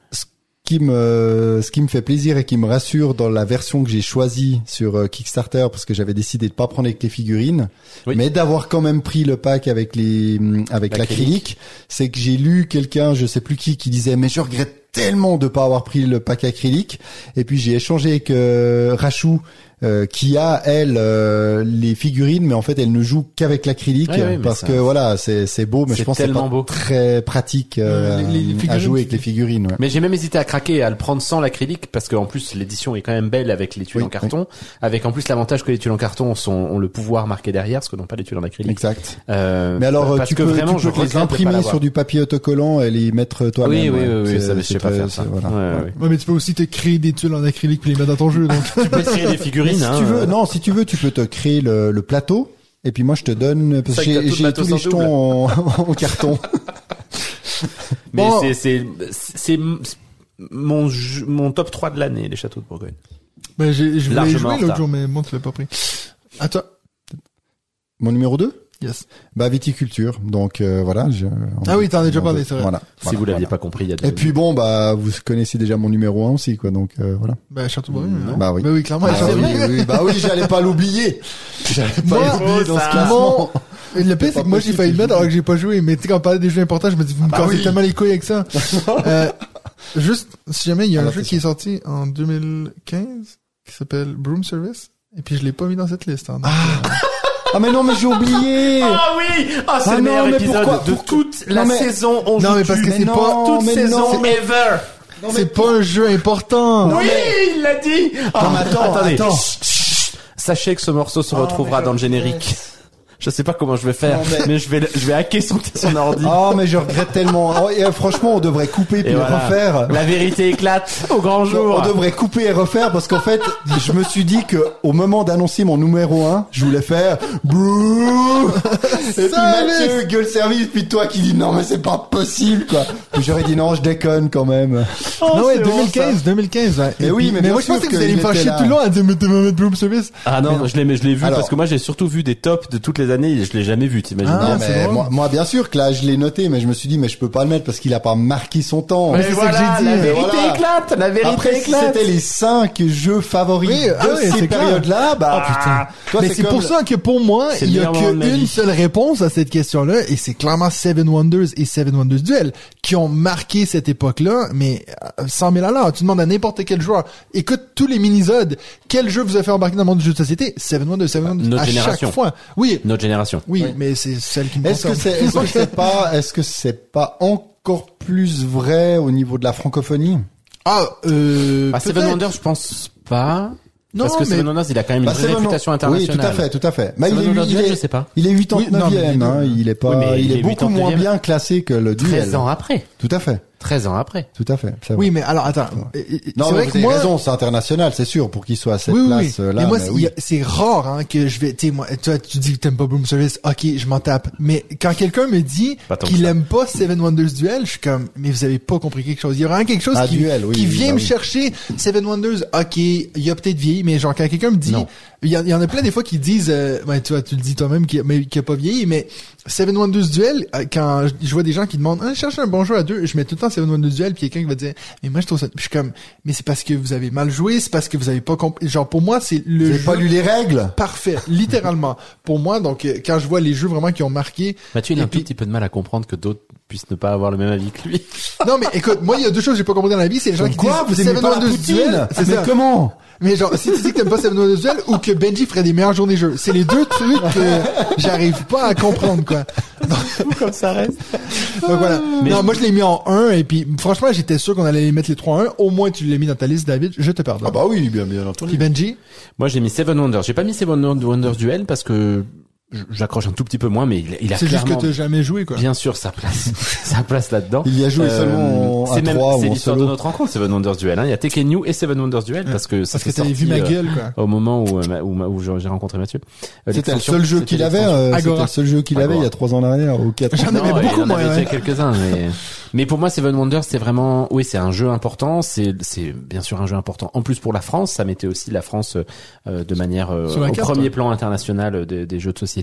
Ce qui me, ce qui me fait plaisir et qui me rassure dans la version que j'ai choisie sur euh, Kickstarter, parce que j'avais décidé de pas prendre avec les figurines, Oui. mais d'avoir quand même pris le pack avec les, hum, avec L'acrylique. l'acrylique, c'est que j'ai lu quelqu'un, je sais plus qui, qui disait, mais je regrette tellement de pas avoir pris le pack acrylique. Et puis j'ai échangé avec euh, Rachou, euh, qui a elle euh, les figurines, mais en fait elle ne joue qu'avec l'acrylique Ouais, ouais, mais parce ça- que voilà, c'est c'est beau, mais je pense que c'est tellement pas beau. très pratique euh, Ouais, les- les à figurines, jouer avec les figurines. ouais. Mais j'ai même hésité à craquer à le prendre sans l'acrylique parce qu'en plus l'édition est quand même belle avec les tuiles Oui, en carton, avec en plus l'avantage que les tuiles en carton sont, ont le pouvoir marqué derrière, ce que n'ont pas les tuiles en acrylique. Exact. Euh, Mais alors, parce tu que peux, vraiment, tu je peux les imprimer sur du papier autocollant et les mettre toi-même. Oui, oui, oui, oui, ça, je sais pas faire ça. c'est- Voilà. Ouais, Ouais. ouais. Ouais, mais tu peux aussi te créer des tuiles en acrylique puis les mettre dans ton jeu, donc. Tu peux créer des Mais si hein, tu veux, euh, non, si tu veux, tu peux te créer le, le plateau. Et puis moi, je te donne parce que j'ai tous les en jetons en, en carton. Mais Bon. c'est c'est c'est mon mon top 3 de l'année les châteaux de Bourgogne. J'ai, je voulais Largement en jouer l'autre jour, mais bon, tu l'as pas pris. À toi. Mon numéro 2 Yes. Bah viticulture. Donc euh, voilà. Je, Ah oui, t'en as déjà parlé, c'est vrai. Voilà. Si voilà, vous l'aviez voilà. pas compris, il y a deux. Et puis bon, bah vous connaissez déjà mon numéro 1 aussi, quoi. Donc euh, voilà. Ben, Château Bourgogne. hein. Bah oui. Ben oui, clairement, Ah, Château oui, oui, oui. bah oui, j'allais pas l'oublier. J'allais pas l'oublier dans ce classement. Et le pire, c'est que moi, j'ai failli le mettre alors que j'ai pas joué. Mais tu sais, quand on parlait des jeux importants, je me dis, vous me bah cassez oui. tellement les couilles avec ça. euh, juste, si jamais il y a Ah, un là, jeu qui est sorti en 2015, qui s'appelle Broom Service, et puis je l'ai pas mis dans cette liste. Hein, donc, euh, Ah mais non, mais j'ai oublié. Ah oui, ah c'est Ah le non, meilleur mais épisode pourquoi- de pour- toute la mais- saison. On Non, joue mais parce que c'est pas- toute mais saison non. ever. c'est pas un jeu important. Oui, il l'a dit. Ah, mais attends, attendez. attends. Chut, chut. Sachez que ce morceau se Ah, retrouvera mais dans le générique. Je sais pas comment je vais faire, Non, mais- mais... je vais je vais hacker son son ordi. Oh mais je regrette tellement. Oh, et, euh, franchement, on devrait couper puis Et voilà. refaire. La vérité éclate au grand jour. On devrait couper et refaire parce qu'en fait, je me suis dit que au moment d'annoncer mon numéro 1, je voulais faire brrrr. et puis Mathieu gueule service puis toi qui dis non mais c'est pas possible quoi. Puis j'aurais dit non, je déconne quand même. Oh, non, ouais, c'est bon, 2015, 2015, ouais. Mais Et oui, puis- mais moi, je pensais que vous allez me faire chier tout le long à dire, mais t'es mettre Broom Service. Ah non, je l'ai mais je l'ai vu Alors- parce que moi j'ai surtout vu des tops de toutes les années et je l'ai jamais vu, t'imagines Ah, mais moi, moi, bien sûr que là je l'ai noté mais je me suis dit mais je peux pas le mettre parce qu'il a pas marqué son temps. Mais c'est ça que j'ai dit, la mais vérité voilà. éclate, la vérité Après, si éclate. c'était les cinq jeux favoris Oui, de ah oui, ces périodes-là, bah, Oh, putain. toi, mais c'est pour le- ça que pour moi, il y a qu'une seule réponse à cette question-là, et c'est clairement Seven Wonders et Seven Wonders Duel qui ont marqué cette époque-là, mais euh, 100 000 à l'heure. Tu demandes à n'importe quel joueur, écoute tous les minisodes, quel jeu vous a fait embarquer dans le monde du jeu de société? Seven Wonders, Seven Wonders, notre à génération. chaque fois. Oui, Notre génération. oui, Oui. mais c'est celle qui me Est-ce que c'est, est-ce que c'est pas, est-ce que c'est pas encore plus vrai au niveau de la francophonie? Ah, euh, Ah, Seven. Wonders, je pense pas. Non, parce que mais- Seven Wonders, il a quand même une Bah, vraie Seven- réputation Oui, internationale. tout à fait, tout à fait. Bah, il Seven est, il est, je sais pas. il est Oui, non, mais 89e, les deux. hein, il est pas, Oui, mais il il est est beaucoup moins 89e. bien classé que le duel. 13 ans après. Tout à fait. 13 ans après. Tout à fait. Oui, mais alors attends. Non, c'est mais vrai vous que avez moi, raison, c'est international, c'est sûr, pour qu'il soit à cette oui, oui, oui. place là. mais moi, oui. y c'est rare hein, que je vais. Tu sais, moi, toi, tu dis que t'aimes pas Boom Service. Ok, je m'en tape. Mais quand quelqu'un me dit qu'il aime pas Seven Wonders Duel, je suis comme, mais vous avez pas compris quelque chose. Il y a vraiment quelque chose Ah, qui, Duel, oui, qui oui, vient bah me oui. chercher. Seven Wonders, ok, il a peut-être vieilli, mais genre quand quelqu'un me dit, il y, en- y a plein des fois qui disent, euh, ouais, tu vois, tu le dis toi-même, qui, mais qui a pas vieilli, mais Seven Wonders Duel, euh, quand je, je vois des gens qui demandent, ah, je cherche un bon jeu à deux, je mets tout le temps Seven Wonders Duel, puis quelqu'un qui va dire, mais moi je trouve ça, je suis comme, mais c'est parce que vous avez mal joué, c'est parce que vous avez pas compris, genre pour moi c'est le Vous avez jeu pas lu les règles? parfait, littéralement. pour moi, donc euh, quand je vois les jeux vraiment qui ont marqué, Mathieu, il a un petit peu de mal à comprendre que d'autres puissent ne pas avoir le même avis que lui. non mais écoute, moi il y a deux choses que j'ai pas compris dans la vie, c'est les gens Comme qui quoi disent Vous aimez Seven pas la Duel, c'est Mais ça. comment Mais genre, si tu dis que t'aimes pas Seven Wonders Duel ou que Benji ferait des meilleures journées jeux, c'est les deux trucs que j'arrive pas à comprendre, quoi. Comme ça reste. Donc voilà. Mais- non, moi je l'ai mis en 1 et puis franchement, j'étais sûr qu'on allait les mettre les trois en 1. Au moins tu l'as mis dans ta liste, David. Je te pardonne. Ah bah oui, bien bien entendu. Puis Benji, Moi, j'ai mis Seven Wonders. J'ai pas mis Seven Wonders Duel parce que j'accroche un tout petit peu moins, mais il, il a c'est juste que jamais joué, quoi. bien sûr, sa place, sa place là-dedans. Il y a joué Euh, seulement en- à même, trois c'est l'histoire de notre rencontre, Seven Wonders Duel. Hein. Il y a Tekken New et Seven Wonders Duel parce que ça Parce que t'avais vu ma euh, gueule, quoi. au moment où, euh, où, où j'ai rencontré Mathieu. Euh, C'était le seul jeu qu'il avait, euh, c'était le seul jeu qu'il avait il y a trois ans en arrière ou quatre. J'en avais beaucoup en moins, avait ouais. fait quelques-uns, mais mais pour moi, Seven Wonders, c'est vraiment, oui, c'est un jeu important. C'est c'est bien sûr un jeu important. En plus pour la France, ça mettait aussi la France de manière au premier plan international des jeux de société.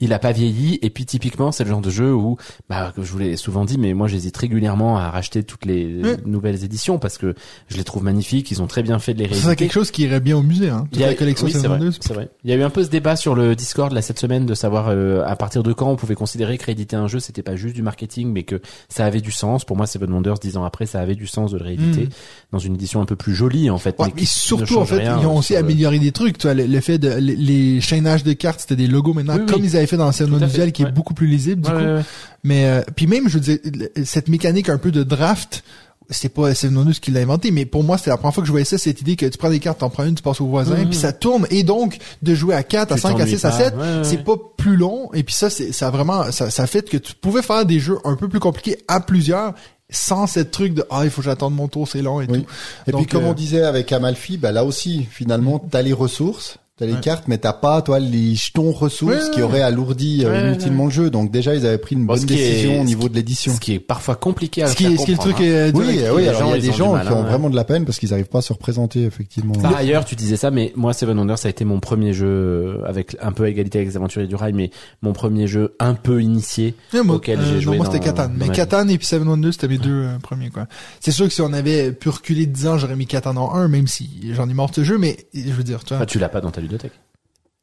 Il a pas vieilli. Et puis typiquement, c'est le genre de jeu où, bah, je vous l'ai souvent dit, mais moi j'hésite régulièrement à racheter toutes les nouvelles éditions parce que je les trouve magnifiques. Ils ont très bien fait de les C'est rééditer. quelque chose qui irait bien au musée, hein. Toute Il y a- la collection oui, c'est vrai, c'est. Il y a eu un peu ce débat sur le Discord là cette semaine de savoir euh, à partir de quand on pouvait considérer que rééditer un jeu c'était pas juste du marketing mais que ça avait du sens. Pour moi, Seven Wonders dix ans après, ça avait du sens de le rééditer Mm. dans une édition un peu plus jolie en fait. Ouais, mais mais qui surtout en fait, ils ont aussi amélioré des trucs. Tu vois, le, le fait de les, les chaînages de cartes, c'était des logos maintenant, Oui, oui. comme ils avaient fait dans Duel, qui ouais. est beaucoup plus lisible du Ouais, coup. ouais, ouais. Mais euh, puis même, je veux dire, cette mécanique un peu de draft, c'est pas Seven Wonders qui l'a inventé, mais pour moi, c'était la première fois que je voyais ça, cette idée que tu prends des cartes, t'en prends une, tu passes au voisin, Mhm. puis ça tourne, et donc de jouer à 4, à Tu 5, à t'ennuies 6, à pas. 7, Ouais, ouais, c'est ouais. pas plus long, et puis ça, c'est ça a vraiment, ça, ça fait que tu pouvais faire des jeux un peu plus compliqués à plusieurs, sans cette truc de ah il faut que j'attende mon tour, c'est long et Oui. tout. Et Donc, puis comme euh, on disait avec Amalfi, bah là aussi finalement t'as les ressources, t'as les Ouais. cartes, mais t'as pas toi les jetons ressources Ouais, qui auraient alourdi euh, Ouais, inutilement le jeu. Donc déjà ils avaient pris une Bon, bonne est- décision au niveau qui- de l'édition. Ce qui est parfois compliqué à Ce qui faire est, ce qui est le comprendre, truc hein. euh, Oui, oui, alors il y a des gens mal, qui ont hein, vraiment de la peine parce qu'ils n'arrivent pas à se représenter effectivement. Par ailleurs, tu disais ça, mais moi, Seven Wonders, ça a été mon premier jeu euh, avec un peu à égalité avec les aventuriers du rail, mais mon premier jeu un peu initié moi, auquel euh, j'ai non, joué moi dans- c'était Catan. Mais. Catan et puis Seven Wonders, c'était mes deux euh, premiers, quoi. C'est sûr que si on avait pu reculer de 10 ans, j'aurais mis Catan en 1, même si j'en ai mort ce jeu, mais je veux dire, tu vois. Ah, tu l'as pas dans ta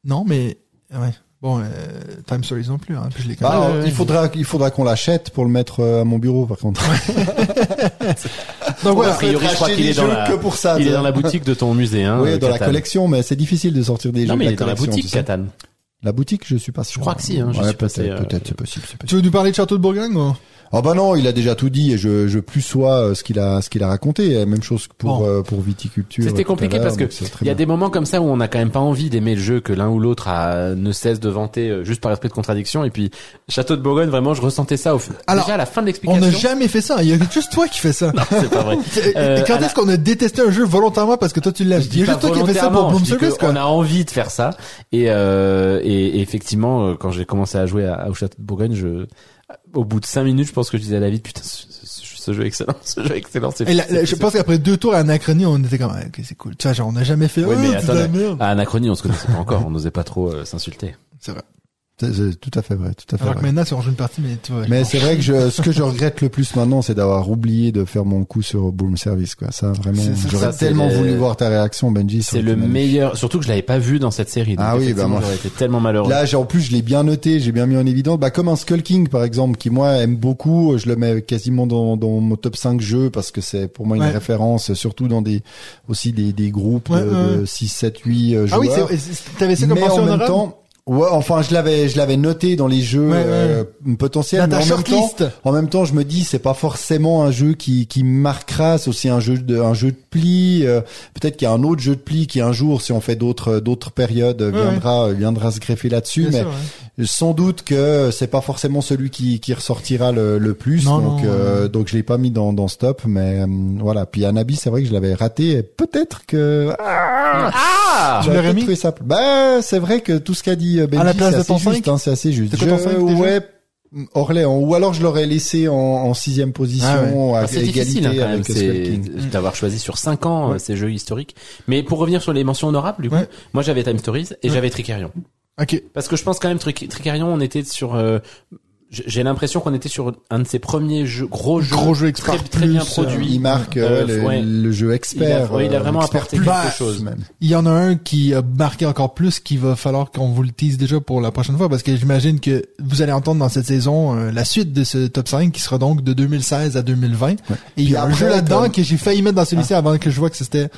Non, mais, ouais. Bon, euh, Time Stories non plus, hein, puis je l'ai quand Bah, alors, il faudra il faudra qu'on l'achète pour le mettre euh, à mon bureau par contre. Donc voilà. a priori, je crois qu'il est dans la- que pour ça. Il est dans la boutique de ton musée, hein. Oui, dans la collection, mais c'est difficile de sortir des jeux Non, mais de il est dans la boutique, tu sais. Catan. La boutique, je suis pas sûr. Je crois que si, hein, suis peut-être, euh, peut-être, c'est possible, c'est possible. Tu veux nous parler de Château de Bourgogne, ou? Ah bah non, il a déjà tout dit et je je plus sois euh, ce qu'il a ce qu'il a raconté. Même chose que pour Bon. euh, pour viticulture. C'était à compliqué parce que il y a des moments comme ça où on n'a quand même pas envie d'aimer le jeu que l'un ou l'autre a ne cesse de vanter euh, juste par esprit de contradiction et puis Château de Bourgogne vraiment je ressentais ça au Alors, déjà à la fin de On l'explication. n'a jamais fait ça. Il y a juste toi qui fais ça. c'est pas vrai. Et Euh, Quand à la- est-ce qu'on a détesté un jeu volontairement parce que toi tu? Je Il y a juste toi qui a fait ça pour Bloom quoi. On a envie de faire ça et, euh, et, et effectivement quand j'ai commencé à jouer à, au Château de Bourgogne, je au bout de cinq minutes, je pense que je disais à David putain ce, ce- ce jeu est excellent, ce jeu est excellent. c'est- Et là, c'est- là, je pense qu'après deux tours à Anachronie, on était comme, ah, ok, c'est cool. Tu vois, genre, on n'a jamais fait, Oui, oh, mais merde. À Anachronie, on se connaissait pas encore, on n'osait pas trop euh, s'insulter. C'est vrai. C'est- c'est tout à fait vrai, tout à fait Alors que maintenant, on joue une partie, mais tu vois. Mais c'est vrai que je, ce que je regrette le plus maintenant, c'est d'avoir oublié de faire mon coup sur Boom Service, quoi. Ça, vraiment, C'est- c'est- j'aurais ça, c'est tellement le- voulu voir ta réaction, Benji. C'est le meilleur, surtout que je l'avais pas vu dans cette série. donc Ah oui, bah moi- j'aurais été tellement malheureux. Là, j'ai, en plus, je l'ai bien noté, j'ai bien mis en évidence. Bah, comme un Skull King, par exemple, qui, moi, aime beaucoup. Je le mets quasiment dans, dans mon top 5 jeux parce que c'est pour moi une Ouais. référence, surtout dans des, aussi des, des groupes Ouais, de, ouais. de 6, 7, 8 euh, Ah oui, joueurs. c'est, c'est- t'avais comme Mais en même temps, Ouais, enfin, je l'avais, je l'avais noté dans les jeux Ouais, ouais. euh, potentiels. Mais en même temps, en même temps, je me dis, c'est pas forcément un jeu qui qui marquera. C'est aussi un jeu de un jeu de pli. euh, Peut-être qu'il y a un autre jeu de pli qui un jour, si on fait d'autres d'autres périodes, Ouais, viendra viendra se greffer là-dessus. Mais sûr, ouais. sans doute que c'est pas forcément celui qui qui ressortira le, le plus. Non, donc non, euh, ouais. donc je l'ai pas mis dans dans stop. Mais euh, voilà. Puis Anabi, c'est vrai que je l'avais raté. Peut-être que Ah Tu l'aurais J'aurais mis trouvé ça. Bah, c'est vrai que tout ce qu'a dit Benji, À la place de ton juste, cinq hein, c'est assez juste. C'est quoi ton cinq, déjà ouais, Orléans. Ou alors je l'aurais laissé en, en sixième position à Ah, c'est égalité difficile hein, avec King. d'avoir choisi sur 5 ans euh, Ouais. ces jeux historiques. Mais pour revenir sur les mentions honorables, du coup, Ouais. moi j'avais Time Stories et Ouais. j'avais Tricarion. Ok. Parce que je pense quand même Tric- Tricarion, on était sur euh, j'ai l'impression qu'on était sur un de ses premiers jeux, gros jeux, Gros jeu expert très, très bien produit. Il marque Euh, euh, le, ouais. le jeu expert. Il a- ouais, il a euh, vraiment apporté plus quelque chose. même. Il y en a un qui a marqué encore plus qu'il va falloir qu'on vous le tease déjà pour la prochaine fois parce que j'imagine que vous allez entendre dans cette saison euh, la suite de ce top 5 qui sera donc de 2016 à 2020. Et il y a un jeu là-dedans comme- que j'ai failli mettre dans celui-ci avant que je vois que c'était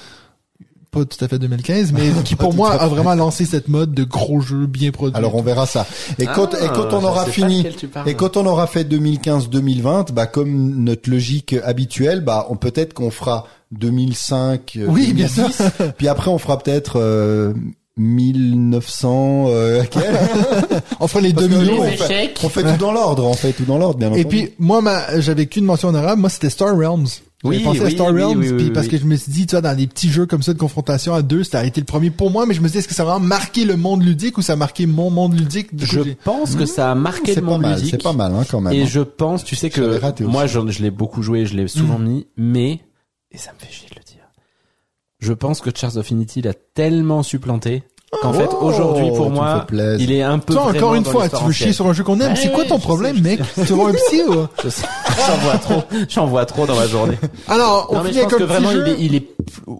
pas tout à fait 2015, mais qui pour tout moi a vraiment lancé cette mode de gros jeux bien produits. Alors on verra ça. Et quand, Ah, et quand on aura fini, et quand on aura fait 2015-2020, bah comme notre logique habituelle, bah on peut-être qu'on fera 2005, euh, Oui, bien 2010, puis après on fera peut-être euh, 1900. Euh, ok. on fera les Parce que 2 nous, millions. on fait, on fait tout dans l'ordre, on fait tout dans l'ordre, bien Et entendu. puis moi j'avais qu'une mention honorable, moi c'était Star Realms. Oui, pensé à oui, Star oui, Realms oui, oui, parce que je me suis dit tu vois dans des petits jeux comme ça de confrontation à deux, ça a été le premier pour moi mais je me suis dit est-ce que ça a vraiment marqué le monde ludique ou ça a marqué mon monde ludique Du Je pense que ça a marqué c'est le monde mal, ludique. c'est pas mal hein, quand même. Et hein. je pense, tu sais que moi, je, je l'ai beaucoup joué, je l'ai souvent Mm. mis, mais et ça me fait chier de le dire. Je pense que Charles of Unity l'a tellement supplanté qu'en fait Oh, aujourd'hui tu pour moi, il est un peu Toi, encore une fois, tu veux chier sur un jeu qu'on aime. Ouais, c'est quoi ton problème, sais, mec? Tu vois un psy, ou? J'en vois trop, j'en vois trop dans ma journée. Alors, on Non mais je pense que vraiment il est, il est,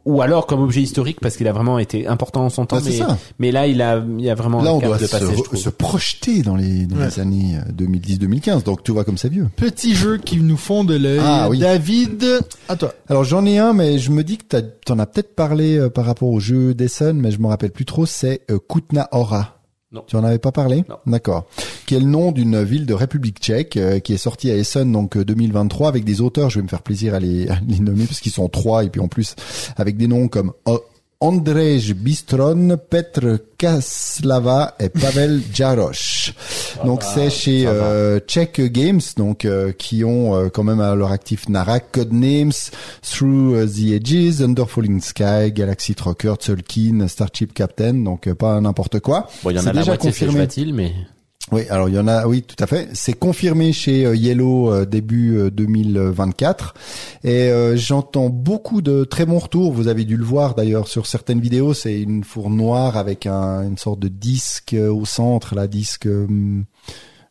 ou alors comme objet historique parce qu'il a vraiment été important en son temps, Ah, c'est mais, ça. mais là il a, il y a vraiment Là, un on doit de se, passer, se projeter dans les, dans Ouais. les années euh, 2010-2015. Donc, tout va comme ça vieux. Petit jeu qui nous font de l'œil. Ah, oui. David, à toi. Alors, j'en ai un, mais je me dis que t'en as peut-être parlé euh, par rapport au jeu d'Essen, mais je me rappelle plus trop. C'est euh, Kutna Hora. Non. Tu en avais pas parlé? Non. D'accord. Qui est le nom d'une ville de République tchèque euh, qui est sortie à Essen donc euh, 2023 avec des auteurs. Je vais me faire plaisir à les, à les nommer parce qu'ils sont trois et puis en plus avec des noms comme euh, Andrej Bistron, Petr Kaslava et Pavel Jaroš. Donc c'est chez euh, Czech Games, donc euh, qui ont euh, quand même à leur actif Narak, Codenames, Through euh, the Edges, Under Falling Sky, Galaxy Trucker, Tzolk'in, Starship Captain, donc euh, pas n'importe quoi. Bon, il y en a la déjà moitié c'est confirmé. Mais Oui, alors il y en a, oui, tout à fait. C'est confirmé chez euh, Yellow euh, début euh, 2024. Et euh, j'entends beaucoup de très bons retours. Vous avez dû le voir d'ailleurs sur certaines vidéos. C'est une four noire avec un, une sorte de disque euh, au centre, la disque. euh,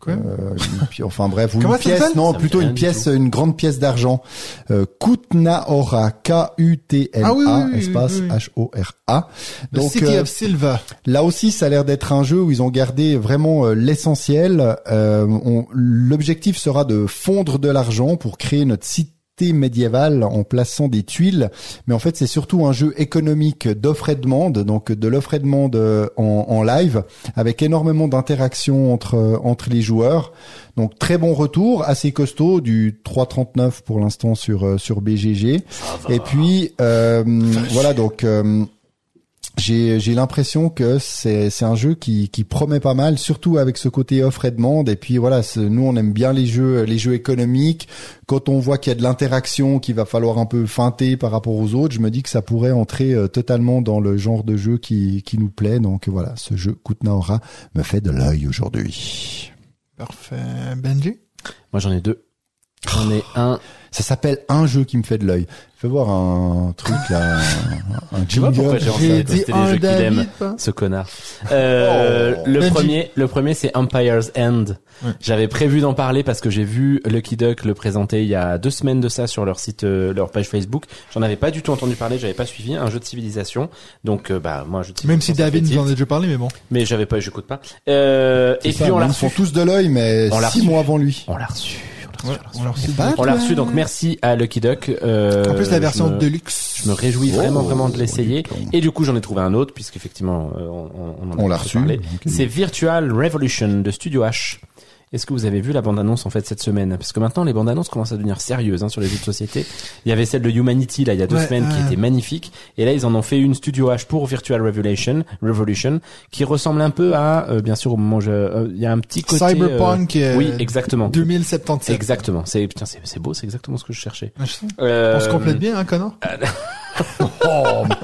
Quoi? euh, une enfin bref, ou une pièce, non, Ça plutôt une pièce, une grande pièce d'argent. Euh, Kutnaora, K-U-T-N-A, Ah oui, oui, oui, espace oui, oui. H-O-R-A. Le Donc, City euh, of Silva. Là aussi, ça a l'air d'être un jeu où ils ont gardé vraiment euh, l'essentiel. Euh, on- L'objectif sera de fondre de l'argent pour créer notre cité médiévale en plaçant des tuiles. Mais en fait, c'est surtout un jeu économique d'offre et demande, donc de l'offre et demande euh, en, en live, avec énormément d'interactions entre euh, entre les joueurs. Donc très bon retour, assez costaud, du 3,39 pour l'instant sur euh, sur BGG. Et puis euh, voilà donc. euh, j'ai j'ai l'impression que c'est c'est un jeu qui qui promet pas mal surtout avec ce côté offre et demande et puis voilà nous on aime bien les jeux les jeux économiques quand on voit qu'il y a de l'interaction qu'il va falloir un peu feinter par rapport aux autres je me dis que ça pourrait entrer euh, totalement dans le genre de jeu qui qui nous plaît donc voilà ce jeu Kutnaora me fait de l'œil aujourd'hui Parfait. Benji? moi j'en ai deux. J'en ai un. ça s'appelle un jeu qui me fait de l'œil fais voir un truc là un, un Tu vois pourquoi j'ai envie de tester les jeux qu'il aime. Ce connard. Euh, Oh. le premier, le premier, c'est Empire's End. Ouais. J'avais prévu d'en parler parce que j'ai vu Lucky Duck le présenter il y a deux semaines de ça sur leur site, euh, leur page Facebook. J'en avais pas du tout entendu parler, j'avais pas suivi un jeu de civilisation. Donc, euh, bah, moi, de Même si David nous en a déjà parlé, mais bon. Mais j'avais pas, j'écoute pas. Euh, et ça, puis on l'a ils reçu. font tous de l'œil mais On six reçu. mois avant lui On l'a reçu. On l'a Ouais, on l'a reçu. Pas On l'a reçu, donc merci à Lucky Duck. Euh, En plus, la version je me- deluxe. Je me réjouis vraiment, Oh, vraiment de l'essayer. dis donc. Et du coup, j'en ai trouvé un autre, puisqu'effectivement, euh, on, on, on en a On l'a reçu. C'est Virtual Revolution de Studio H. Est-ce que vous avez vu la bande-annonce en fait cette semaine? Parce que maintenant les bandes-annonces commencent à devenir sérieuses hein, sur les jeux de société. Il y avait celle de Humanity là il y a deux Ouais, semaines qui était magnifique et là ils en ont fait une Studio H pour Virtual Revolution, Revolution qui ressemble un peu à euh, bien sûr au moment où je euh, il y a un petit côté euh, Cyberpunk. euh, oui, exactement. 2077. Exactement. C'est putain c'est beau, c'est exactement ce que je cherchais. Euh, On se complète bien, hein, Connor? Oh,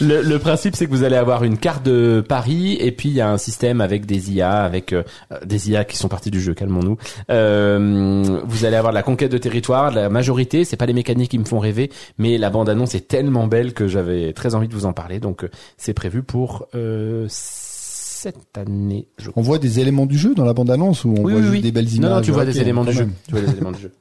Le, le principe, c'est que vous allez avoir une carte de Paris et puis il y a un système avec des IA, avec euh, des IA qui sont partis du jeu. Calmons-nous. Euh, vous allez avoir de la conquête de territoire, la majorité. C'est pas les mécaniques qui me font rêver, mais la bande annonce est tellement belle que j'avais très envie de vous en parler. Donc euh, c'est prévu pour euh, cette année. Je on voit des éléments du jeu dans la bande-annonce ou on Oui, voit oui, juste oui. des belles images Non, non, tu vois des éléments du jeu. Tu vois des éléments du jeu.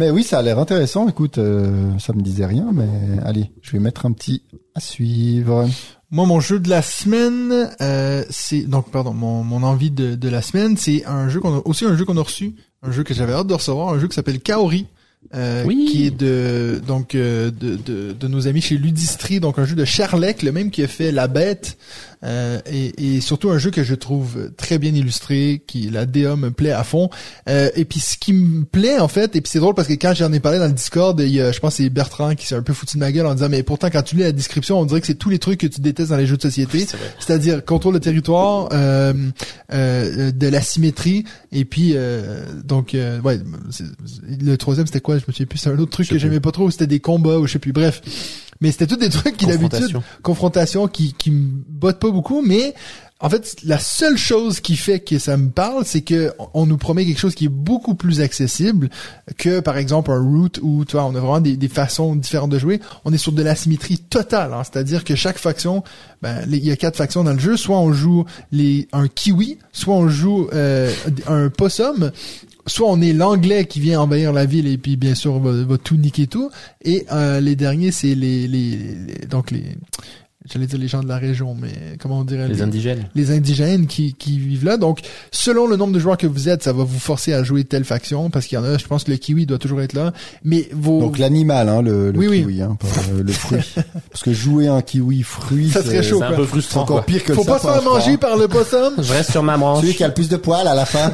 Mais oui, ça a l'air intéressant. Écoute, euh, ça me disait rien, mais allez, je vais mettre un petit à suivre. Moi, mon jeu de la semaine, euh, c'est donc pardon, mon, mon envie de, de la semaine, c'est un jeu qu'on a aussi un jeu qu'on a reçu, un jeu que j'avais hâte de recevoir, un jeu qui s'appelle Kaori. euh, Oui. qui est de donc euh, de, de, de nos amis chez Ludistri, donc un jeu de Charlec, le même qui a fait La Bête, euh, et, et surtout un jeu que je trouve très bien illustré, qui la DA me plaît à fond. Euh, et puis ce qui me plaît en fait, et puis c'est drôle parce que quand j'en ai parlé dans le Discord, il y a, je pense c'est Bertrand qui s'est un peu foutu de ma gueule en disant mais pourtant quand tu lis la description, on dirait que c'est tous les trucs que tu détestes dans les jeux de société, c'est-à-dire contrôle de territoire, euh, euh, de la symétrie, et puis euh, donc euh, ouais, le troisième c'était quoi? Je me souviens plus, c'est un autre truc que j'aimais pas trop, c'était des combats ou je sais plus. Bref, mais c'était tous des trucs qui d'habitude Confrontation. confrontation qui qui me bottent pas beaucoup, mais en fait, la seule chose qui fait que ça me parle, c'est que on nous promet quelque chose qui est beaucoup plus accessible que, par exemple, un route où, tu vois, on a vraiment des, des façons différentes de jouer. On est sur de la symétrie totale, hein. c'est-à-dire que chaque faction, ben, il y a quatre factions dans le jeu. Soit on joue les un kiwi, soit on joue euh, un possum, soit on est l'anglais qui vient envahir la ville et puis bien sûr va, va tout niquer tout. Et euh, les derniers, c'est les, les, les- donc les j'allais dire les gens de la région, mais comment on dirait Les indigènes. les indigènes qui, qui vivent là. Donc, selon le nombre de joueurs que vous êtes, ça va vous forcer à jouer telle faction, parce qu'il y en a, je pense que le kiwi doit toujours être là. Mais vos... Donc l'animal, hein, le, le Oui, oui. kiwi, hein, pas euh, le fruit. Parce que jouer un kiwi fruit, Ça serait c'est chaud. C'est un peu c'est frustrant. encore quoi. pire que Faut le pas se faire manger par le possum. Je reste sur ma branche. Celui qui a le plus de poils à la fin.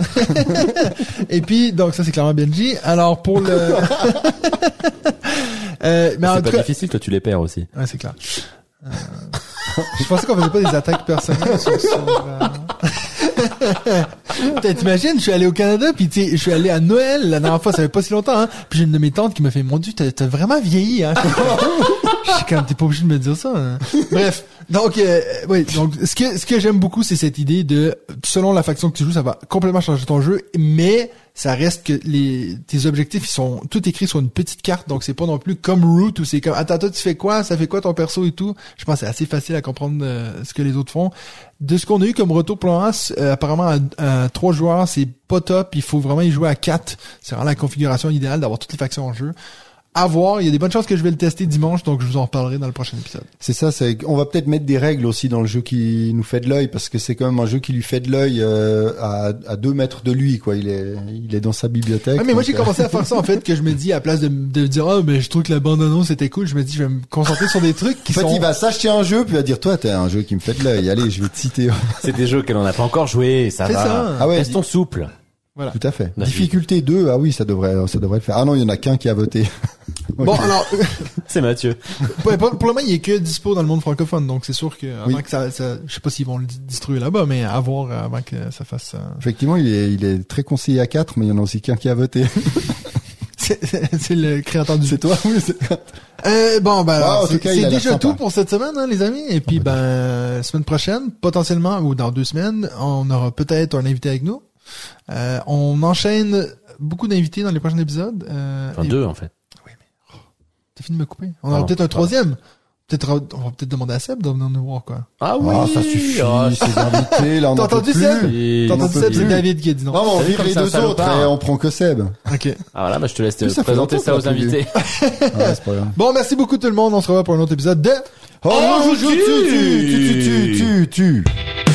Et puis, donc ça c'est clairement Benji. Alors pour le... euh, mais en C'est tout pas cas, difficile, toi tu les perds aussi. Ouais, c'est clair. Euh, je pensais qu'on faisait pas des attaques personnelles sur, sur, euh, T'imagines, je suis allé au Canada, puis tu sais, je suis allé à Noël, la dernière fois, ça fait pas si longtemps, hein, puis j'ai une de mes tantes qui m'a fait, mon dieu, t'as vraiment vieilli, hein. je suis quand t'es pas obligé de me dire ça. hein. Bref, donc, euh, oui, donc, ce que, ce que j'aime beaucoup, c'est cette idée de, selon la faction que tu joues, ça va complètement changer ton jeu, mais ça reste que les tes objectifs ils sont tout écrits sur une petite carte donc c'est pas non plus comme Root où c'est comme attends toi tu fais quoi? Ça fait quoi ton perso et tout? Je pense que c'est assez facile à comprendre euh, ce que les autres font. De ce qu'on a eu comme retour pour l'instant euh, apparemment à, à trois joueurs c'est pas top. Il faut vraiment y jouer à quatre. C'est vraiment la configuration idéale d'avoir toutes les factions en jeu à voir il y a des bonnes chances que je vais le tester dimanche donc je vous en reparlerai dans le prochain épisode C'est ça, c'est on va peut-être mettre des règles aussi dans le jeu qui nous fait de l'œil parce que c'est quand même un jeu qui lui fait de l'œil euh, à, à deux mètres de lui quoi. Il est il est dans sa bibliothèque. Ouais, mais moi j'ai euh, commencé à faire ça en fait que je me dis à place de, de dire ah mais je trouve que la bande annonce était cool je me dis je vais me concentrer sur des trucs qui En fait, sont il va s'acheter un jeu puis il va dire toi t'as un jeu qui me fait de l'œil. Allez, je vais te citer. C'est des jeux qu'elle en a pas encore joué, ça C'est va. ça. Ah ouais, Restons souples. Voilà tout à fait. Difficulté 2, ah oui, ça devrait ça devrait le faire. Ah non, il y en a qu'un qui a voté. bon alors C'est Mathieu. Pour, pour le moment, il est que dispo dans le monde francophone, donc c'est sûr que avant Oui. que ça, ça, je sais pas s'ils vont le di- distribuer là-bas, mais à voir euh, avant que ça fasse. euh, Effectivement, il est il est très conseillé à 4 mais il y en a aussi qu'un qui a voté. C'est c'est- c'est le créateur du. c'est toi oui, c'est Euh, bon, ben, alors, Ah, c'est déjà tout pour cette semaine, hein, les amis. Et puis, ben, semaine prochaine, potentiellement ou dans deux semaines, on aura peut-être un invité avec nous. Euh, on enchaîne beaucoup d'invités dans les prochains épisodes. Euh, Enfin, et- deux en fait. T'as fini de me couper. On aura peut-être un troisième. Peut-être, on va peut-être demander à Seb de venir nous voir, quoi. Ah Ah, ça suffit, Ah, ces invités là on T'as entendu plus. Seb et- T'as entendu Seb, c'est. David qui a dit non. Non, mais on vire les deux autres et on prend que Seb. Ok. Ah voilà, bah, je te laisse te présenter ça aux invités. Ah, c'est pas grave. Bon, merci beaucoup tout le monde. On se revoit pour un autre épisode de... Oh, Oh, je- je- tu, tu, tu, tu, tu, tu, tu.